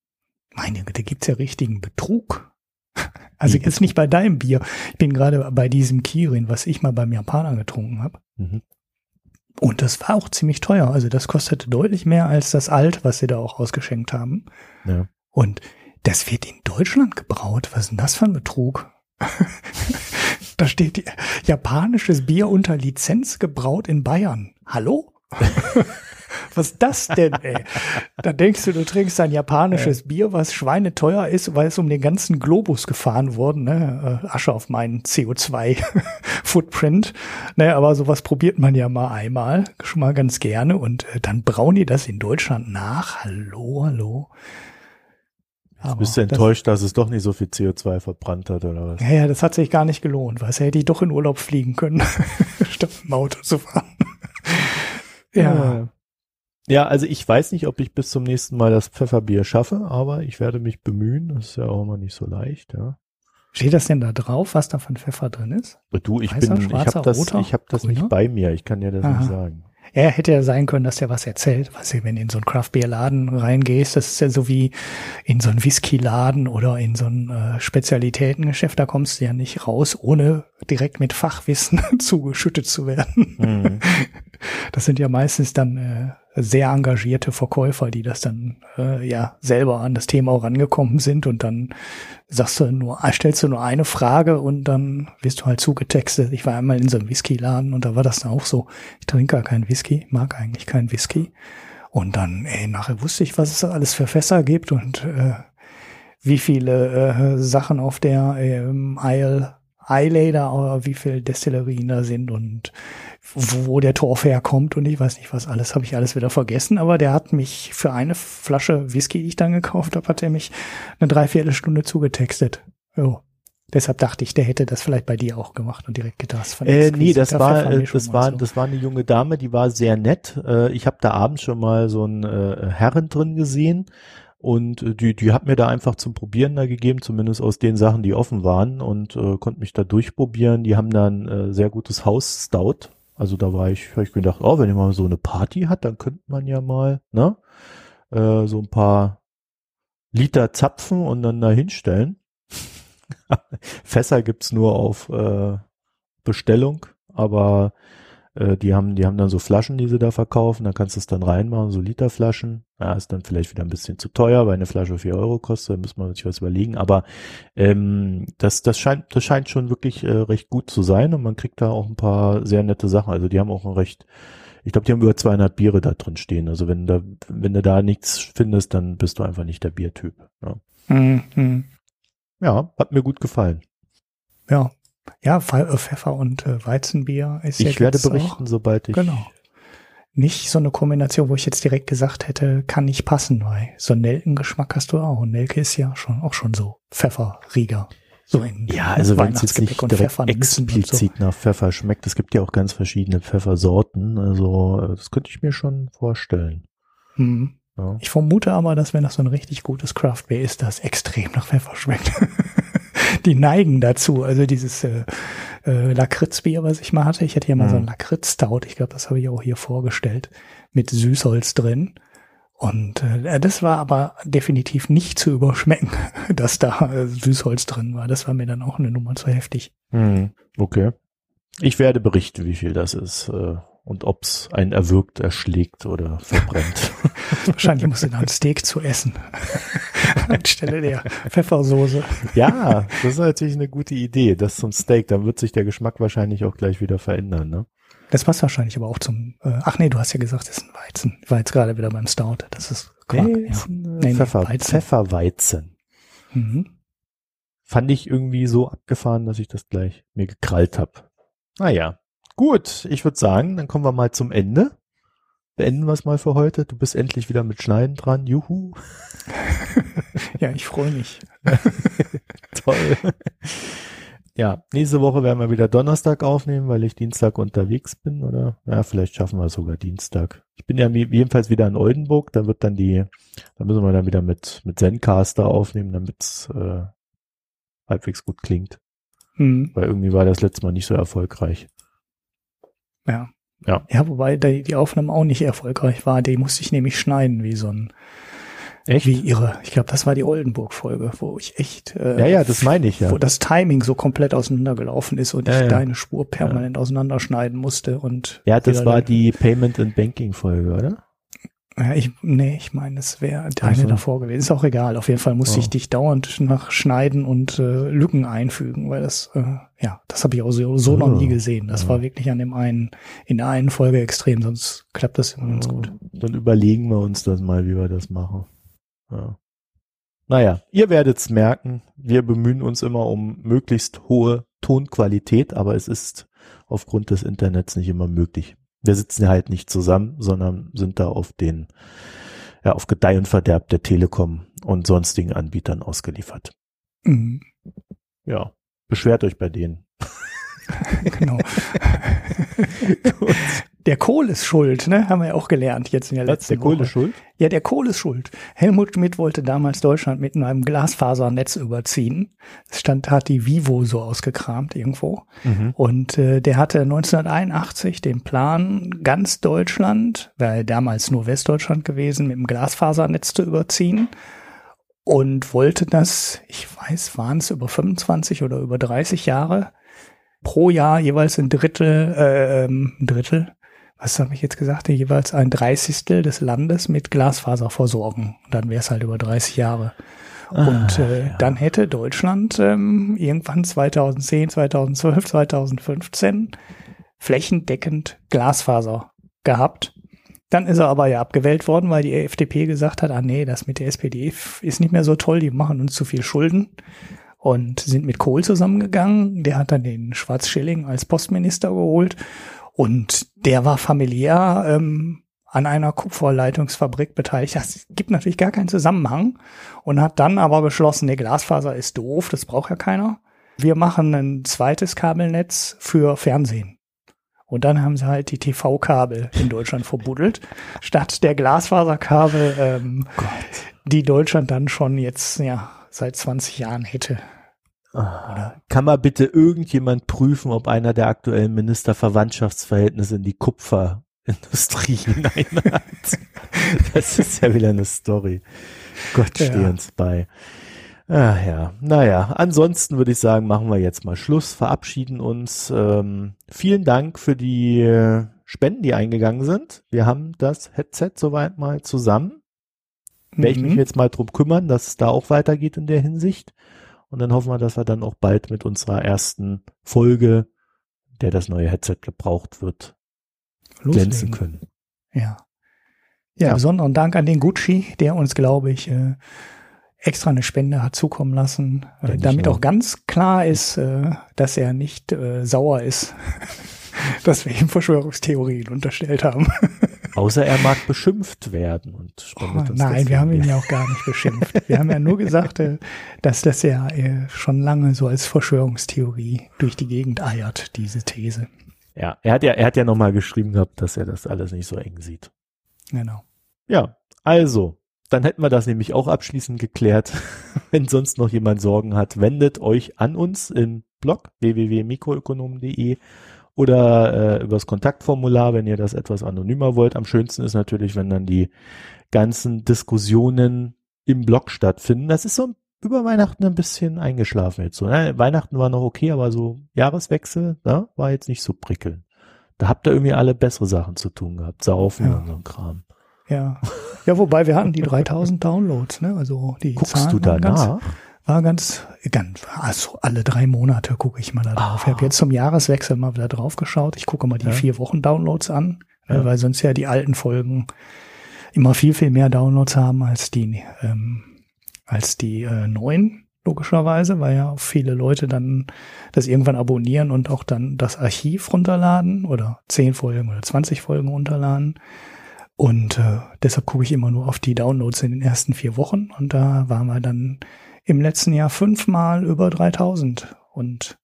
Meine Güte, gibt's ja richtigen Betrug. Also jetzt nicht bei deinem Bier. Ich bin gerade bei diesem Kirin, was ich mal beim Japaner getrunken habe. Mhm. Und das war auch ziemlich teuer. Also das kostete deutlich mehr als das Alt, was sie da auch ausgeschenkt haben. Ja. Und das wird in Deutschland gebraut. Was ist denn das für ein Betrug? da steht japanisches Bier unter Lizenz gebraut in Bayern. Hallo? Was ist das denn, ey? Da denkst du, du trinkst ein japanisches ja. Bier, was schweineteuer ist, weil es um den ganzen Globus gefahren wurde, ne? Äh, Asche auf meinen CO2-Footprint. Ne, aber sowas probiert man ja mal einmal, schon mal ganz gerne. Und äh, dann brauen die das in Deutschland nach. Hallo, hallo. Aber bist du enttäuscht, das, dass es doch nicht so viel CO2 verbrannt hat, oder was? Ja, ja, das hat sich gar nicht gelohnt, weil es hätte ich doch in Urlaub fliegen können, statt im Auto zu fahren. ja. Ja, also ich weiß nicht, ob ich bis zum nächsten Mal das Pfefferbier schaffe, aber ich werde mich bemühen. Das ist ja auch immer nicht so leicht, ja. Steht das denn da drauf, was da von Pfeffer drin ist? Du, ich Weißer, bin, ich habe das, ich habe das nicht bei mir. Ich kann ja das Aha. nicht sagen. Er hätte ja sein können, dass der was erzählt. Was du, wenn du in so einen Craft Beer Laden reingehst, das ist ja so wie in so einen Whisky Laden oder in so ein äh, Spezialitätengeschäft, da kommst du ja nicht raus, ohne direkt mit Fachwissen zugeschüttet zu werden. Mhm. Das sind ja meistens dann äh, sehr engagierte Verkäufer, die das dann äh, ja selber an das Thema auch rangekommen sind und dann sagst du nur, stellst du nur eine Frage und dann wirst du halt zugetextet. Ich war einmal in so einem Whisky-Laden und da war das dann auch so, ich trinke gar keinen Whisky, mag eigentlich keinen Whisky. Und dann, ey, nachher wusste ich, was es alles für Fässer gibt und äh, wie viele äh, Sachen auf der ähm, Isle Eyelader oder wie viel Destillerien da sind und wo der Torf herkommt und ich weiß nicht was alles, habe ich alles wieder vergessen, aber der hat mich für eine Flasche Whisky, die ich dann gekauft habe, hat er mich eine Dreiviertelstunde zugetextet. Jo. Deshalb dachte ich, der hätte das vielleicht bei dir auch gemacht und direkt gedacht. Äh, nee, das war, äh, das war, so. das war eine junge Dame, die war sehr nett. Äh, ich habe da abends schon mal so einen äh, Herren drin gesehen und äh, die, die hat mir da einfach zum Probieren da gegeben, zumindest aus den Sachen, die offen waren und äh, konnte mich da durchprobieren. Die haben da ein äh, sehr gutes Haus Stout. Also da war ich, habe ich gedacht, oh, wenn mal so eine Party hat, dann könnte man ja mal, ne, äh, so ein paar Liter zapfen und dann da hinstellen. Fässer gibt's nur auf äh, Bestellung, aber äh, die haben, die haben dann so Flaschen, die sie da verkaufen, da kannst du es dann reinmachen, so Literflaschen. Ja, ist dann vielleicht wieder ein bisschen zu teuer, weil eine Flasche vier Euro kostet, da muss man sich was überlegen. Aber ähm, das, das scheint, das scheint schon wirklich äh, recht gut zu sein und man kriegt da auch ein paar sehr nette Sachen. Also die haben auch ein recht, ich glaube, die haben über 200 Biere da drin stehen. Also wenn da, wenn du da nichts findest, dann bist du einfach nicht der Biertyp. Ja, mhm. ja hat mir gut gefallen. Ja, ja, äh, Pfeffer und äh, Weizenbier ist ich ja Ich werde berichten, auch, sobald ich. Genau. Nicht so eine Kombination, wo ich jetzt direkt gesagt hätte, kann nicht passen, weil so einen Nelkengeschmack hast du auch. Und Nelke ist ja schon auch schon so Pfefferrieger. So in ja, also wenn es jetzt nicht direkt Pfeffer explizit so. nach Pfeffer schmeckt, es gibt ja auch ganz verschiedene Pfeffersorten, also äh, das könnte ich mir schon vorstellen. Hm. Ja. Ich vermute aber, dass wenn das so ein richtig gutes Craft Beer ist, das extrem nach Pfeffer schmeckt. die neigen dazu. Also dieses äh, äh, Lakritzbier, was ich mal hatte. Ich hatte ja mal mhm. so ein Lakritz-Stout. Ich glaube, das habe ich auch hier vorgestellt. Mit Süßholz drin. Und äh, das war aber definitiv nicht zu überschmecken, dass da äh, Süßholz drin war. Das war mir dann auch eine Nummer zu heftig. Mhm. Okay. Ich werde berichten, wie viel das ist. Äh, und ob's einen erwürgt, erschlägt oder verbrennt. Wahrscheinlich muss er dann Steak zu essen. Anstelle der Pfeffersoße. Ja, das ist natürlich eine gute Idee. Das zum Steak, dann wird sich der Geschmack wahrscheinlich auch gleich wieder verändern, ne? Das passt wahrscheinlich aber auch zum, äh, ach nee, du hast ja gesagt, das ist ein Weizen. Ich war jetzt gerade wieder beim Stout. Das ist Quark. Nee, ja. ist ein, äh, nee, Pfeffer, nee, Weizen. Pfefferweizen. Mhm. Fand ich irgendwie so abgefahren, dass ich das gleich mir gekrallt habe. Naja, Gut, ich würde sagen, dann kommen wir mal zum Ende. Beenden wir es mal für heute. Du bist endlich wieder mit Schneiden dran. Juhu. ja, ich freue mich. Toll. Ja, nächste Woche werden wir wieder Donnerstag aufnehmen, weil ich Dienstag unterwegs bin, oder? Ja, vielleicht schaffen wir sogar Dienstag. Ich bin ja jedenfalls wieder in Oldenburg, da wird dann die, da müssen wir dann wieder mit, mit Zencaster aufnehmen, damit es äh, halbwegs gut klingt. Mhm. Weil irgendwie war das letzte Mal nicht so erfolgreich. Ja. Ja. Ja, wobei die, Aufnahme auch nicht erfolgreich war. Die musste ich nämlich schneiden, wie so ein Echt? Wie irre. Ich glaube, das war die Oldenburg-Folge, wo ich echt. Äh, ja, ja, das meine ich ja. Wo das Timing so komplett auseinandergelaufen ist und ja, ich ja. deine Spur permanent ja. auseinanderschneiden musste und. Ja, das war die Payment and Banking-Folge, oder? Ja, ich, nee, ich meine, es wäre eine so. davor gewesen. Ist auch egal. Auf jeden Fall musste oh. ich dich dauernd nach schneiden und äh, Lücken einfügen, weil das, äh, ja, das habe ich auch so, so oh. noch nie gesehen. Das war wirklich an dem einen, in der einen Folge extrem, sonst klappt das immer ganz gut. Dann überlegen wir uns das mal, wie wir das machen. Ja. Naja, ihr werdet's merken, wir bemühen uns immer um möglichst hohe Tonqualität, aber es ist aufgrund des Internets nicht immer möglich wir sitzen halt nicht zusammen, sondern sind da auf den, ja, auf Gedeih und Verderb der Telekom und sonstigen Anbietern ausgeliefert. Mhm. Ja, beschwert euch bei denen. genau. Der Kohl ist schuld, ne? Haben wir ja auch gelernt jetzt in der letzten Der Kohl Woche. ist schuld? Ja, der Kohl ist schuld. Helmut Schmidt wollte damals Deutschland mit einem Glasfasernetz überziehen. Es stand, hat die Vivo so ausgekramt irgendwo. Mhm. Und äh, der hatte 1981 den Plan, ganz Deutschland, weil damals nur Westdeutschland gewesen, mit einem Glasfasernetz zu überziehen. Und wollte das, ich weiß, waren es über 25 oder über 30 Jahre, pro Jahr jeweils ein Drittel, äh, ähm, ein Drittel, was habe ich jetzt gesagt, jeweils ein Dreißigstel des Landes mit Glasfaser versorgen. dann wäre es halt über 30 Jahre. Ah, und äh, ja. dann hätte Deutschland ähm, irgendwann 2010, 2012, 2015 flächendeckend Glasfaser gehabt. Dann ist er aber ja abgewählt worden, weil die FDP gesagt hat, ah nee, das mit der SPD ist nicht mehr so toll, die machen uns zu viel Schulden und sind mit Kohl zusammengegangen. Der hat dann den Schwarzschilling als Postminister geholt und der war familiär ähm, an einer Kupferleitungsfabrik beteiligt. Das gibt natürlich gar keinen Zusammenhang und hat dann aber beschlossen, der Glasfaser ist doof, das braucht ja keiner. Wir machen ein zweites Kabelnetz für Fernsehen. Und dann haben sie halt die TV-Kabel in Deutschland verbuddelt, statt der Glasfaserkabel, ähm, die Deutschland dann schon jetzt ja seit 20 Jahren hätte. Oder? Kann mal bitte irgendjemand prüfen, ob einer der aktuellen Minister Verwandtschaftsverhältnisse in die Kupferindustrie hinein hat? das ist ja wieder eine Story. Gott, steh ja. uns bei. Ach ja, naja, ansonsten würde ich sagen, machen wir jetzt mal Schluss, verabschieden uns. Ähm, vielen Dank für die äh, Spenden, die eingegangen sind. Wir haben das Headset soweit mal zusammen. Mhm. Werde ich mich jetzt mal drum kümmern, dass es da auch weitergeht in der Hinsicht. Und dann hoffen wir, dass wir dann auch bald mit unserer ersten Folge, der das neue Headset gebraucht wird, Loslegen. glänzen können. Ja. Ja, ja. besonderen Dank an den Gucci, der uns, glaube ich, äh, extra eine Spende hat zukommen lassen, äh, damit auch ganz klar ist, äh, dass er nicht äh, sauer ist, dass wir ihm Verschwörungstheorien unterstellt haben. Außer er mag beschimpft werden und spendet oh, uns Nein, wir haben ihn ja auch gar nicht beschimpft. Wir haben ja nur gesagt, äh, dass das ja äh, schon lange so als Verschwörungstheorie durch die Gegend eiert, diese These. Ja, er hat ja, er hat ja nochmal geschrieben gehabt, dass er das alles nicht so eng sieht. Genau. Ja, also, dann hätten wir das nämlich auch abschließend geklärt. Wenn sonst noch jemand Sorgen hat, wendet euch an uns im Blog www.mikroökonomen.de oder äh, übers Kontaktformular, wenn ihr das etwas anonymer wollt. Am schönsten ist natürlich, wenn dann die ganzen Diskussionen im Blog stattfinden. Das ist so über Weihnachten ein bisschen eingeschlafen jetzt so. Ne? Weihnachten war noch okay, aber so Jahreswechsel ne, war jetzt nicht so prickelnd. Da habt ihr irgendwie alle bessere Sachen zu tun gehabt. Saufen ja. und so ein Kram. Ja. Ja, wobei wir hatten die 3000 Downloads, ne? Also die Guckst Zahlen du danach? war ganz, ganz, also alle drei Monate gucke ich mal da drauf. Ah. Ich habe jetzt zum Jahreswechsel mal wieder drauf geschaut. Ich gucke mal die ja. vier Wochen Downloads an, ja. weil sonst ja die alten Folgen immer viel, viel mehr Downloads haben als die, ähm, als die äh, neuen, logischerweise, weil ja viele Leute dann das irgendwann abonnieren und auch dann das Archiv runterladen oder zehn Folgen oder 20 Folgen runterladen. Und äh, deshalb gucke ich immer nur auf die Downloads in den ersten vier Wochen. Und da waren wir dann im letzten Jahr fünfmal über 3000. Und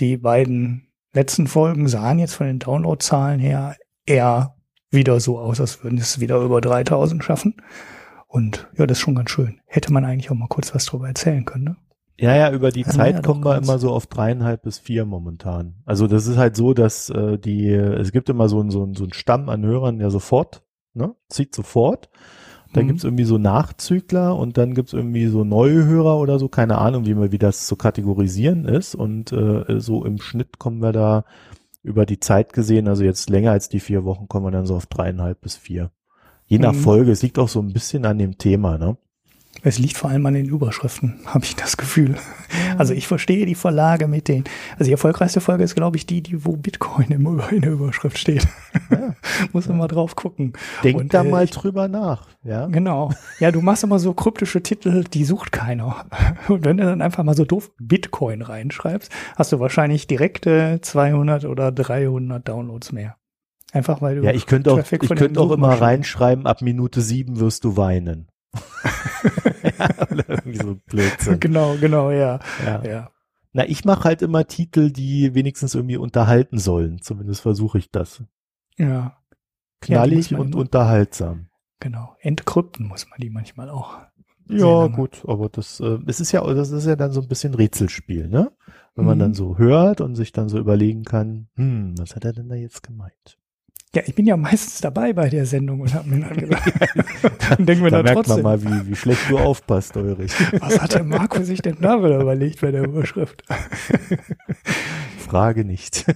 die beiden letzten Folgen sahen jetzt von den Downloadzahlen her eher wieder so aus, als würden es wieder über 3000 schaffen. Und ja, das ist schon ganz schön. Hätte man eigentlich auch mal kurz was drüber erzählen können, ne? Ja, ja, über die ja, Zeit ja, kommen wir immer so auf dreieinhalb bis vier momentan. Also das ist halt so, dass äh, die, es gibt immer so, ein so, ein so ein Stamm an Hörern, der sofort, ne, zieht sofort. Dann mhm. gibt's irgendwie so Nachzügler und dann gibt's irgendwie so neue Hörer oder so, keine Ahnung, wie, man, wie das zu kategorisieren ist. Und äh, so im Schnitt kommen wir da über die Zeit gesehen, also jetzt länger als die vier Wochen, kommen wir dann so auf dreieinhalb bis vier. Je nach mhm. Folge, es liegt auch so ein bisschen an dem Thema, ne? Es liegt vor allem an den Überschriften, habe ich das Gefühl. Also ich verstehe die Verlage mit den. Also die erfolgreichste Folge ist, glaube ich, die, die wo Bitcoin im, in der Überschrift steht. Ja. Muss man mal drauf gucken. Denk Und, da äh, mal drüber nach. Ja. Genau. Ja, du machst immer so kryptische Titel, die sucht keiner. Und wenn du dann einfach mal so doof Bitcoin reinschreibst, hast du wahrscheinlich direkte 200 oder 300 Downloads mehr. Einfach weil du. Ja, ich könnte auch, ich könnte auch immer reinschreiben, ab Minute sieben wirst du weinen. Oder irgendwie so Blödsinn. Genau, genau, ja. ja. ja. Na, ich mache halt immer Titel, die wenigstens irgendwie unterhalten sollen. Zumindest versuche ich das. Ja. Knallig ja, und unterhaltsam. Genau. Entkrypten muss man die manchmal auch. Ja, gut, aber das, äh, es ist ja, das ist ja dann so ein bisschen Rätselspiel, ne? Wenn man dann mhm. so hört und sich dann so überlegen kann, hm, was hat er denn da jetzt gemeint? Ja, ich bin ja meistens dabei bei der Sendung und habe mir dann gedacht, dann denken wir da, da merkt trotzdem. man mal, wie, wie schlecht du aufpasst, Ulrich. Was hat der Marco sich denn da wieder überlegt bei der Überschrift? Frage nicht.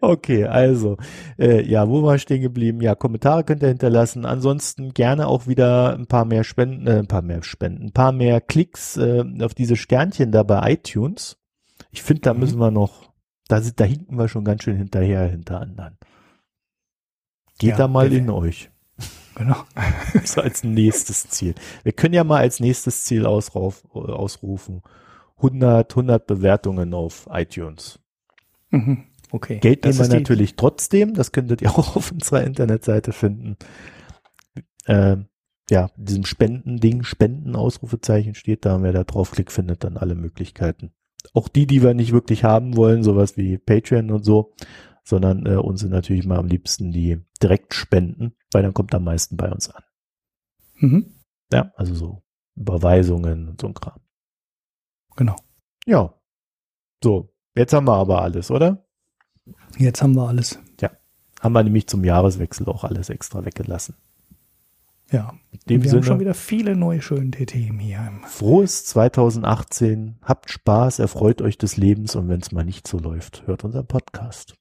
Okay, also, äh, ja, wo war ich stehen geblieben? Ja, Kommentare könnt ihr hinterlassen. Ansonsten gerne auch wieder ein paar mehr Spenden, äh, ein paar mehr Spenden, ein paar mehr Klicks äh, auf diese Sternchen da bei iTunes. Ich finde, da mhm. müssen wir noch, da, da hinken wir schon ganz schön hinterher hinter anderen. Geht ja, da mal in euch. Genau. so als nächstes Ziel. Wir können ja mal als nächstes Ziel ausrauf, ausrufen. 100, 100 Bewertungen auf iTunes. Mhm. Okay. Geld nehmen wir natürlich trotzdem. Das könntet ihr auch auf unserer Internetseite finden. Ähm, ja, diesem Spenden-Ding, Spenden-Ausrufezeichen steht da. Und wer da draufklickt, findet dann alle Möglichkeiten. Auch die, die wir nicht wirklich haben wollen, sowas wie Patreon und so, sondern äh, uns sind natürlich mal am liebsten die direkt spenden, weil dann kommt am meisten bei uns an. Mhm. Ja, also so Überweisungen und so ein Kram. Genau. Ja. So, jetzt haben wir aber alles, oder? Jetzt haben wir alles. Ja. Haben wir nämlich zum Jahreswechsel auch alles extra weggelassen. Ja, wir Sinne, haben schon wieder viele neue schöne Themen hier. Frohes 2018, habt Spaß, erfreut euch des Lebens und wenn es mal nicht so läuft, hört unseren Podcast.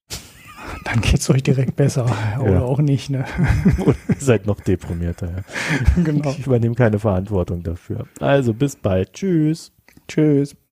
Dann geht es euch direkt besser. Oder ja. auch nicht, ne? Oder ihr seid noch deprimierter. Ja. Genau. Ich übernehme keine Verantwortung dafür. Also bis bald. Tschüss. Tschüss.